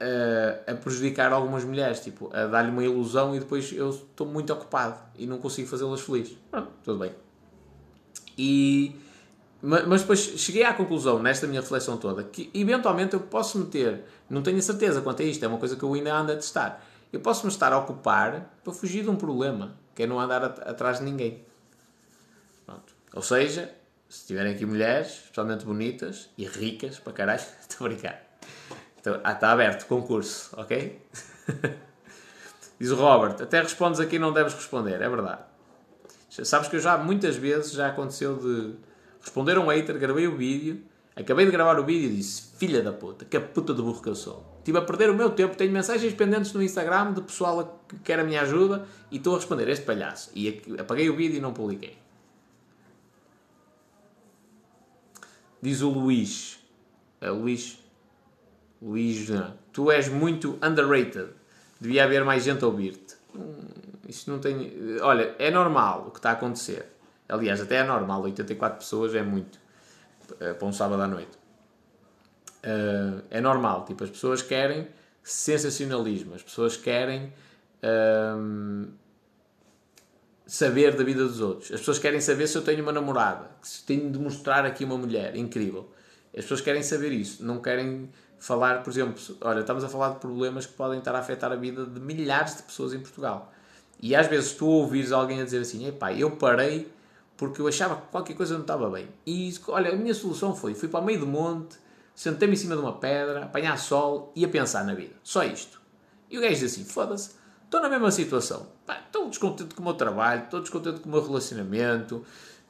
a, a prejudicar algumas mulheres, tipo, a dar-lhe uma ilusão e depois eu estou muito ocupado e não consigo fazê-las felizes. Pronto, tudo bem. E, mas depois cheguei à conclusão, nesta minha reflexão toda, que eventualmente eu posso meter, não tenho certeza quanto a isto, é uma coisa que eu ainda ando a testar, eu posso me estar a ocupar para fugir de um problema, que é não andar atrás de ninguém. Ou seja, se tiverem aqui mulheres, especialmente bonitas e ricas, para caralho, estou a brincar. Então, ah, está aberto, concurso, ok? Diz o Robert, até respondes aqui não deves responder, é verdade. Sabes que eu já muitas vezes já aconteceu de responder a um hater, gravei o vídeo, acabei de gravar o vídeo e disse, filha da puta, que puta de burro que eu sou. Estive a perder o meu tempo, tenho mensagens pendentes no Instagram de pessoal que quer a minha ajuda e estou a responder este palhaço. E apaguei o vídeo e não publiquei. Diz o Luís. É Luís. Luís, não. Tu és muito underrated. Devia haver mais gente a ouvir-te. Hum, isso não tem. Olha, é normal o que está a acontecer. Aliás, até é normal. 84 pessoas é muito. Eh, para um sábado à noite. Uh, é normal. Tipo, as pessoas querem sensacionalismo. As pessoas querem. Uh, saber da vida dos outros. As pessoas querem saber se eu tenho uma namorada, se tenho de mostrar aqui uma mulher incrível. As pessoas querem saber isso, não querem falar, por exemplo, olha, estamos a falar de problemas que podem estar a afetar a vida de milhares de pessoas em Portugal. E às vezes tu ouvires alguém a dizer assim, epá, eu parei porque eu achava que qualquer coisa não estava bem. E olha, a minha solução foi, fui para o meio do monte, sentei-me em cima de uma pedra, apanhar sol e a pensar na vida. Só isto. E o gajo diz assim, foda-se, estou na mesma situação. Estou descontente com o meu trabalho, estou descontente com o meu relacionamento,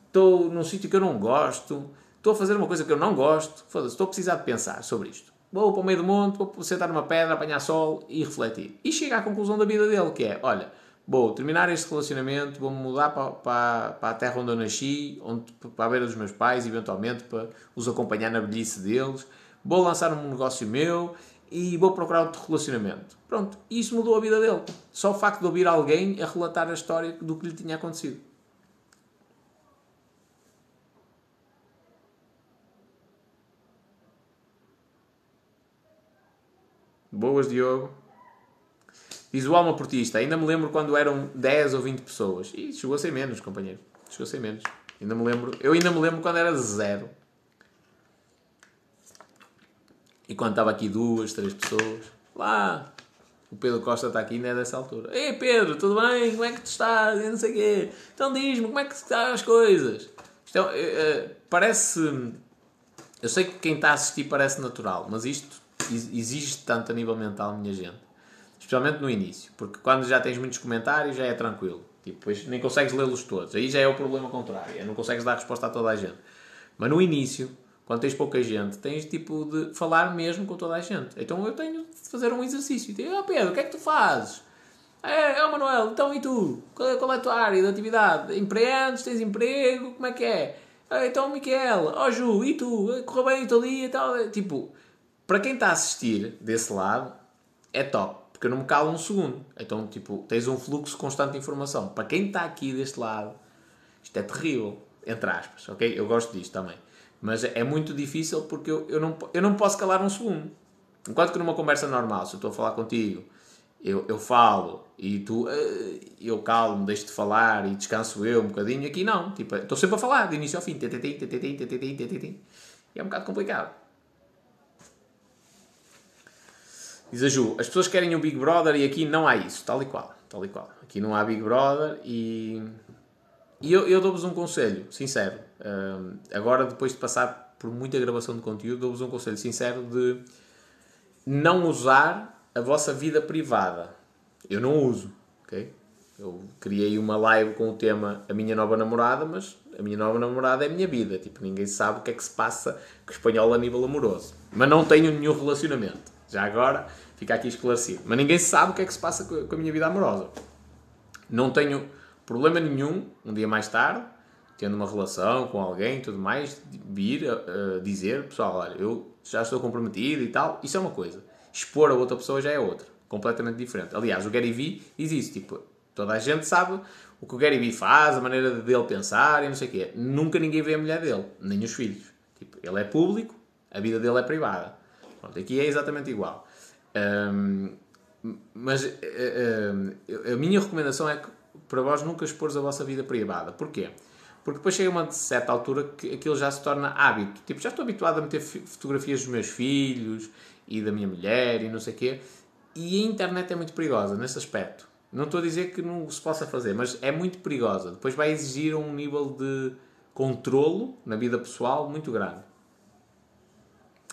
estou num sítio que eu não gosto, estou a fazer uma coisa que eu não gosto, foda-se, estou a precisar de pensar sobre isto. Vou para o meio do monte, vou sentar numa pedra, apanhar sol e refletir. E chega à conclusão da vida dele, que é, olha, vou terminar este relacionamento, vou-me mudar para, para, para, a terra onde eu nasci, onde, para a beira dos meus pais, eventualmente, para os acompanhar na velhice deles, vou lançar um negócio meu e vou procurar outro relacionamento. Pronto, isso mudou a vida dele. Só o facto de ouvir alguém a relatar a história do que lhe tinha acontecido. Boas, Diogo. Diz o Alma Portista, ainda me lembro quando eram 10 ou 20 pessoas. E chegou a ser menos, companheiro. Chegou a ser menos. Ainda me lembro. Eu ainda me lembro quando era zero. E quando estava aqui duas, três pessoas. Lá. O Pedro Costa está aqui ainda é dessa altura. Ei Pedro, tudo bem? Como é que tu estás? Eu não sei o quê. Então diz-me, como é que estão as coisas? Isto é, é, parece... Eu sei que quem está a assistir parece natural, mas isto exige tanto a nível mental, minha gente Especialmente no início, porque quando já tens muitos comentários já é tranquilo. Tipo, depois nem consegues lê-los todos. Aí já é o problema contrário. É não consegues dar resposta a toda a gente. Mas no início, quando tens pouca gente, tens tipo de falar mesmo com toda a gente. Então eu tenho de fazer um exercício. Digo, oh Pedro, o que é que tu fazes? É, é o Manuel, então e tu? Qual é, qual é a tua área de atividade? Empreendes? Tens emprego? Como é que é? Ah, então Miquel, ó oh, Ju, e tu? Correu bem o teu dia e tal? Tipo, para quem está a assistir desse lado, é top porque eu não me calo um segundo. Então, tipo, tens um fluxo constante de informação. Para quem está aqui deste lado, isto é terrível, entre aspas, ok? Eu gosto disto também. Mas é muito difícil porque eu, eu, não, eu não posso calar um segundo. Enquanto que numa conversa normal, se eu estou a falar contigo, eu, eu falo e tu, uh, eu calmo, deixo de falar e descanso eu um bocadinho, aqui não. Tipo, estou sempre a falar, de início ao fim. E é um bocado complicado. Diz a Ju, as pessoas querem o Big Brother e aqui não há isso, tal e qual. Tal e qual. Aqui não há Big Brother e. E eu, eu dou-vos um conselho, sincero. Agora, depois de passar por muita gravação de conteúdo, dou-vos um conselho sincero de não usar a vossa vida privada. Eu não uso, ok? Eu criei uma live com o tema A Minha Nova Namorada, mas a minha nova namorada é a minha vida. Tipo, ninguém sabe o que é que se passa com o espanhol a nível amoroso. Mas não tenho nenhum relacionamento. Já agora fica aqui esclarecido. Mas ninguém sabe o que é que se passa com a minha vida amorosa. Não tenho problema nenhum, um dia mais tarde, tendo uma relação com alguém e tudo mais, vir a dizer, pessoal, olha, eu já estou comprometido e tal. Isso é uma coisa. Expor a outra pessoa já é outra. Completamente diferente. Aliás, o Gary Vee diz isso. Tipo, toda a gente sabe o que o Gary Vee faz, a maneira dele pensar e não sei o quê. Nunca ninguém vê a mulher dele, nem os filhos. Tipo, ele é público, a vida dele é privada. Pronto, aqui é exatamente igual. Um, mas um, a minha recomendação é que para vós nunca expores a vossa vida privada. Porquê? Porque depois chega uma certa altura que aquilo já se torna hábito. Tipo, já estou habituado a meter fotografias dos meus filhos e da minha mulher e não sei o quê. E a internet é muito perigosa nesse aspecto. Não estou a dizer que não se possa fazer, mas é muito perigosa. Depois vai exigir um nível de controlo na vida pessoal muito grande.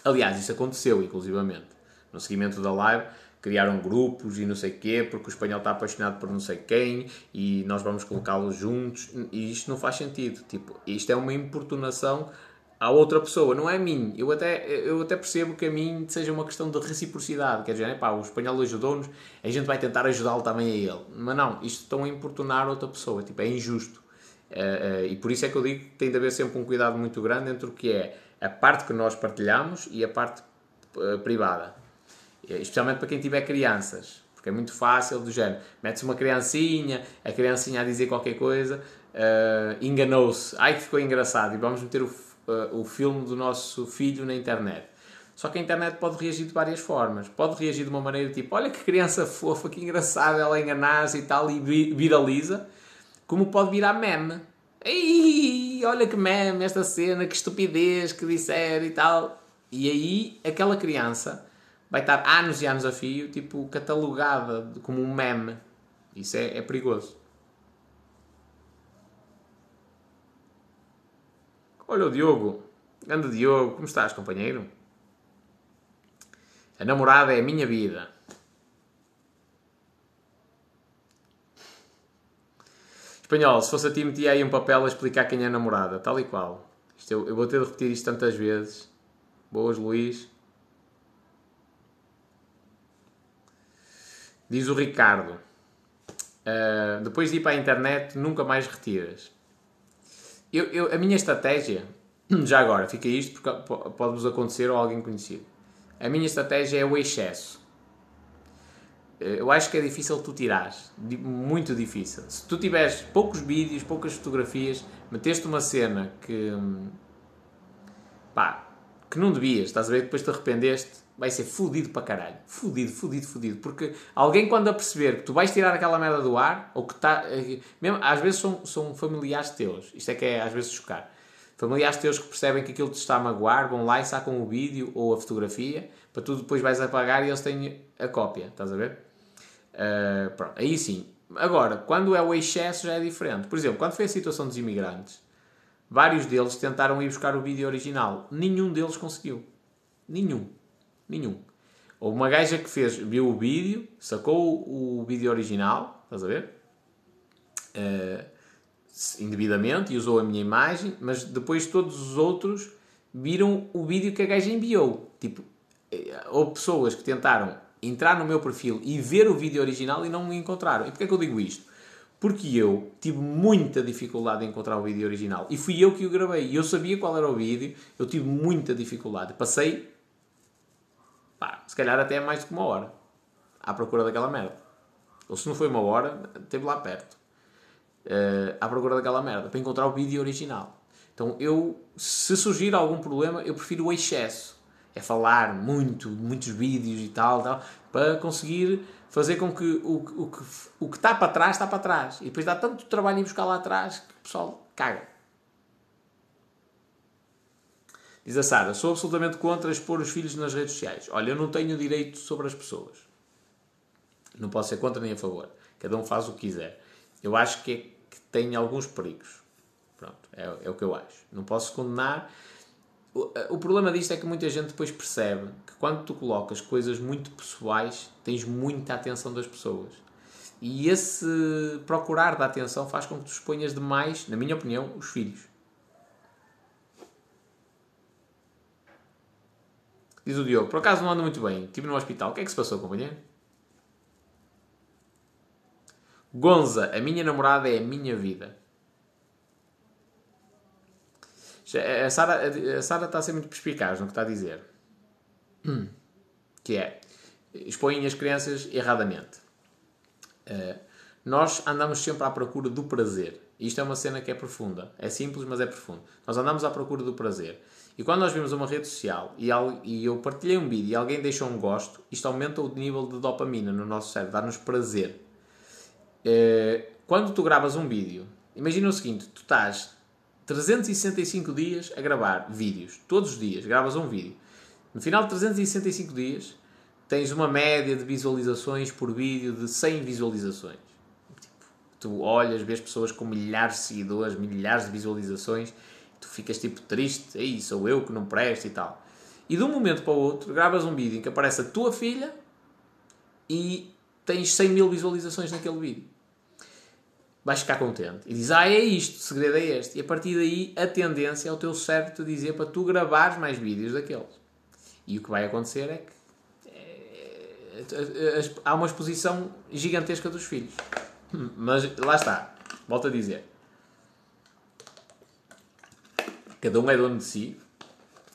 Aliás, isso aconteceu, inclusivamente. No seguimento da live, criaram grupos e não sei quê, porque o espanhol está apaixonado por não sei quem e nós vamos colocá-los juntos. E isto não faz sentido. Tipo, isto é uma importunação à outra pessoa, não é a mim. Eu até, eu até percebo que a mim seja uma questão de reciprocidade. Quer dizer, pá, o espanhol ajudou-nos, a gente vai tentar ajudá-lo também a ele. Mas não, isto estão a importunar outra pessoa. Tipo, é injusto. Uh, uh, e por isso é que eu digo que tem de haver sempre um cuidado muito grande entre o que é a parte que nós partilhamos e a parte uh, privada. Especialmente para quem tiver crianças. Porque é muito fácil do género. Mete-se uma criancinha, a criancinha a dizer qualquer coisa, uh, enganou-se. Ai que ficou engraçado. E vamos meter o, uh, o filme do nosso filho na internet. Só que a internet pode reagir de várias formas. Pode reagir de uma maneira tipo, olha que criança fofa, que engraçada, ela enganar-se e tal, e viraliza. Como pode virar meme. Ei, olha que meme esta cena, que estupidez que disser e tal. E aí aquela criança vai estar anos e anos a fio, tipo, catalogada como um meme. Isso é, é perigoso. Olha o Diogo. Grande Diogo, como estás, companheiro? A namorada é a minha vida. Espanhol, se fosse a ti, metia aí um papel a explicar quem é a namorada, tal e qual. Isto eu, eu vou ter de repetir isto tantas vezes. Boas, Luís. Diz o Ricardo. Uh, depois de ir para a internet, nunca mais retiras. Eu, eu, a minha estratégia, já agora, fica isto porque pode-vos acontecer ou alguém conhecido. A minha estratégia é o excesso. Eh, eu acho que é difícil tu tirares. Muito difícil. Se tu tiveres poucos vídeos, poucas fotografias, meteste uma cena que. pá, que não devias, estás a ver? Depois te arrependeste, vai ser fudido para caralho. Fudido, fudido, fudido. Porque alguém, quando a perceber que tu vais tirar aquela merda do ar, ou que está. Eh, mesmo, às vezes são, são familiares teus. Isto é que é às vezes chocar. Familiares teus que percebem que aquilo te está a magoar, vão lá e sacam o vídeo ou a fotografia, para tu depois vais apagar e eles têm a cópia, estás a ver? Uh, pronto, aí sim. Agora, quando é o excesso já é diferente. Por exemplo, quando foi a situação dos imigrantes, vários deles tentaram ir buscar o vídeo original. Nenhum deles conseguiu. Nenhum. Nenhum. Houve uma gaja que fez, viu o vídeo, sacou o vídeo original, estás a ver? Uh, indevidamente e usou a minha imagem, mas depois todos os outros viram o vídeo que a gaja enviou. Tipo, eh, houve pessoas que tentaram entrar no meu perfil e ver o vídeo original e não me encontraram. E porquê é que eu digo isto? Porque eu tive muita dificuldade em encontrar o vídeo original. E fui eu que o gravei. E eu sabia qual era o vídeo, eu tive muita dificuldade. Passei, pá, se calhar até mais do que uma hora à procura daquela merda. Ou se não foi uma hora, esteve lá perto uh, à procura daquela merda, para encontrar o vídeo original. Então eu, se surgir algum problema, eu prefiro o excesso. É falar muito, muitos vídeos e tal, tal para conseguir fazer com que o, o, que o que está para trás está para trás. E depois dá tanto trabalho em buscar lá atrás que o pessoal caga. Diz a Sara, sou absolutamente contra expor os filhos nas redes sociais. Olha, eu não tenho direito sobre as pessoas. Não posso ser contra nem a favor. Cada um faz o que quiser. Eu acho que é tem alguns perigos. Pronto, é, é o que eu acho. Não posso condenar. O, o problema disto é que muita gente depois percebe que quando tu colocas coisas muito pessoais, tens muita atenção das pessoas. E esse procurar da atenção faz com que tu exponhas demais, na minha opinião, os filhos. Diz o Diogo, por acaso não anda muito bem, estive no hospital. O que é que se passou, companheiro? Gonza, a minha namorada é a minha vida. A Sara, está a ser muito perspicaz no que está a dizer. Que é, expõem as crianças erradamente. Uh, nós andamos sempre à procura do prazer. Isto é uma cena que é profunda. É simples, mas é profundo. Nós andamos à procura do prazer. E quando nós vimos uma rede social e, e eu partilhei um vídeo e alguém deixou um gosto, isto aumenta o nível de dopamina no nosso cérebro, dá-nos prazer. Eh, quando tu gravas um vídeo, imagina o seguinte: tu estás 365 dias a gravar vídeos, todos os dias gravas um vídeo. No final de 365 dias, tens uma média de visualizações por vídeo de 100 visualizações. Tipo, tu olhas, vês pessoas com milhares de seguidores, milhares de visualizações, tu ficas tipo triste, aí sou eu que não presto e tal. E de um momento para o outro, gravas um vídeo em que aparece a tua filha e tens 100 mil visualizações naquele vídeo vais ficar contente. E diz, ah, é isto, o segredo é este. E a partir daí, a tendência é o teu cérebro te dizer para tu gravares mais vídeos daqueles. E o que vai acontecer é que é, é, há uma exposição gigantesca dos filhos. Mas lá está, volto a dizer. Cada um é dono de si,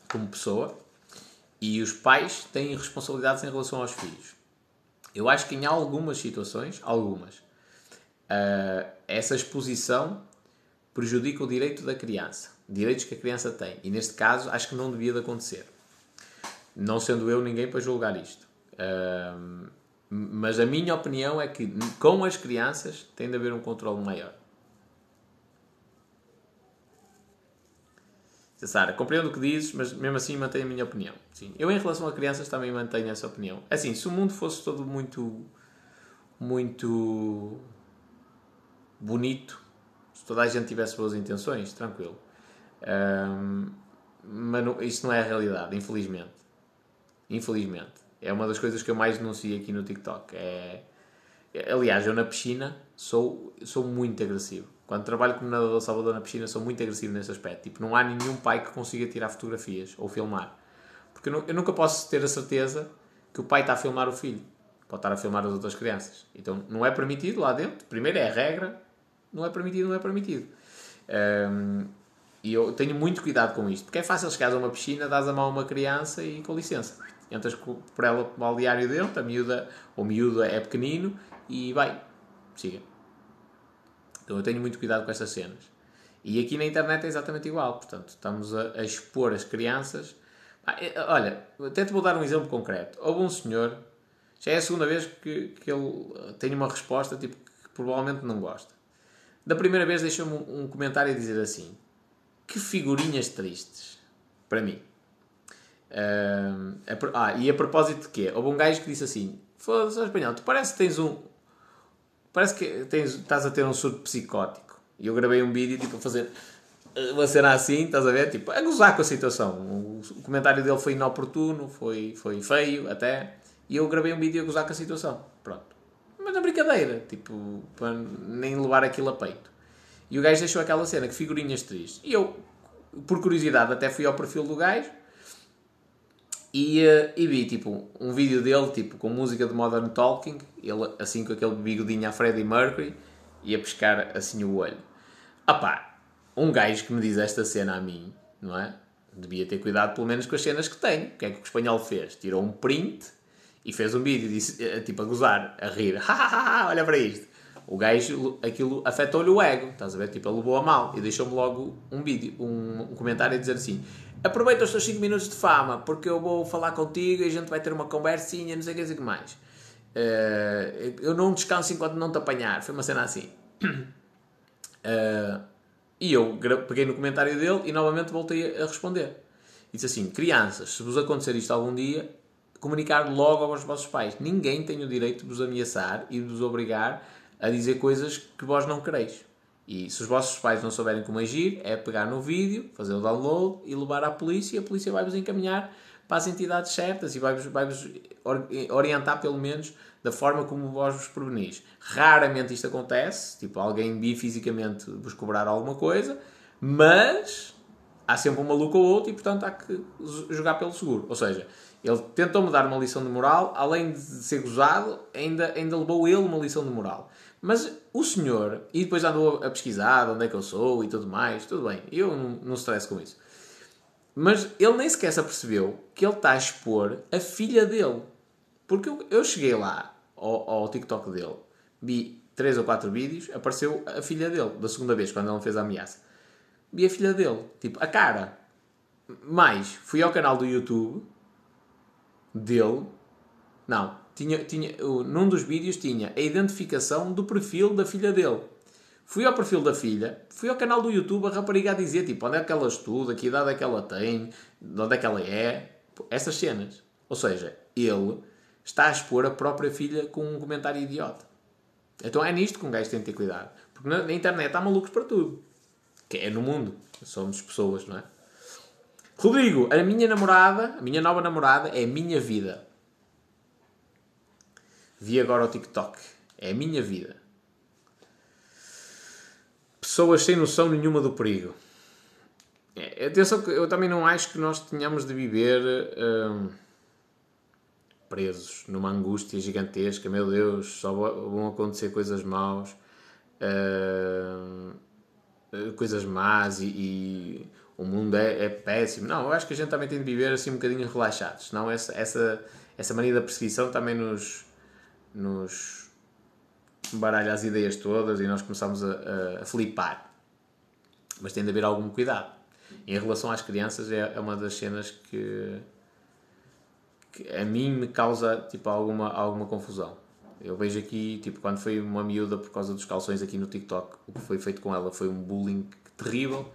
como pessoa, e os pais têm responsabilidades em relação aos filhos. Eu acho que em algumas situações, algumas, uh, essa exposição prejudica o direito da criança, direitos que a criança tem. E neste caso, acho que não devia de acontecer. Não sendo eu ninguém para julgar isto. Uh, mas a minha opinião é que com as crianças tem de haver um controle maior. Sara, compreendo o que dizes, mas mesmo assim mantenho a minha opinião. Sim. Eu, em relação a crianças, também mantenho essa opinião. Assim, se o mundo fosse todo muito muito bonito se toda a gente tivesse boas intenções, tranquilo. Um, mas não, não é a realidade, infelizmente. Infelizmente. É uma das coisas que eu mais denuncio aqui no TikTok. É, aliás, eu na piscina sou, sou muito agressivo. Quando trabalho como nadador salvador na piscina, sou muito agressivo nesse aspecto. Tipo, não há nenhum pai que consiga tirar fotografias ou filmar. Porque eu, nunca posso ter a certeza que o pai está a filmar o filho. Pode estar a filmar as outras crianças. Então, não é permitido lá dentro. Primeiro é a regra. Não é permitido, não é permitido. Um, e eu tenho muito cuidado com isto. Porque é fácil chegar a uma piscina, dás a mão a uma criança e com licença. Entras por ela para o balneário dentro, a miúda, ou miúda é pequenino e vai. Siga. Então eu tenho muito cuidado com estas cenas. E aqui na internet é exatamente igual. Portanto, estamos a, a expor as crianças. Ah, olha, até te vou dar um exemplo concreto. Houve um senhor, já é a segunda vez que, que ele tem uma resposta tipo, que provavelmente não gosta. Da primeira vez deixou-me um, comentário a dizer assim: Que figurinhas tristes. Para mim. Ah, e a propósito de quê? Houve um gajo que disse assim: Foda-se, espanhol, tu parece que tens um, parece que tens, estás a ter um surto psicótico. E eu gravei um vídeo tipo a fazer uma cena assim, estás a ver? Tipo, a gozar com a situação. O, comentário dele foi inoportuno, foi, foi feio até. E eu gravei um vídeo a gozar com a situação. Pronto. Mas na brincadeira, tipo, para nem levar aquilo a peito. E o gajo deixou aquela cena, que figurinhas tristes. E eu, por curiosidade, até fui ao perfil do gajo e, uh, e vi, tipo, um vídeo dele, tipo, com música de Modern Talking, ele assim com aquele bigodinho a Freddie Mercury, e a pescar assim o olho. Ah pá, um gajo que me diz esta cena a mim, não é? Devia ter cuidado pelo menos com as cenas que tem. O que é que o espanhol fez? Tirou um print e fez um vídeo, disse, eh, tipo, a gozar, a rir. olha para isto. O gajo, aquilo afetou-lhe o ego, estás a ver? Tipo, ele levou a mal e deixou-me logo um vídeo, um comentário a dizer assim: aproveita os teus 5 minutos de fama, porque eu vou falar contigo e a gente vai ter uma conversinha, não sei o que, sei que mais. Uh, eu não descanso enquanto não te apanhar. Foi uma cena assim. Uh, e eu peguei no comentário dele e novamente voltei a responder. E disse assim: Crianças, se vos acontecer isto algum dia, comunicar logo aos vossos pais. Ninguém tem o direito de vos ameaçar e de vos obrigar a dizer coisas que vós não quereis. E se os vossos pais não souberem como agir, é pegar no vídeo, fazer o download e levar à polícia e a polícia vai-vos encaminhar para as entidades certas e vai-vos vai orientar pelo menos da forma como vós vos prevenis. Raramente isto acontece, tipo alguém vir fisicamente vos cobrar alguma coisa, mas há sempre um maluco ou outro e portanto há que jogar pelo seguro. Ou seja, ele tentou-me dar uma lição de moral, além de ser gozado, ainda, ainda levou ele uma lição de moral. Mas o senhor, e depois andou a pesquisar onde é que eu sou e tudo mais, tudo bem, eu não, stress com isso. Mas ele nem sequer se apercebeu que ele está a expor a filha dele. Porque eu, eu cheguei lá ao, ao, TikTok dele, vi três ou quatro vídeos, apareceu a filha dele, da segunda vez, quando ele fez a ameaça. Vi a filha dele, tipo, a cara. Mais, fui ao canal do YouTube dele. Não, tinha, tinha, num dos vídeos tinha a identificação do perfil da filha dele. Fui ao perfil da filha, fui ao canal do YouTube, a rapariga a dizer tipo, onde é que ela estuda, que idade é que ela tem, de onde é que ela é, essas cenas. Ou seja, ele está a expor a própria filha com um comentário idiota. Então é nisto que um gajo tem de ter cuidado. Porque na, internet há malucos para tudo. Que é no mundo. Somos pessoas, não é? Rodrigo, a minha namorada, a minha nova namorada é a minha vida. Vi agora o TikTok. É a minha vida. Pessoas sem noção nenhuma do perigo. É, atenção eu também não acho que nós tenhamos de viver hum, presos numa angústia gigantesca. Meu Deus, só vão acontecer coisas maus. Hum, coisas más e, e o mundo é, é, péssimo. Não, eu acho que a gente também tem de viver assim um bocadinho relaxados. Senão essa, essa, essa mania da perseguição também nos, nos baralha as ideias todas e nós começamos a, a, flipar. Mas tem de haver algum cuidado. Em relação às crianças, é, é uma das cenas que, que, a mim me causa tipo, alguma, alguma confusão. Eu vejo aqui, tipo, quando foi uma miúda por causa dos calções aqui no TikTok, o que foi feito com ela foi um bullying terrível.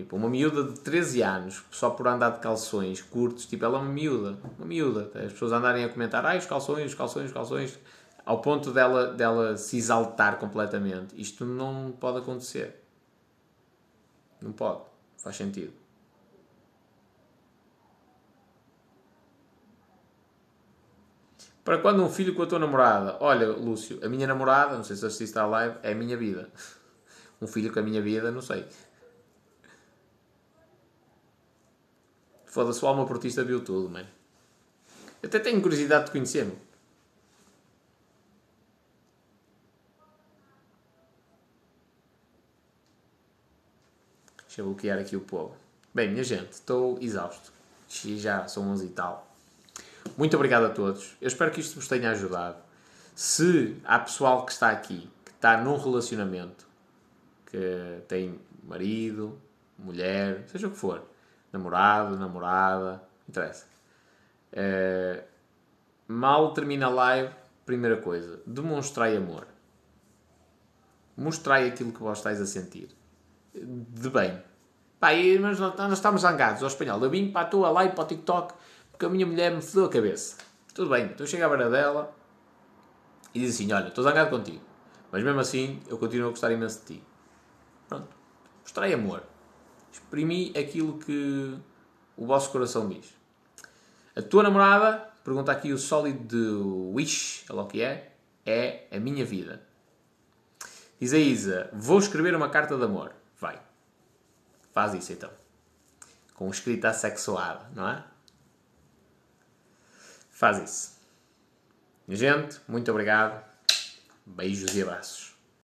Tipo, uma miúda de 13 anos, só por andar de calções curtos, tipo, ela é uma miúda, uma miúda. As pessoas andarem a comentar, ai, os calções, os calções, os calções. ao ponto dela, dela se exaltar completamente. Isto não pode acontecer. Não pode. Faz sentido. Para quando um filho com a tua namorada? Olha, Lúcio, a minha namorada, não sei se assististe à live, é a minha vida. Um filho com a minha vida, não sei. Foda-se, o alma portista viu tudo, mano. Até tenho curiosidade de conhecer-me. Deixa eu bloquear aqui o povo. Bem, minha gente, estou exausto. Já são 11 e tal. Muito obrigado a todos. Eu espero que isto vos tenha ajudado. Se há pessoal que está aqui, que está num relacionamento, que tem marido, mulher, seja o que for, namorado, namorada, interessa. Uh, mal termina a live, primeira coisa, demonstrai amor. Mostrai aquilo que vós estáis a sentir. De bem. Pá, mas nós estamos zangados ao espanhol. Eu vim para a tua live, para o TikTok, porque a minha mulher me fodeu a cabeça. Tudo bem, então chega à beira dela e diz assim: Olha, estou zangado contigo, mas mesmo assim eu continuo a gostar imenso de ti. Pronto, mostrei amor. Exprimi aquilo que o vosso coração diz. A tua namorada, pergunta aqui o sólido de Wish, é o que é, é a minha vida. Diz a Isa: Vou escrever uma carta de amor. Vai. Faz isso então. Com escrita assexuada, não é? Faz isso. Gente, muito obrigado. Beijos e abraços.